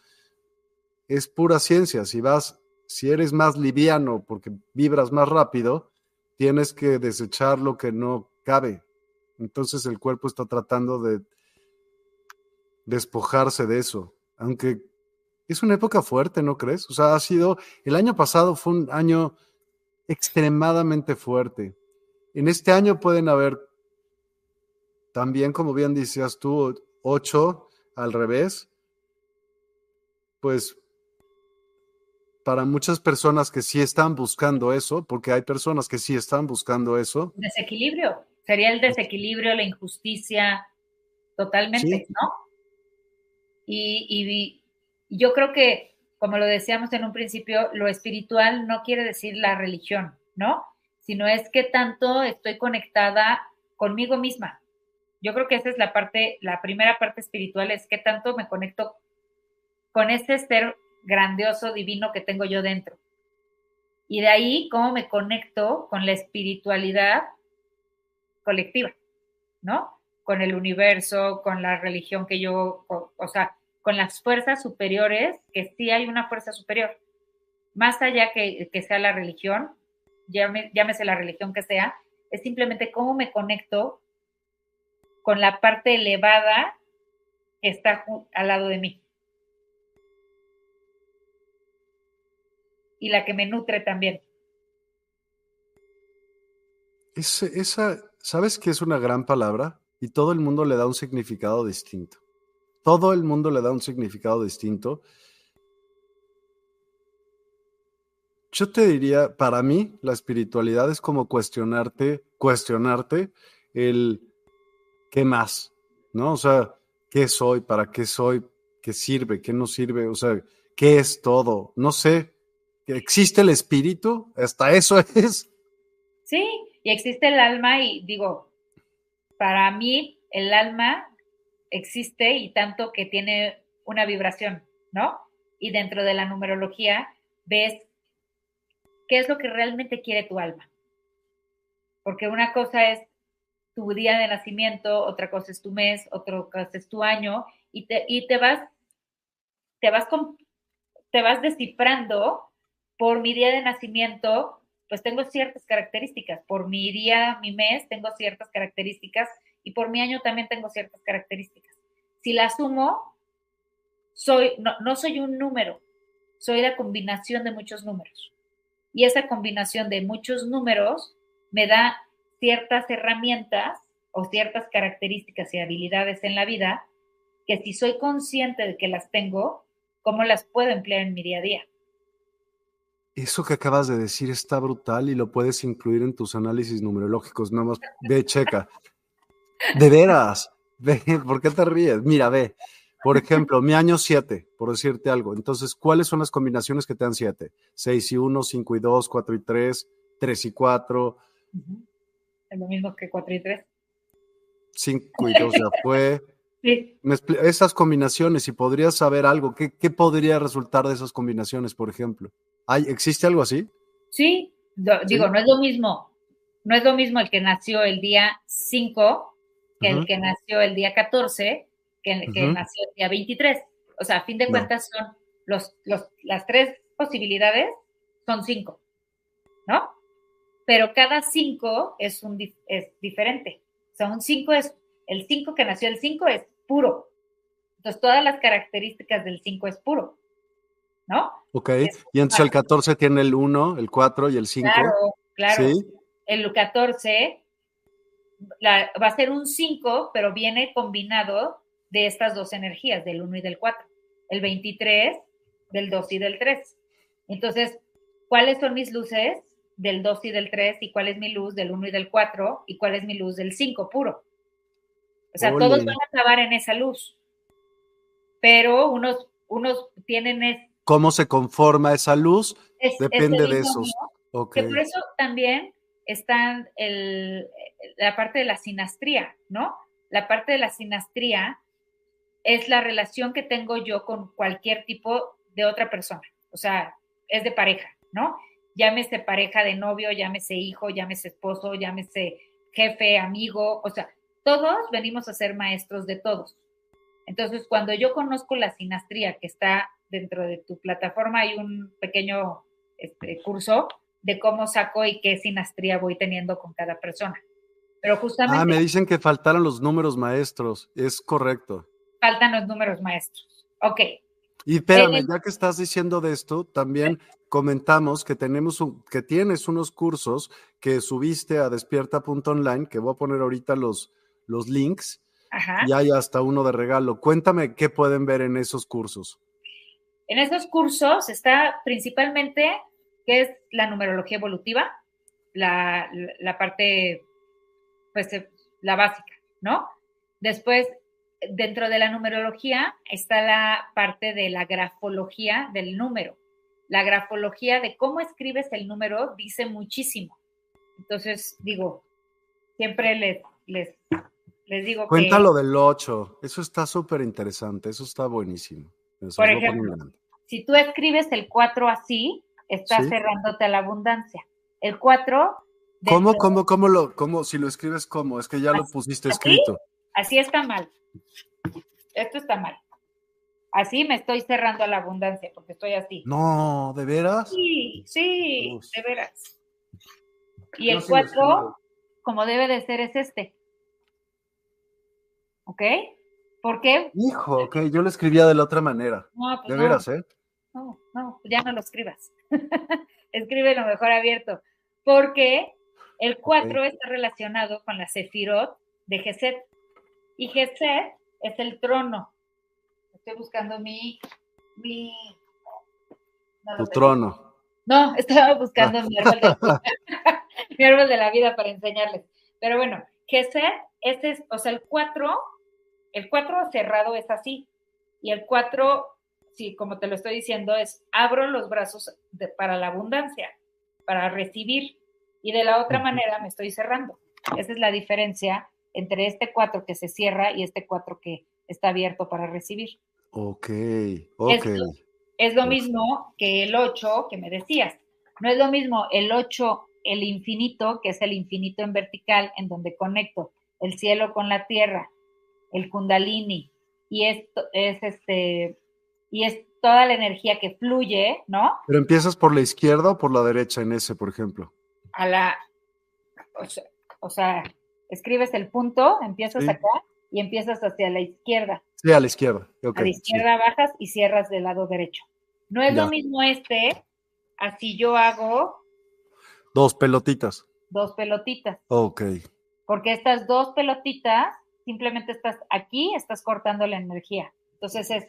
A: es pura ciencia. Si vas, si eres más liviano porque vibras más rápido, tienes que desechar lo que no cabe. Entonces el cuerpo está tratando de despojarse de eso, aunque es una época fuerte, ¿no crees? O sea, ha sido, el año pasado fue un año extremadamente fuerte. En este año pueden haber también, como bien decías tú, 8 al revés, pues para muchas personas que sí están buscando eso, porque hay personas que sí están buscando eso.
B: Desequilibrio, sería el desequilibrio, la injusticia, totalmente, ¿no? Y, y yo creo que, como lo decíamos en un principio, lo espiritual no quiere decir la religión, ¿no? Sino es que tanto estoy conectada conmigo misma. Yo creo que esa es la parte, la primera parte espiritual, es que tanto me conecto con ese ser grandioso, divino que tengo yo dentro. Y de ahí, cómo me conecto con la espiritualidad colectiva, ¿no? Con el universo, con la religión que yo, o, sea, con las fuerzas superiores, que sí hay una fuerza superior. Más allá que, que sea la religión, llámese la religión que sea, es simplemente cómo me conecto con la parte elevada que está al lado de mí. y la que me nutre también.
A: esa, ¿sabes que es una gran palabra? Y todo el mundo le da un significado distinto. Todo el mundo le da un significado distinto. Yo te diría, para mí, la espiritualidad es como cuestionarte, cuestionarte el qué más, ¿no? O sea, ¿qué soy? ¿Para qué soy? ¿Qué sirve? ¿Qué no sirve? O sea, ¿qué es todo? No sé existe el espíritu, hasta eso es.
B: Sí, y existe el alma y digo, para mí el alma existe y tanto que tiene una vibración, ¿no? Y dentro de la numerología ves qué es lo que realmente quiere tu alma. Porque una cosa es tu día de nacimiento, otra cosa es tu mes, otra cosa es tu año, y te, y te vas, te vas, te vas descifrando por mi día de nacimiento, pues tengo ciertas características. Por mi día, mi mes, tengo ciertas características y por mi año también tengo ciertas características. Si las sumo, soy, no, no soy un número, soy la combinación de muchos números. Y esa combinación de muchos números me da ciertas herramientas o ciertas características y habilidades en la vida que si soy consciente de que las tengo, ¿cómo las puedo emplear en mi día a día?
A: Eso que acabas de decir está brutal y lo puedes incluir en tus análisis numerológicos. Nada más ve, checa. De veras, ve, ¿por qué te ríes? Mira, ve. Por ejemplo, mi año 7, por decirte algo. Entonces, ¿cuáles son las combinaciones que te dan 7? 6 y 1, 5 y 2, 4 y 3, 3 y 4.
B: Es lo mismo que 4 y 3.
A: 5 y 2 ya fue. Sí. Esas combinaciones, si podrías saber algo, ¿qué, ¿qué podría resultar de esas combinaciones, por ejemplo? ¿Existe algo así?
B: Sí, digo, no es lo mismo, no es lo mismo el que nació el día 5 que el que nació el día 14 que el que nació el día 23. O sea, a fin de cuentas son los, las tres posibilidades son cinco, ¿no? Pero cada cinco es, un, es diferente. O sea, un 5 es, el 5 que nació el 5 es puro. Entonces, todas las características del 5 es puro. ¿No?
A: Ok, y entonces el 14 tiene el 1, el 4 y el 5.
B: Claro, claro. El 14 va a ser un 5, pero viene combinado de estas dos energías, del 1 y del 4. El 23, del 2 y del 3. Entonces, ¿cuáles son mis luces del 2 y del 3? ¿Y cuál es mi luz del 1 y del 4? ¿Y cuál es mi luz del 5 puro? O sea, todos van a acabar en esa luz. Pero unos, unos tienen
A: cómo se conforma esa luz, depende de esos.
B: Que por eso también está la parte de la sinastría, ¿no? La parte de la sinastría es la relación que tengo yo con cualquier tipo de otra persona, o sea, es de pareja, ¿no? Llámese pareja de novio, llámese hijo, llámese esposo, llámese jefe, amigo, o sea, todos venimos a ser maestros de todos. Entonces, cuando yo conozco la sinastría que está dentro de tu plataforma hay un pequeño este, curso de cómo saco y qué sinastría voy teniendo con cada persona. Pero justamente...
A: Ah, me dicen que faltaron los números maestros, es correcto.
B: Faltan los números maestros, ok.
A: Y espérame, ya que estás diciendo de esto, también comentamos que tenemos un, que tienes unos cursos que subiste a despierta.online, que voy a poner ahorita los, los links
B: Ajá.
A: y hay hasta uno de regalo. Cuéntame qué pueden ver en esos cursos.
B: En esos cursos está principalmente qué es la numerología evolutiva, la, la- parte, pues, eh, la básica, ¿no? Después, dentro de la numerología está la parte de la grafología del número. La grafología de cómo escribes el número dice muchísimo. Entonces, digo, siempre les, les, digo que...
A: Cuéntalo del 8. Eso está súper interesante. Eso está buenísimo. Eso
B: Por ejemplo, si tú escribes el 4 así, estás
A: Sí.
B: cerrándote a la abundancia. El 4...
A: ¿Cómo, cómo, cómo lo, cómo, si lo escribes cómo? Es que ya lo pusiste escrito.
B: Así está mal. Esto está mal. Así me estoy cerrando a la abundancia porque estoy así.
A: No, ¿de veras?
B: Sí, sí,
A: Uf.
B: de veras. Y el
A: sí lo
B: 4,
A: escribo.
B: como debe de ser, es este. ¿Ok? ¿Por qué?
A: Hijo, ok, yo lo escribía de la otra manera.
B: No, pues
A: De
B: no,
A: veras, ¿eh?
B: No, no, ya no lo escribas. Escríbelo mejor abierto. Porque el 4 está relacionado con la Sefirot de Geset. Y Geset es el trono. Estoy buscando mi. mi no,
A: Tu trono.
B: No, estaba buscando mi árbol de la vida. mi árbol de la vida para enseñarles. Pero bueno, Geset, este es, o sea, el 4, el 4 cerrado es así. Y el 4, sí, como te lo estoy diciendo, es abro los brazos de- para la abundancia, para recibir. Y de la otra manera me estoy cerrando. Esa es la diferencia entre este 4 que se cierra y este 4 que está abierto para recibir.
A: Ok, ok.
B: Es lo
A: Uf.
B: mismo que el 8 que me decías. No es lo mismo el 8, el infinito, que es el infinito en vertical, en donde conecto el cielo con la tierra, el kundalini, y esto es este, y es toda la energía que fluye, ¿no?
A: ¿Pero empiezas por la izquierda o por la derecha en ese, por ejemplo?
B: A la, o sea, o sea, escribes el punto, empiezas
A: Sí.
B: acá y empiezas hacia la izquierda.
A: Sí, a la izquierda.
B: A la
A: sí.
B: izquierda bajas y cierras del lado derecho. No es
A: Ya.
B: lo mismo este, así yo hago
A: Dos pelotitas.
B: dos pelotitas,
A: Ok.
B: porque estas dos pelotitas simplemente estás aquí, estás cortando la energía. Entonces es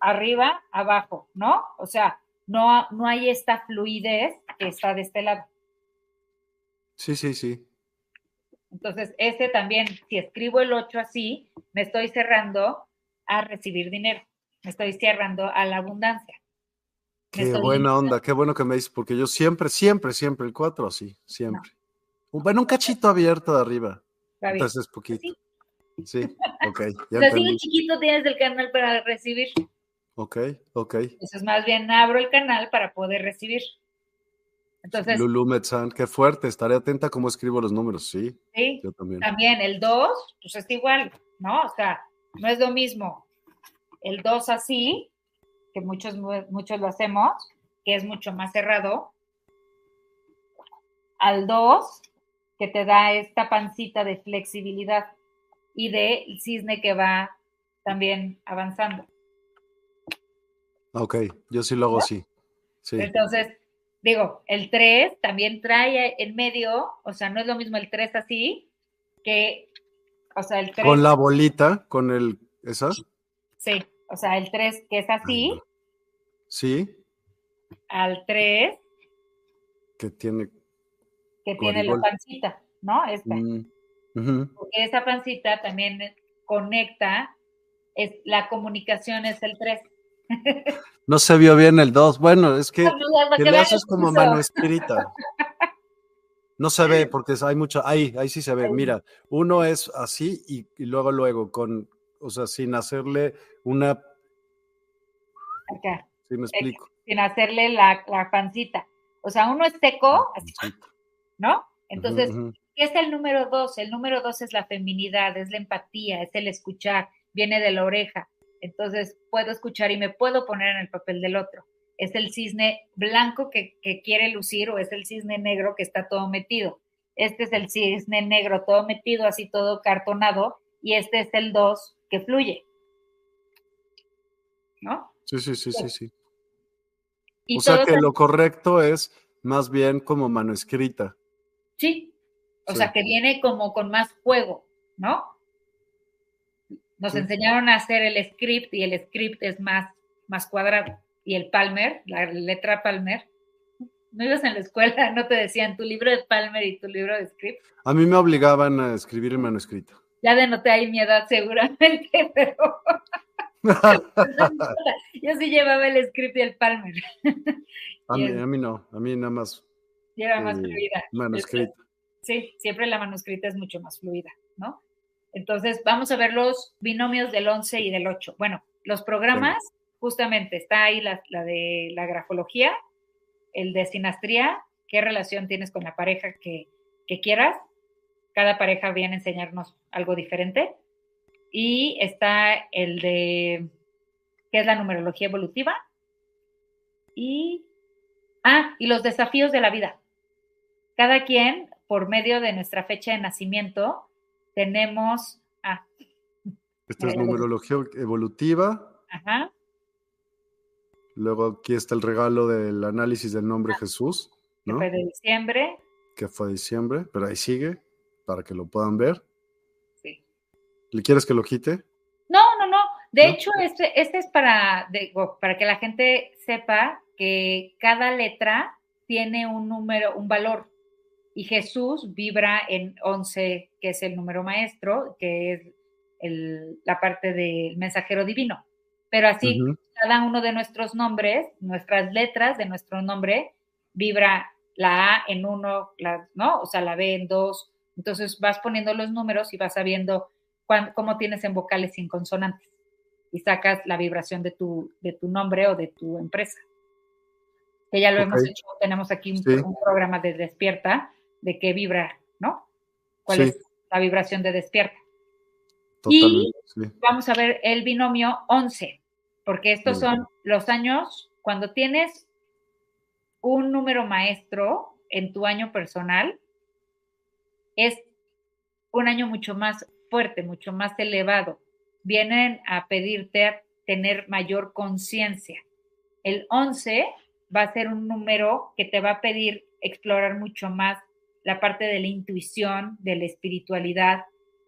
B: arriba, abajo, ¿no? O sea, no, no hay esta fluidez que está de este lado.
A: Sí, sí, sí.
B: Entonces, ese también, si escribo el 8 así, me estoy cerrando a recibir dinero, me estoy cerrando a la abundancia.
A: Qué buena onda, qué bueno que me dices, porque yo siempre, siempre, siempre, el 4 así, siempre. Bueno, un cachito abierto de arriba. Entonces, poquito.
B: Sí.
A: Sí, ok,
B: O
A: ya
B: sea, así de chiquito tienes el canal para recibir.
A: Ok, ok.
B: Entonces, más bien abro el canal para poder recibir. Entonces,
A: Lulu qué fuerte, estaré atenta cómo escribo los números, sí,
B: sí,
A: yo también.
B: también el 2, pues está igual, ¿no? O sea, no es lo mismo el 2 así, que muchos, muchos lo hacemos, que es mucho más cerrado, al 2, que te da esta pancita de flexibilidad y de el cisne que va también avanzando.
A: Ok, yo sí lo hago así. Sí,
B: Entonces, digo, el 3 también trae en medio, o sea, no es lo mismo el 3 así que, o sea, el 3,
A: con la bolita, con el, ¿esa?
B: sí, o sea, el 3 que es así,
A: Sí,
B: al 3
A: que tiene.
B: que tiene la pancita, ¿no? Esta.
A: mm,
B: Porque esa pancita también conecta, es, la comunicación es el 3.
A: No se vio bien el 2. Bueno, es que,
B: Para
A: que haces como mano escrita. No se ve porque hay mucho, ahí, ahí sí se ve. Mira, uno es así y, y luego, luego, con, o sea, sin hacerle una,
B: Acá,
A: si me explico.
B: sin hacerle la, la pancita. O sea, uno es seco, así, ¿no? Entonces. ¿Qué es el número dos? El número dos es la feminidad, es la empatía, es el escuchar, viene de la oreja. Entonces puedo escuchar y me puedo poner en el papel del otro. Es el cisne blanco que, que quiere lucir o es el cisne negro que está todo metido. Este es el cisne negro todo metido, así todo cartonado, y este es el dos que fluye. ¿No?
A: Sí, sí, sí, sí, sí. O sea que lo correcto es más bien como mano escrita.
B: Sí. O
A: Sí.
B: sea, que viene como con más juego, ¿no? Nos enseñaron a hacer el script y el script es más, más cuadrado. Y el Palmer, la letra Palmer, no ibas en la escuela, no te decían tu libro de Palmer y tu libro de script.
A: A mí me obligaban a escribir el manuscrito.
B: Ya denoté ahí mi edad seguramente, pero yo sí llevaba el script y el Palmer.
A: a, mí, a mí no, a mí nada más.
B: Lleva más.
A: Manuscrito.
B: Sí, siempre la manuscrita es mucho más fluida, ¿no? Entonces, vamos a ver los binomios del 11 y del 8. Bueno, los programas, justamente, está ahí la, de la grafología, el de sinastría, qué relación tienes con la pareja que, que quieras. Cada pareja viene a enseñarnos algo diferente. Y está el de, ¿qué es la numerología evolutiva? Y, ah, y los desafíos de la vida. Cada quien, por medio de nuestra fecha de nacimiento, tenemos... Ah,
A: Esta es numerología evolutiva.
B: Ajá.
A: Luego aquí está el regalo del análisis del nombre Jesús.
B: ¿no? Que fue de diciembre.
A: Que fue de diciembre, pero ahí sigue, para que lo puedan ver.
B: Sí.
A: ¿Le quieres que lo quite?
B: No, no, no. De hecho, este, este es para, para que la gente sepa que cada letra tiene un número, un valor y Jesús vibra en 11, que es el número maestro, que es la parte del mensajero divino. Pero así, cada uno de nuestros nombres, nuestras letras de nuestro nombre, vibra la A en uno, la, ¿no? O sea, la B en dos. Entonces vas poniendo los números y vas sabiendo cómo tienes en vocales sin consonantes. Y sacas la vibración de tu, de tu nombre o de tu empresa. Que ya lo hemos hecho, tenemos aquí un programa de despierta de qué vibra, ¿no? ¿Cuál es la vibración de despierta? y vamos a ver el binomio 11, porque estos son los años cuando tienes un número maestro en tu año personal, es un año mucho más fuerte, mucho más elevado. Vienen a pedirte tener mayor conciencia. El 11 va a ser un número que te va a pedir explorar mucho más la parte de la intuición, de la espiritualidad,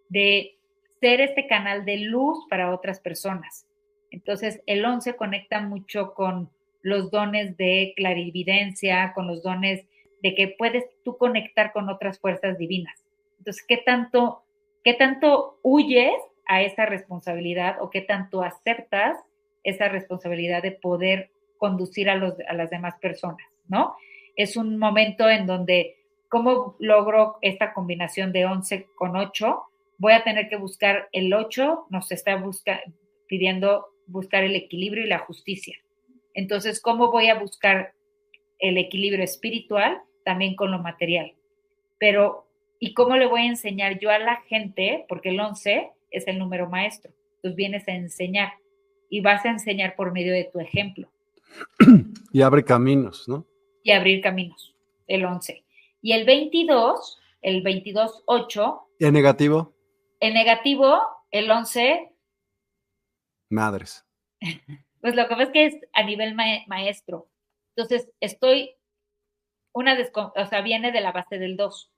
B: de ser este canal de luz para otras personas. Entonces, el 11 conecta mucho con los dones de clarividencia, con los dones de que puedes tú conectar con otras fuerzas divinas. Entonces, ¿qué tanto, qué tanto huyes a esa responsabilidad o qué tanto aceptas esa responsabilidad de poder conducir a, los, a las demás personas, ¿no? Es un momento en donde ¿Cómo logro esta combinación de 11 con 8? Voy a tener que buscar el 8, nos está pidiendo buscar el equilibrio y la justicia. Entonces, ¿cómo voy a buscar el equilibrio espiritual también con lo material? Pero, ¿y cómo le voy a enseñar yo a la gente? Porque el 11 es el número maestro. Entonces vienes a enseñar y vas a enseñar por medio de tu ejemplo.
A: Y abre caminos, ¿no?
B: Y abrir caminos, el 11. Y el 22, el 22-8.
A: ¿Y en negativo?
B: En negativo, el 11.
A: Madres.
B: Pues lo que pasa es que es a nivel maestro. Entonces, estoy, una o sea, viene de la base del 2.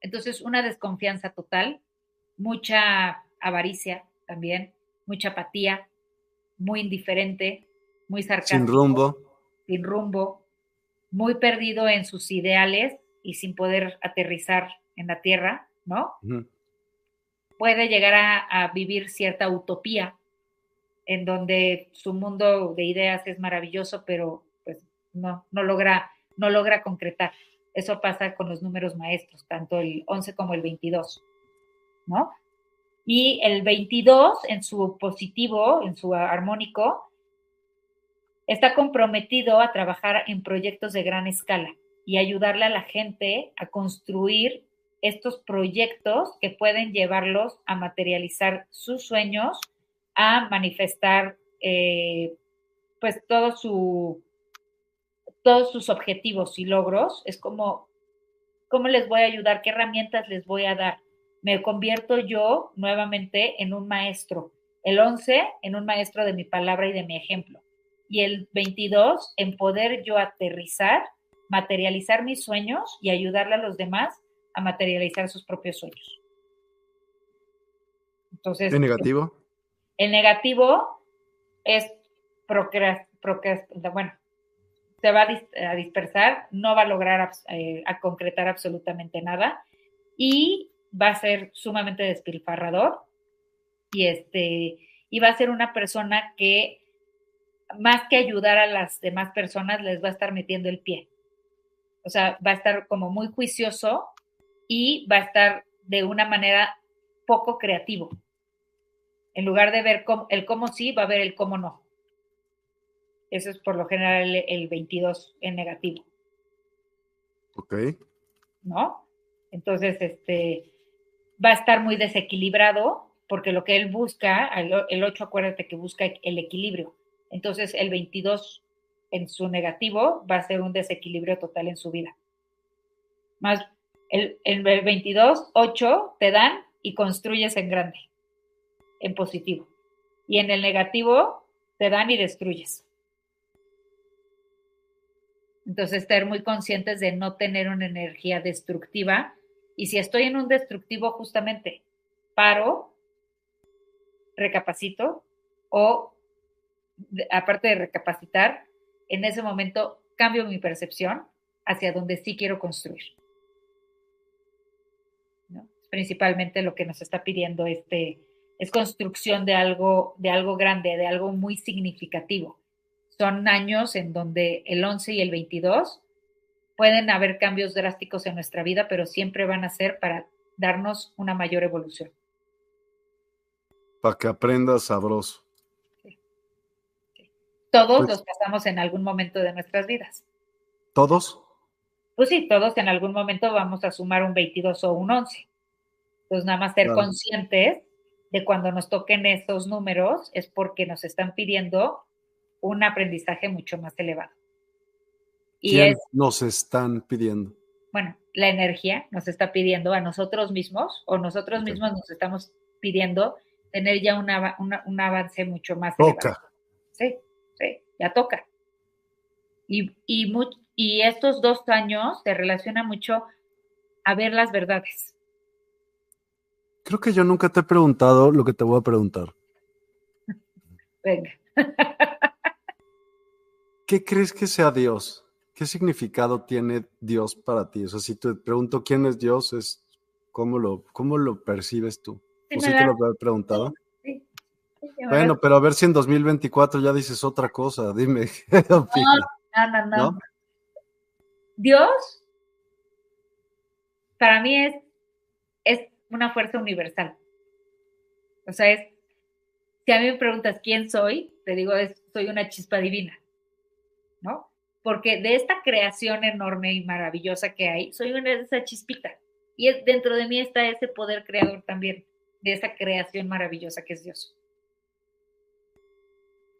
B: Entonces, una desconfianza total, mucha avaricia también, mucha apatía, muy indiferente, muy sarcástico.
A: Sin rumbo.
B: Sin rumbo, muy perdido en sus ideales y sin poder aterrizar en la tierra, ¿no? Puede llegar a, vivir cierta utopía en donde su mundo de ideas es maravilloso, pero pues no, no logra, no logra concretar. Eso pasa con los números maestros, tanto el 11 como el 22, ¿no? Y el 22 en su positivo, en su armónico, está comprometido a trabajar en proyectos de gran escala y ayudarle a la gente a construir estos proyectos que pueden llevarlos a materializar sus sueños, a manifestar eh, pues todos sus objetivos y logros. Es como, ¿cómo les voy a ayudar? ¿Qué herramientas les voy a dar? Me convierto yo nuevamente en un maestro. El 11 en un maestro de mi palabra y de mi ejemplo. Y el 22 en poder yo aterrizar materializar mis sueños y ayudarle a los demás a materializar sus propios sueños. Entonces.
A: ¿Es negativo?
B: El negativo es bueno, se va a, dispersar, no va a lograr eh, a concretar absolutamente nada y va a ser sumamente despilfarrador y este y va a ser una persona que más que ayudar a las demás personas les va a estar metiendo el pie. O sea, va a estar como muy juicioso y va a estar de una manera poco creativo. En lugar de ver el cómo sí, va a ver el cómo no. Eso es por lo general el, 22 en negativo.
A: Ok.
B: ¿No? Entonces, este, va a estar muy desequilibrado porque lo que él busca, el 8 acuérdate que busca el equilibrio. Entonces, el 22 en su negativo va a ser un desequilibrio total en su vida. Más el, el 22, 8 te dan y construyes en grande, en positivo. Y en el negativo te dan y destruyes. Entonces, estar muy conscientes de no tener una energía destructiva. Y si estoy en un destructivo, justamente paro, recapacito o, aparte de recapacitar, en ese momento cambio mi percepción hacia donde sí quiero construir. Principalmente lo que nos está pidiendo este, es construcción de algo, de algo grande, de algo muy significativo son años en donde el 11 y el 22 pueden haber cambios drásticos en nuestra vida, pero siempre van a ser para darnos una mayor evolución.
A: Para que aprendas sabroso.
B: Todos pues los pasamos en algún momento de nuestras vidas.
A: ¿Todos?
B: Pues sí, todos en algún momento vamos a sumar un 22 o un 11. Entonces, nada más ser conscientes de cuando nos toquen estos números es porque nos están pidiendo un aprendizaje mucho más elevado.
A: Y es, nos están pidiendo?
B: Bueno, la energía nos está pidiendo a nosotros mismos o nosotros mismos nos estamos pidiendo tener ya un avance mucho más
A: toca.
B: Sí, sí, ya toca. Y, y, y estos dos años se relaciona mucho a ver las verdades.
A: Creo que yo nunca te he preguntado lo que te voy a preguntar.
B: Venga.
A: ¿qué crees que sea Dios? ¿Qué significado tiene Dios para ti? O sea, si te pregunto quién es Dios, es cómo lo, cómo lo percibes tú. ¿O si te lo he preguntado? Bueno, pero a ver si en 2024 ya dices otra cosa, dime.
B: no, no, no, no. Dios, para mí es, es una fuerza universal. O sea, es, si a mí me preguntas quién soy, te digo, soy una chispa divina. ¿no? Porque de esta creación enorme y maravillosa que hay, soy una de esa chispita. Y dentro de mí está ese poder creador también, de esa creación maravillosa que es Dios.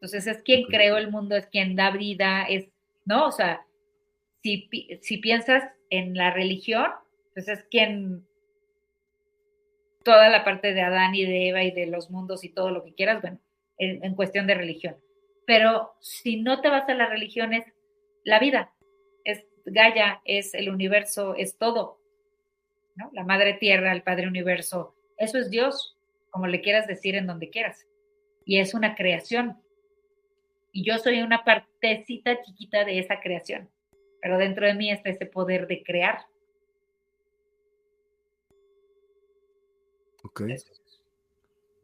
B: Entonces es quien creó el mundo, es quien da vida, es, ¿no? O sea, si, si piensas en la religión, pues es quien toda la parte de Adán y de Eva y de los mundos y todo lo que quieras, bueno, en cuestión de religión. Pero si no te vas a la religión, es la vida, es Gaia, es el universo, es todo. ¿no? La madre tierra, el padre universo, eso es Dios, como le quieras decir en donde quieras. Y es una creación. Y yo soy una partecita chiquita de esa creación. Pero dentro de mí está ese poder de crear.
A: Ok.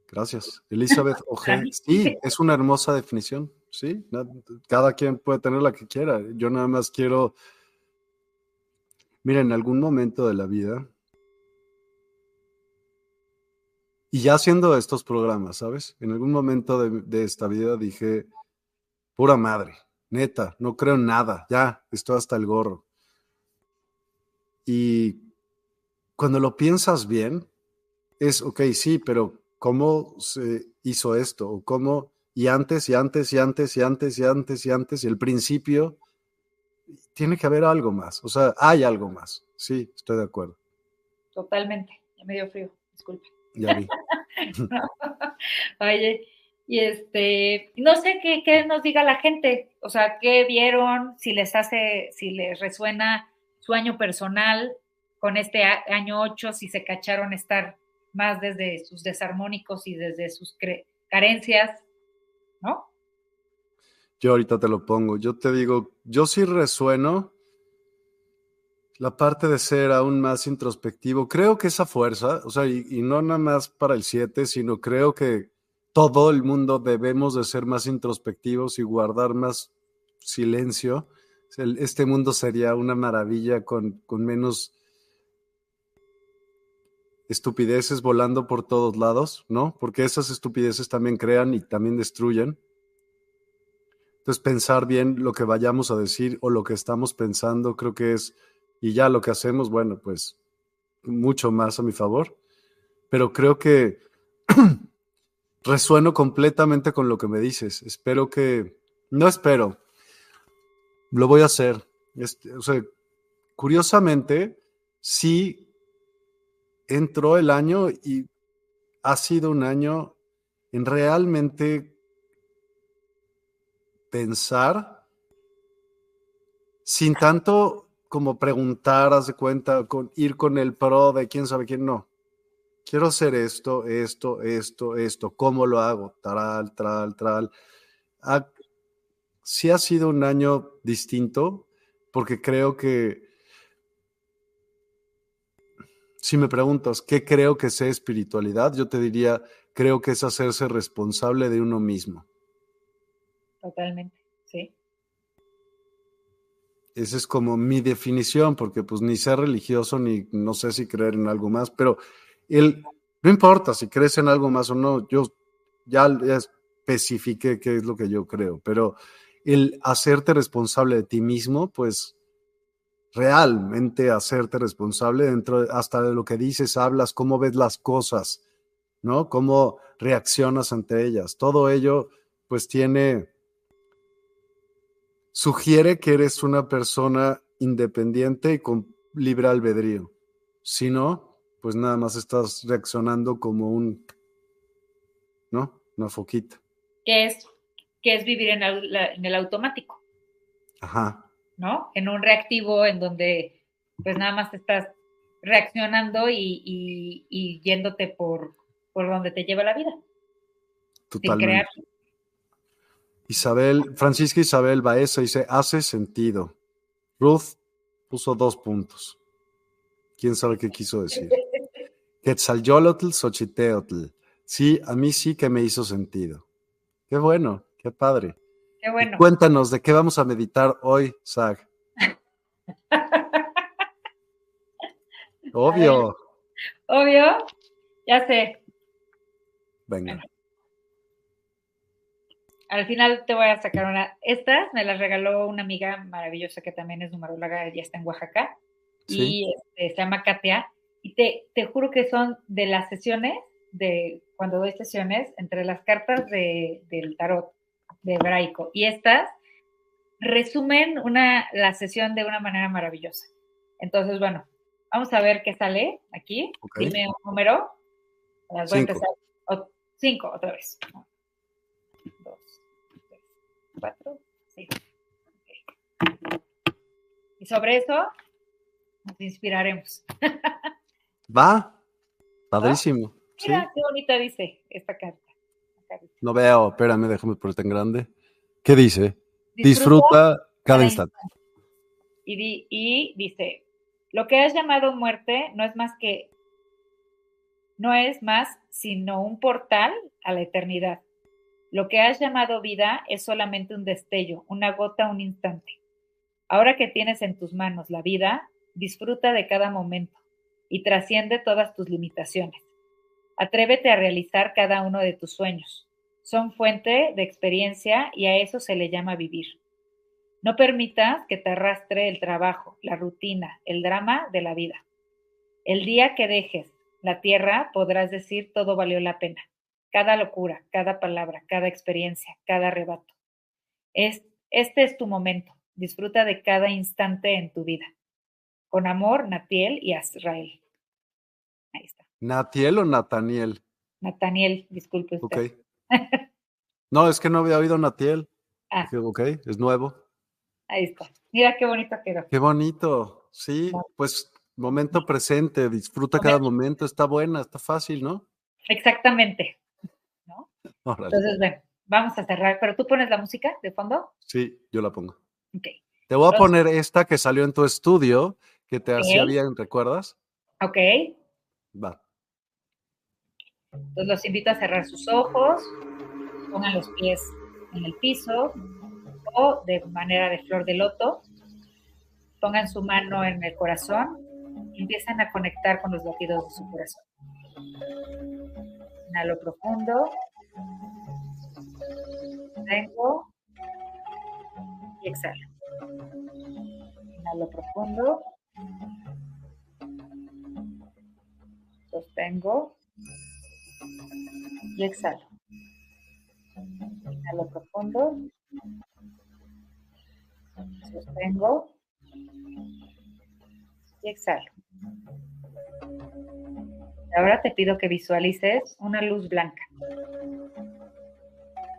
A: Gracias. Elizabeth Ojeda. Sí, es una hermosa definición. Sí, cada quien puede tener la que quiera. Yo nada más quiero. Mira, en algún momento de la vida, y ya haciendo estos programas, ¿sabes? En algún momento de, de esta vida dije, pura madre, neta, no creo en nada, ya, estoy hasta el gorro. Y cuando lo piensas bien, es, ok, sí, pero cómo se hizo esto, o cómo, y antes, y antes, y antes, y antes, y antes, y antes, y el principio, tiene que haber algo más, o sea, hay algo más, sí, estoy de acuerdo.
B: Totalmente, ya me dio frío, disculpe.
A: Ya vi.
B: Oye, y este, no sé qué, qué, nos diga la gente, o sea, qué vieron, si les hace, si les resuena su año personal con este año 8, si se cacharon estar más desde sus desarmónicos y desde sus carencias, ¿no?
A: Yo ahorita te lo pongo. Yo te digo, yo sí resueno la parte de ser aún más introspectivo. Creo que esa fuerza, o sea, y, y no nada más para el 7, sino creo que todo el mundo debemos de ser más introspectivos y guardar más silencio. Este mundo sería una maravilla con, con menos estupideces volando por todos lados, ¿no? Porque esas estupideces también crean y también destruyen. Entonces, pensar bien lo que vayamos a decir o lo que estamos pensando, creo que es, y ya lo que hacemos, bueno, pues mucho más a mi favor. Pero creo que resueno completamente con lo que me dices. Espero que, no espero, lo voy a hacer. O sea, curiosamente, sí entró el año y ha sido un año en realmente pensar sin tanto como preguntar, haz de cuenta, con, ir con el pro de quién sabe quién, no. Quiero hacer esto, esto, esto, esto, ¿cómo lo hago? Tal, tal, tal. sí ha sido un año distinto porque creo que si me preguntas qué creo que sea espiritualidad, yo te diría, creo que es hacerse responsable de uno mismo.
B: Totalmente, sí.
A: Esa es como mi definición, porque pues ni ser religioso, ni no sé si creer en algo más, pero el, no importa si crees en algo más o no, yo ya, ya especifiqué qué es lo que yo creo, pero el hacerte responsable de ti mismo, pues realmente hacerte responsable dentro hasta de lo que dices, hablas, cómo ves las cosas, ¿no? Cómo reaccionas ante ellas. Todo ello, pues tiene, sugiere que eres una persona independiente y con libre albedrío. Si no, pues nada más estás reaccionando como un, ¿no? Una foquita.
B: ¿Qué es, qué es vivir en en el automático?
A: Ajá.
B: ¿no? En un reactivo en donde pues nada más estás reaccionando y, yéndote por, por donde te lleva la vida.
A: Totalmente. Isabel, Francisca Isabel Baeza dice, hace sentido. Ruth puso dos puntos. ¿Quién sabe qué quiso decir? Quetzalyolotl, Xochiteotl. Sí, a mí sí que me hizo sentido. Qué bueno, qué padre.
B: Qué bueno.
A: cuéntanos, ¿de qué vamos a meditar hoy, Zag? Obvio.
B: Obvio, ya sé.
A: Venga.
B: Al final te voy a sacar una. Estas me las regaló una amiga maravillosa que también es numeróloga, ya está en Oaxaca. Y este, se llama Katia. Y te, te juro que son de las sesiones, de cuando doy sesiones, entre las cartas de, del tarot de hebraico. Y estas resumen una, la sesión de una manera maravillosa. Entonces, bueno, vamos a ver qué sale aquí. Dime un número. Las voy cinco. a empezar. cinco, otra vez. dos, tres, cuatro, cinco. Y sobre eso nos inspiraremos.
A: Va, padrísimo.
B: Mira qué bonita dice esta carta.
A: No veo, espérame, déjame ponerte en grande. ¿Qué dice? Disfruta, cada, instante.
B: Y, y dice, lo que has llamado muerte no es más que, no es más sino un portal a la eternidad. Lo que has llamado vida es solamente un destello, una gota, un instante. Ahora que tienes en tus manos la vida, disfruta de cada momento y trasciende todas tus limitaciones. Atrévete a realizar cada uno de tus sueños. Son fuente de experiencia y a eso se le llama vivir. No permitas que te arrastre el trabajo, la rutina, el drama de la vida. El día que dejes la tierra podrás decir todo valió la pena. Cada locura, cada palabra, cada experiencia, cada arrebato. Es, este es tu momento. Disfruta de cada instante en tu vida. Con amor, Natiel y Azrael. Ahí está.
A: ¿Natiel o Nataniel?
B: Nataniel, disculpe
A: usted. no, es que no había oído Natiel. Ah. Ok, es nuevo.
B: Ahí está. Mira qué bonito quedó.
A: Qué bonito. Sí, pues momento presente, disfruta cada momento, está buena, está fácil, ¿no?
B: Exactamente. ¿No? Entonces, bueno, vamos a cerrar. ¿Pero tú pones la música de fondo?
A: Sí, yo la pongo.
B: Ok.
A: Te voy a poner esta que salió en tu estudio, que te hacía bien, ¿recuerdas?
B: Ok.
A: Va.
B: Entonces los invito a cerrar sus ojos, pongan los pies en el piso o de manera de flor de loto, pongan su mano en el corazón y empiezan a conectar con los latidos de su corazón. Inhalo profundo. Tengo y exhalo. Inhalo profundo. Sostengo y exhalo. Inhalo profundo. Sostengo y exhalo. Ahora te pido que visualices una luz blanca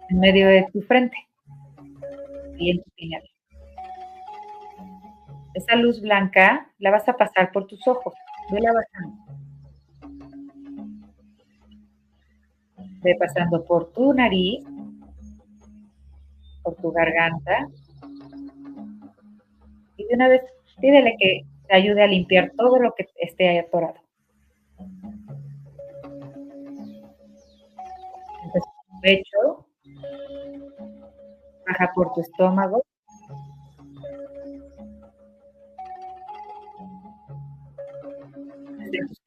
B: en medio de tu frente y en tu piñal. Esa luz blanca la vas a pasar por tus ojos. Vela bajando. Ve pasando por tu nariz, por tu garganta. Y de una vez pídele que te ayude a limpiar todo lo que esté atorado. pecho, baja por tu estómago. Desde tus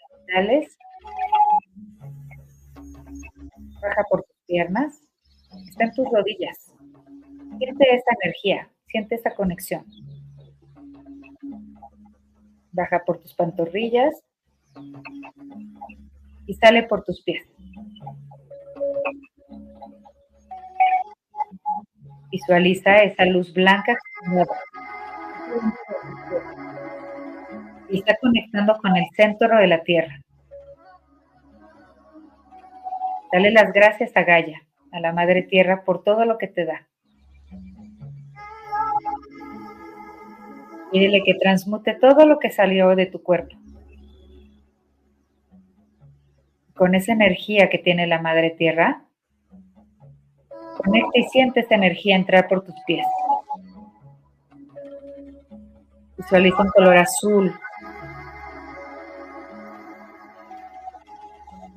B: baja por tus piernas, está en tus rodillas. Siente esa energía, siente esa conexión. Baja por tus pantorrillas y sale por tus pies. Visualiza esa luz blanca y está conectando con el centro de la Tierra. Dale las gracias a Gaia, a la Madre Tierra, por todo lo que te da. Pídele que transmute todo lo que salió de tu cuerpo. Con esa energía que tiene la Madre Tierra, Conecta y siente esa energía entrar por tus pies. Visualiza un color azul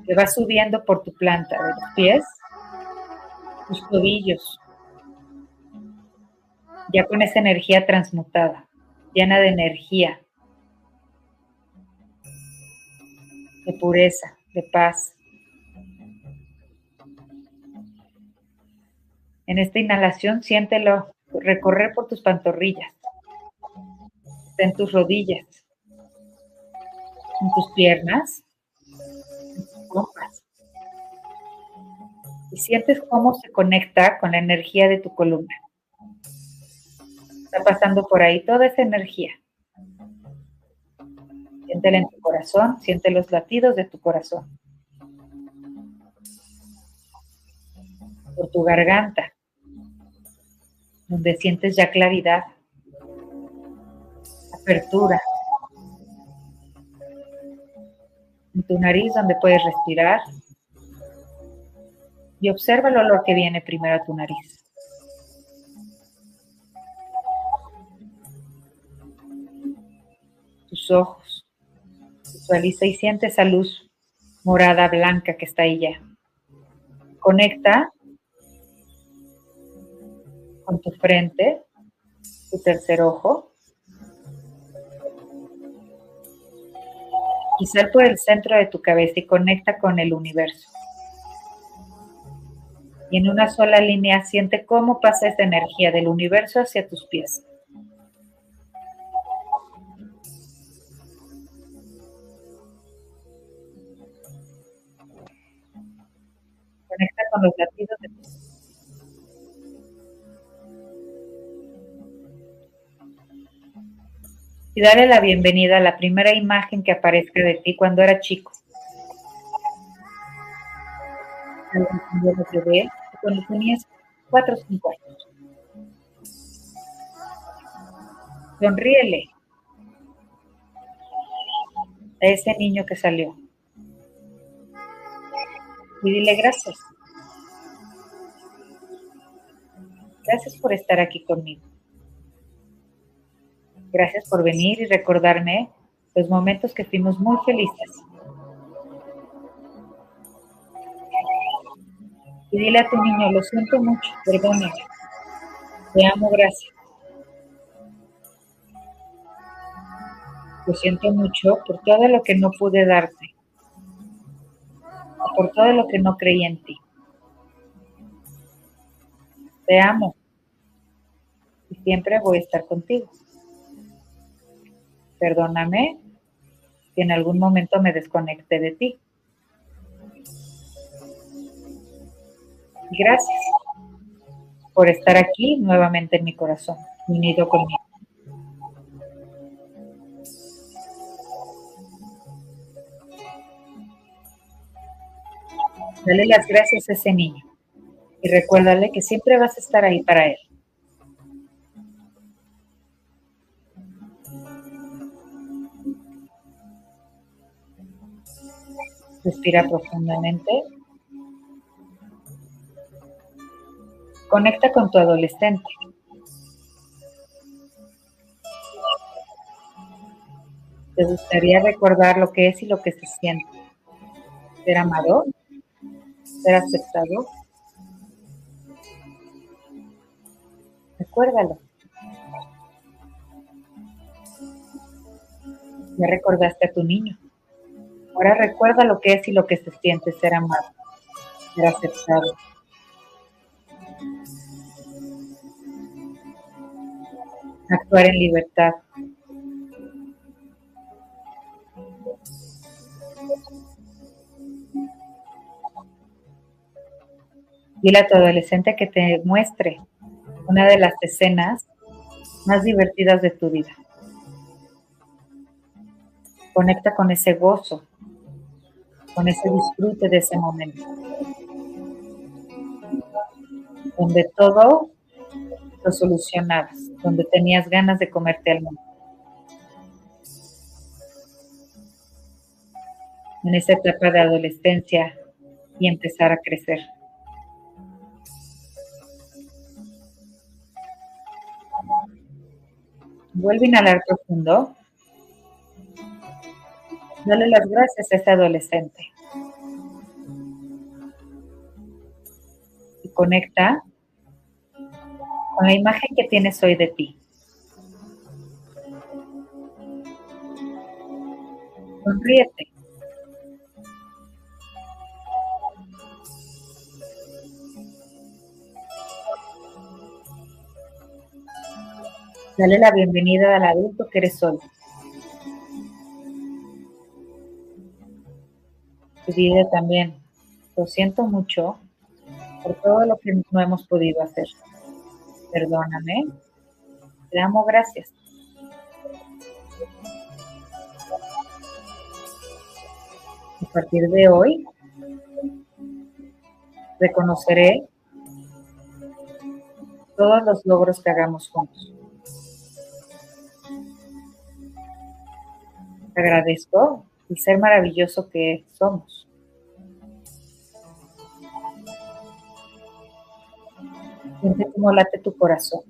B: que va subiendo por tu planta de los pies, tus tobillos, ya con esa energía transmutada, llena de energía, de pureza, de paz. En esta inhalación siéntelo recorrer por tus pantorrillas, en tus rodillas, en tus piernas, Y sientes cómo se conecta con la energía de tu columna. Está pasando por ahí toda esa energía. Siéntela en tu corazón, siente los latidos de tu corazón. Por tu garganta, donde sientes ya claridad, apertura. En tu nariz donde puedes respirar. Y observa el olor que viene primero a tu nariz. Tus ojos. Visualiza y siente esa luz morada, blanca que está ahí ya. Conecta con tu frente, tu tercer ojo. Y sal por el centro de tu cabeza y conecta con el universo. Y en una sola línea siente cómo pasa esa energía del universo hacia tus pies. Conecta con los latidos de tus y dale la bienvenida a la primera imagen que aparezca de ti cuando era chico. Cuando tenías 4 o 5 años. Sonríele a ese niño que salió. Y dile gracias. Gracias por estar aquí conmigo. Gracias por venir y recordarme los momentos que fuimos muy felices. Y dile a tu niño, lo siento mucho, perdóname. Te amo, gracias. Lo siento mucho por todo lo que no pude darte, por todo lo que no creí en ti. Te amo y siempre voy a estar contigo. Perdóname si en algún momento me desconecté de ti. Gracias por estar aquí nuevamente en mi corazón, unido conmigo. Dale las gracias a ese niño y recuérdale que siempre vas a estar ahí para él. Respira profundamente. Conecta con tu adolescente. ¿Te gustaría recordar lo que es y lo que se siente? Ser amado, ser aceptado. Recuérdalo. Ya recordaste a tu niño. Ahora recuerda lo que es y lo que se siente ser amado, ser aceptado. Actuar en libertad. Dile a tu adolescente que te muestre una de las escenas más divertidas de tu vida. Conecta con ese gozo, con ese disfrute de ese momento. Donde todo lo solucionabas, donde tenías ganas de comerte al mundo. En esa etapa de adolescencia y empezar a crecer. Vuelve a inhalar profundo. Dale las gracias a ese adolescente. Y conecta con la imagen que tienes hoy de ti. Sonríete. Dale la bienvenida al adulto que eres hoy. Dile también, lo siento mucho por todo lo que no hemos podido hacer. Perdóname. Te amo, gracias. A partir de hoy, reconoceré todos los logros que hagamos juntos. agradezco el ser maravilloso que somos. Siente cómo late tu corazón.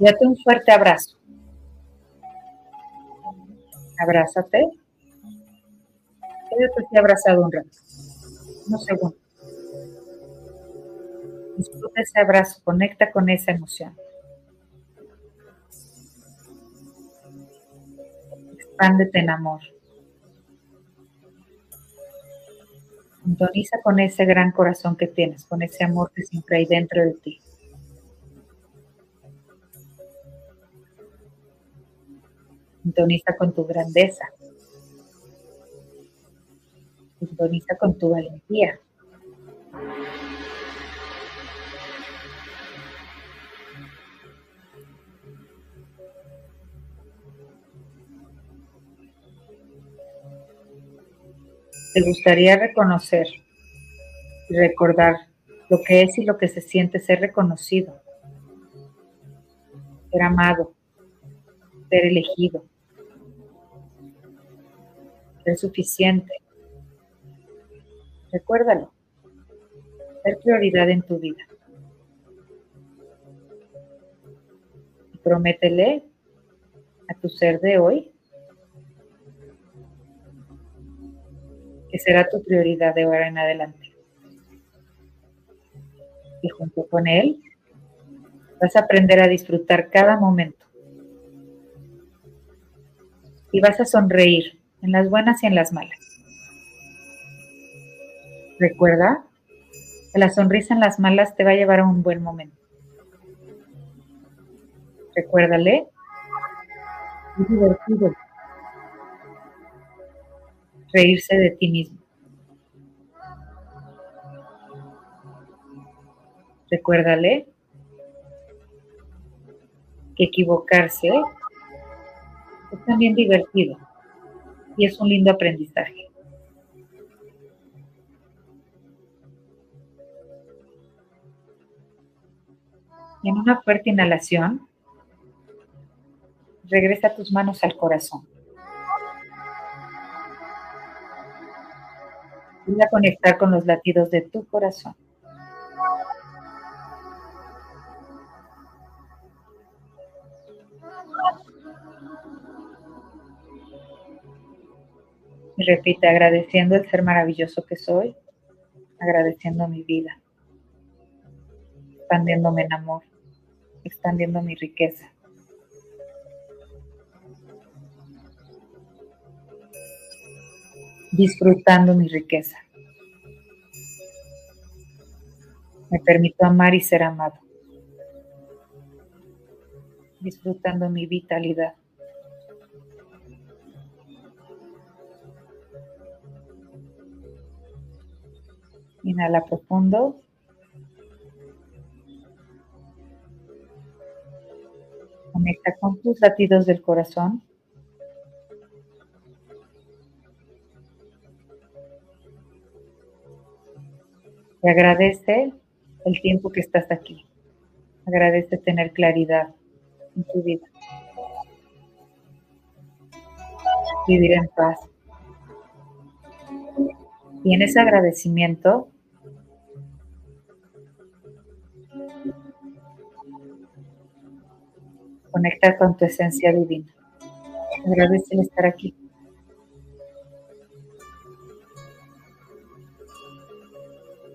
B: Date un fuerte abrazo. Abrázate quédate así abrazado un rato, unos segundos. Disfruta ese abrazo, conecta con esa emoción. Expándete en amor. Sintoniza con ese gran corazón que tienes, con ese amor que siempre hay dentro de ti. Sintoniza con tu grandeza, sintoniza con tu valentía. ¿Te gustaría reconocer y recordar lo que es y lo que se siente ser reconocido? ser amado, ser elegido, ser suficiente. Recuérdalo, ser prioridad en tu vida. Y prométele a tu ser de hoy que será tu prioridad de ahora en adelante. Y junto con él vas a aprender a disfrutar cada momento. Y vas a sonreír en las buenas y en las malas. Recuerda la sonrisa en las malas te va a llevar a un buen momento. Recuérdale, es divertido reírse de ti mismo. Recuérdale que equivocarse es también divertido y es un lindo aprendizaje. En una fuerte inhalación, regresa tus manos al corazón. Voy a conectar con los latidos de tu corazón. Y repite, agradeciendo el ser maravilloso que soy, agradeciendo mi vida, expandiéndome en amor, expandiendo mi riqueza. disfrutando mi riqueza. Me permito amar y ser amado, disfrutando mi vitalidad. Inhala profundo. Conecta con tus latidos del corazón. Y agradece el tiempo que estás aquí. Agradece tener claridad en tu vida. Vivir en paz. Y en ese agradecimiento conectar con tu esencia divina. Agradece el estar aquí.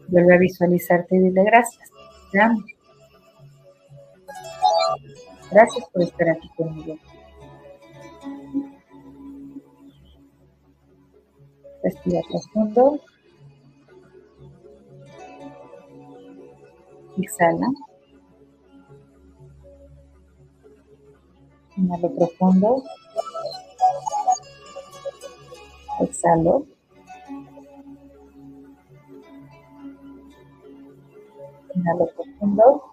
B: Vuelve a visualizarte y dile gracias. Te. Gracias por estar aquí conmigo. Respira profundo. Exhala. Inhalo profundo. Exhalo. Inhalo profundo.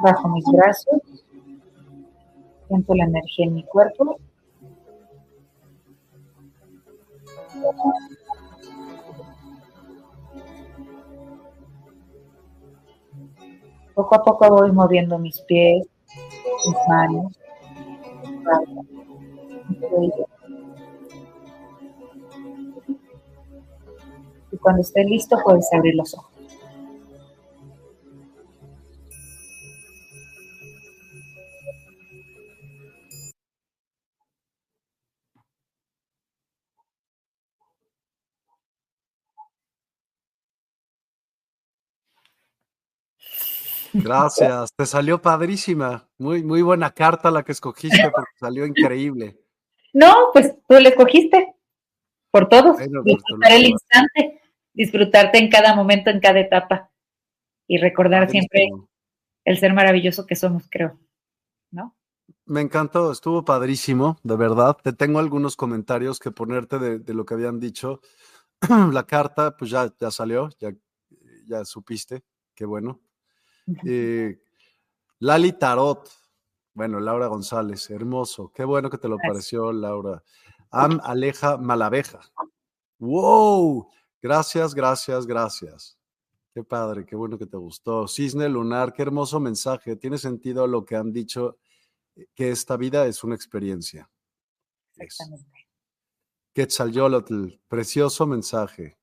B: Bajo mis brazos. Siento la energía en mi cuerpo. Poco a poco voy moviendo mis pies, mis manos, Y cuando esté listo puedes abrir los ojos.
A: Gracias, te salió padrísima. Muy, muy buena carta la que escogiste porque salió increíble.
B: No, pues tú la escogiste por todos. Pues, Disfrutar el instante, disfrutarte en cada momento, en cada etapa y recordar siempre el ser maravilloso que somos, creo. ¿No?
A: Me encantó, estuvo padrísimo, de verdad. Te tengo algunos comentarios que ponerte de, lo que habían dicho. la carta, pues ya, ya salió, ya, ya supiste, qué bueno. Eh, Lali Tarot, bueno, Laura González, hermoso, qué bueno que te lo pareció, Laura. Am Aleja Malaveja. ¡Wow! Gracias, gracias, gracias. Qué padre, qué bueno que te gustó. Cisne Lunar, qué hermoso mensaje. Tiene sentido lo que han dicho, eh, que esta vida es una experiencia.
B: Exactamente.
A: Quetzalyolotl, precioso mensaje.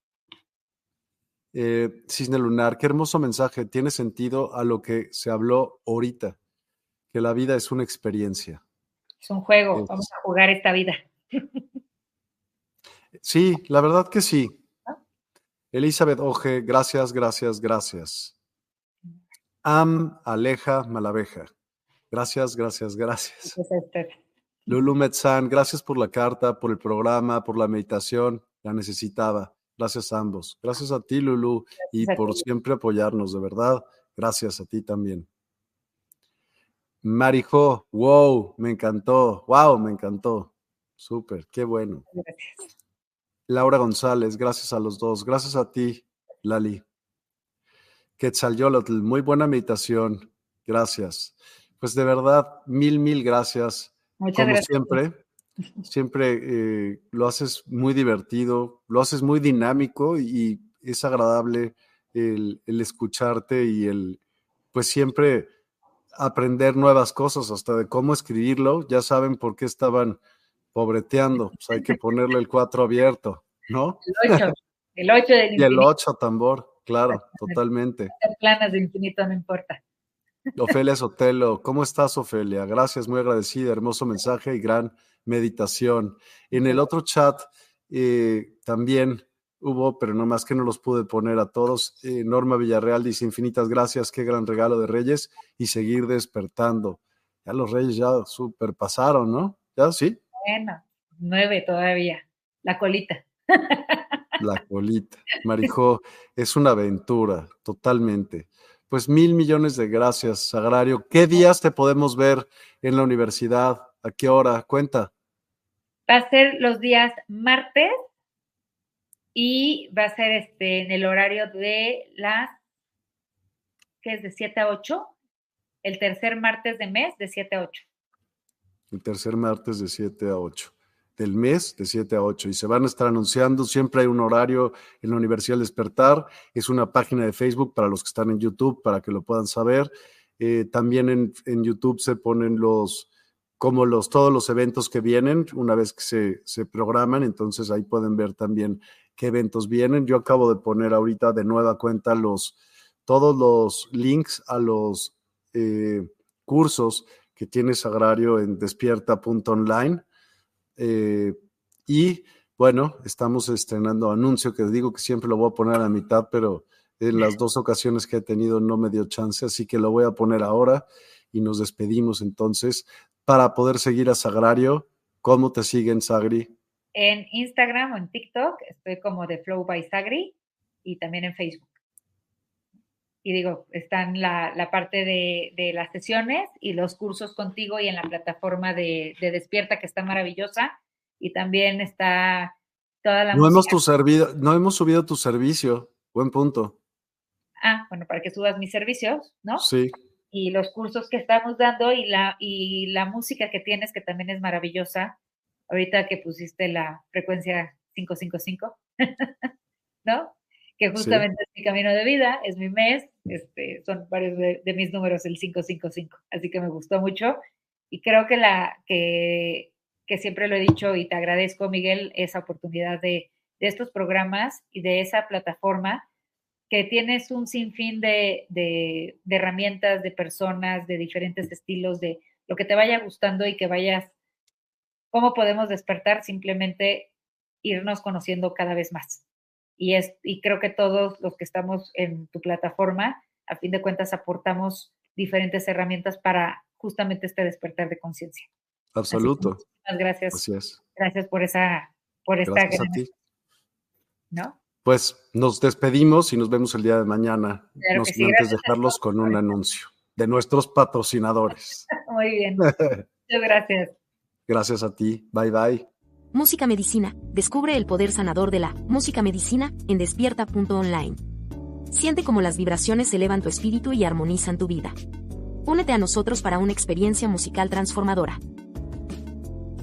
A: Eh, Cisne Lunar, qué hermoso mensaje. Tiene sentido a lo que se habló ahorita, que la vida es una experiencia.
B: Es un juego, vamos a jugar esta vida.
A: Sí, la verdad que sí. Elizabeth Oje, gracias, gracias, gracias. Am Aleja Malaveja. Gracias, gracias, gracias. Lulu Metzán, gracias por la carta, por el programa, por la meditación. La necesitaba. Gracias a ambos. Gracias a ti, Lulu, y por siempre apoyarnos, de verdad. Gracias a ti también. Marijo, wow, me encantó. Wow, me encantó. Súper, qué bueno. Gracias. Laura González, gracias a los dos. Gracias a ti, Lali. Quetzalyolotl, muy buena meditación. Gracias. Pues de verdad, mil, mil gracias.
B: Muchas
A: Como
B: gracias.
A: siempre, siempre eh, lo haces muy divertido, lo haces muy dinámico y es agradable el, el escucharte y el, pues siempre aprender nuevas cosas, hasta de cómo escribirlo. Ya saben por qué estaban pobreteando, pues hay que ponerle el 4 abierto, ¿no?
B: El 8, el 8 del
A: Y el 8 tambor, claro, totalmente.
B: Planas de infinito, no importa.
A: Ofelia Sotelo, ¿cómo estás, Ofelia? Gracias, muy agradecida, hermoso mensaje y gran meditación. En el otro chat eh, también hubo, pero no más que no los pude poner a todos. Eh, Norma Villarreal dice infinitas gracias, qué gran regalo de Reyes y seguir despertando. Ya los Reyes ya superpasaron, ¿no? ¿Ya sí?
B: Bueno, nueve todavía. La colita.
A: La colita. Marijó, es una aventura, totalmente. Pues mil millones de gracias, Sagrario. ¿Qué días te podemos ver en la universidad? ¿A qué hora? Cuenta.
B: Va a ser los días martes y va a ser este en el horario de las, ¿qué es? De 7 a 8. El tercer martes de mes de 7 a 8.
A: El tercer martes de 7 a 8 del mes de 7 a 8 y se van a estar anunciando, siempre hay un horario en la Universidad del Despertar, es una página de Facebook para los que están en YouTube, para que lo puedan saber. Eh, también en, en, YouTube se ponen los, como los, todos los eventos que vienen, una vez que se, se programan, entonces ahí pueden ver también qué eventos vienen. Yo acabo de poner ahorita de nueva cuenta los, todos los links a los eh, cursos que tiene Sagrario en despierta.online eh, y bueno, estamos estrenando anuncio que digo que siempre lo voy a poner a la mitad, pero en las dos ocasiones que he tenido no me dio chance, así que lo voy a poner ahora y nos despedimos entonces para poder seguir a Sagrario. ¿Cómo te siguen, Sagri?
B: En Instagram o en TikTok estoy como de Flow by Sagri y también en Facebook. Y digo, están la, la parte de, de, las sesiones y los cursos contigo y en la plataforma de, de Despierta, que está maravillosa. Y también está toda la
A: no hemos, tu servido, no hemos subido tu servicio. Buen punto.
B: Ah, bueno, para que subas mis servicios, ¿no?
A: Sí.
B: Y los cursos que estamos dando y la, y la música que tienes, que también es maravillosa. Ahorita que pusiste la frecuencia 555, ¿no? que justamente sí. es mi camino de vida, es mi mes, este, son varios de, de, mis números el 555, así que me gustó mucho y creo que la que, que siempre lo he dicho y te agradezco Miguel esa oportunidad de, de estos programas y de esa plataforma que tienes un sinfín de, de, de herramientas, de personas, de diferentes estilos, de lo que te vaya gustando y que vayas, cómo podemos despertar simplemente irnos conociendo cada vez más y, es, y creo que todos los que estamos en tu plataforma, a fin de cuentas, aportamos diferentes herramientas para justamente este despertar de conciencia.
A: Absoluto.
B: Muchas gracias.
A: Es.
B: Gracias por esa, por esta
A: gracias
B: gran,
A: a ti.
B: ¿no?
A: Pues nos despedimos y nos vemos el día de mañana.
B: Claro
A: no sin
B: sí,
A: antes dejarlos con un anuncio de nuestros patrocinadores.
B: Muy bien. Muchas gracias.
A: Gracias a ti. Bye bye.
C: Música Medicina. Descubre el poder sanador de la música medicina en despierta.online. Siente cómo las vibraciones elevan tu espíritu y armonizan tu vida. Únete a nosotros para una experiencia musical transformadora.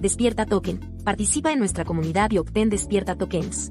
C: Despierta Token. Participa en nuestra comunidad y obtén Despierta Tokens.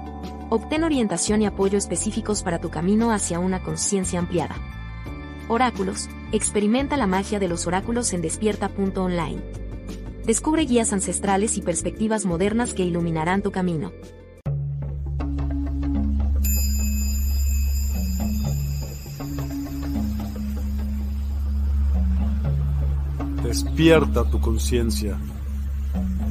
C: Obtén orientación y apoyo específicos para tu camino hacia una conciencia ampliada. Oráculos. Experimenta la magia de los oráculos en despierta.online. Descubre guías ancestrales y perspectivas modernas que iluminarán tu camino.
A: Despierta tu conciencia.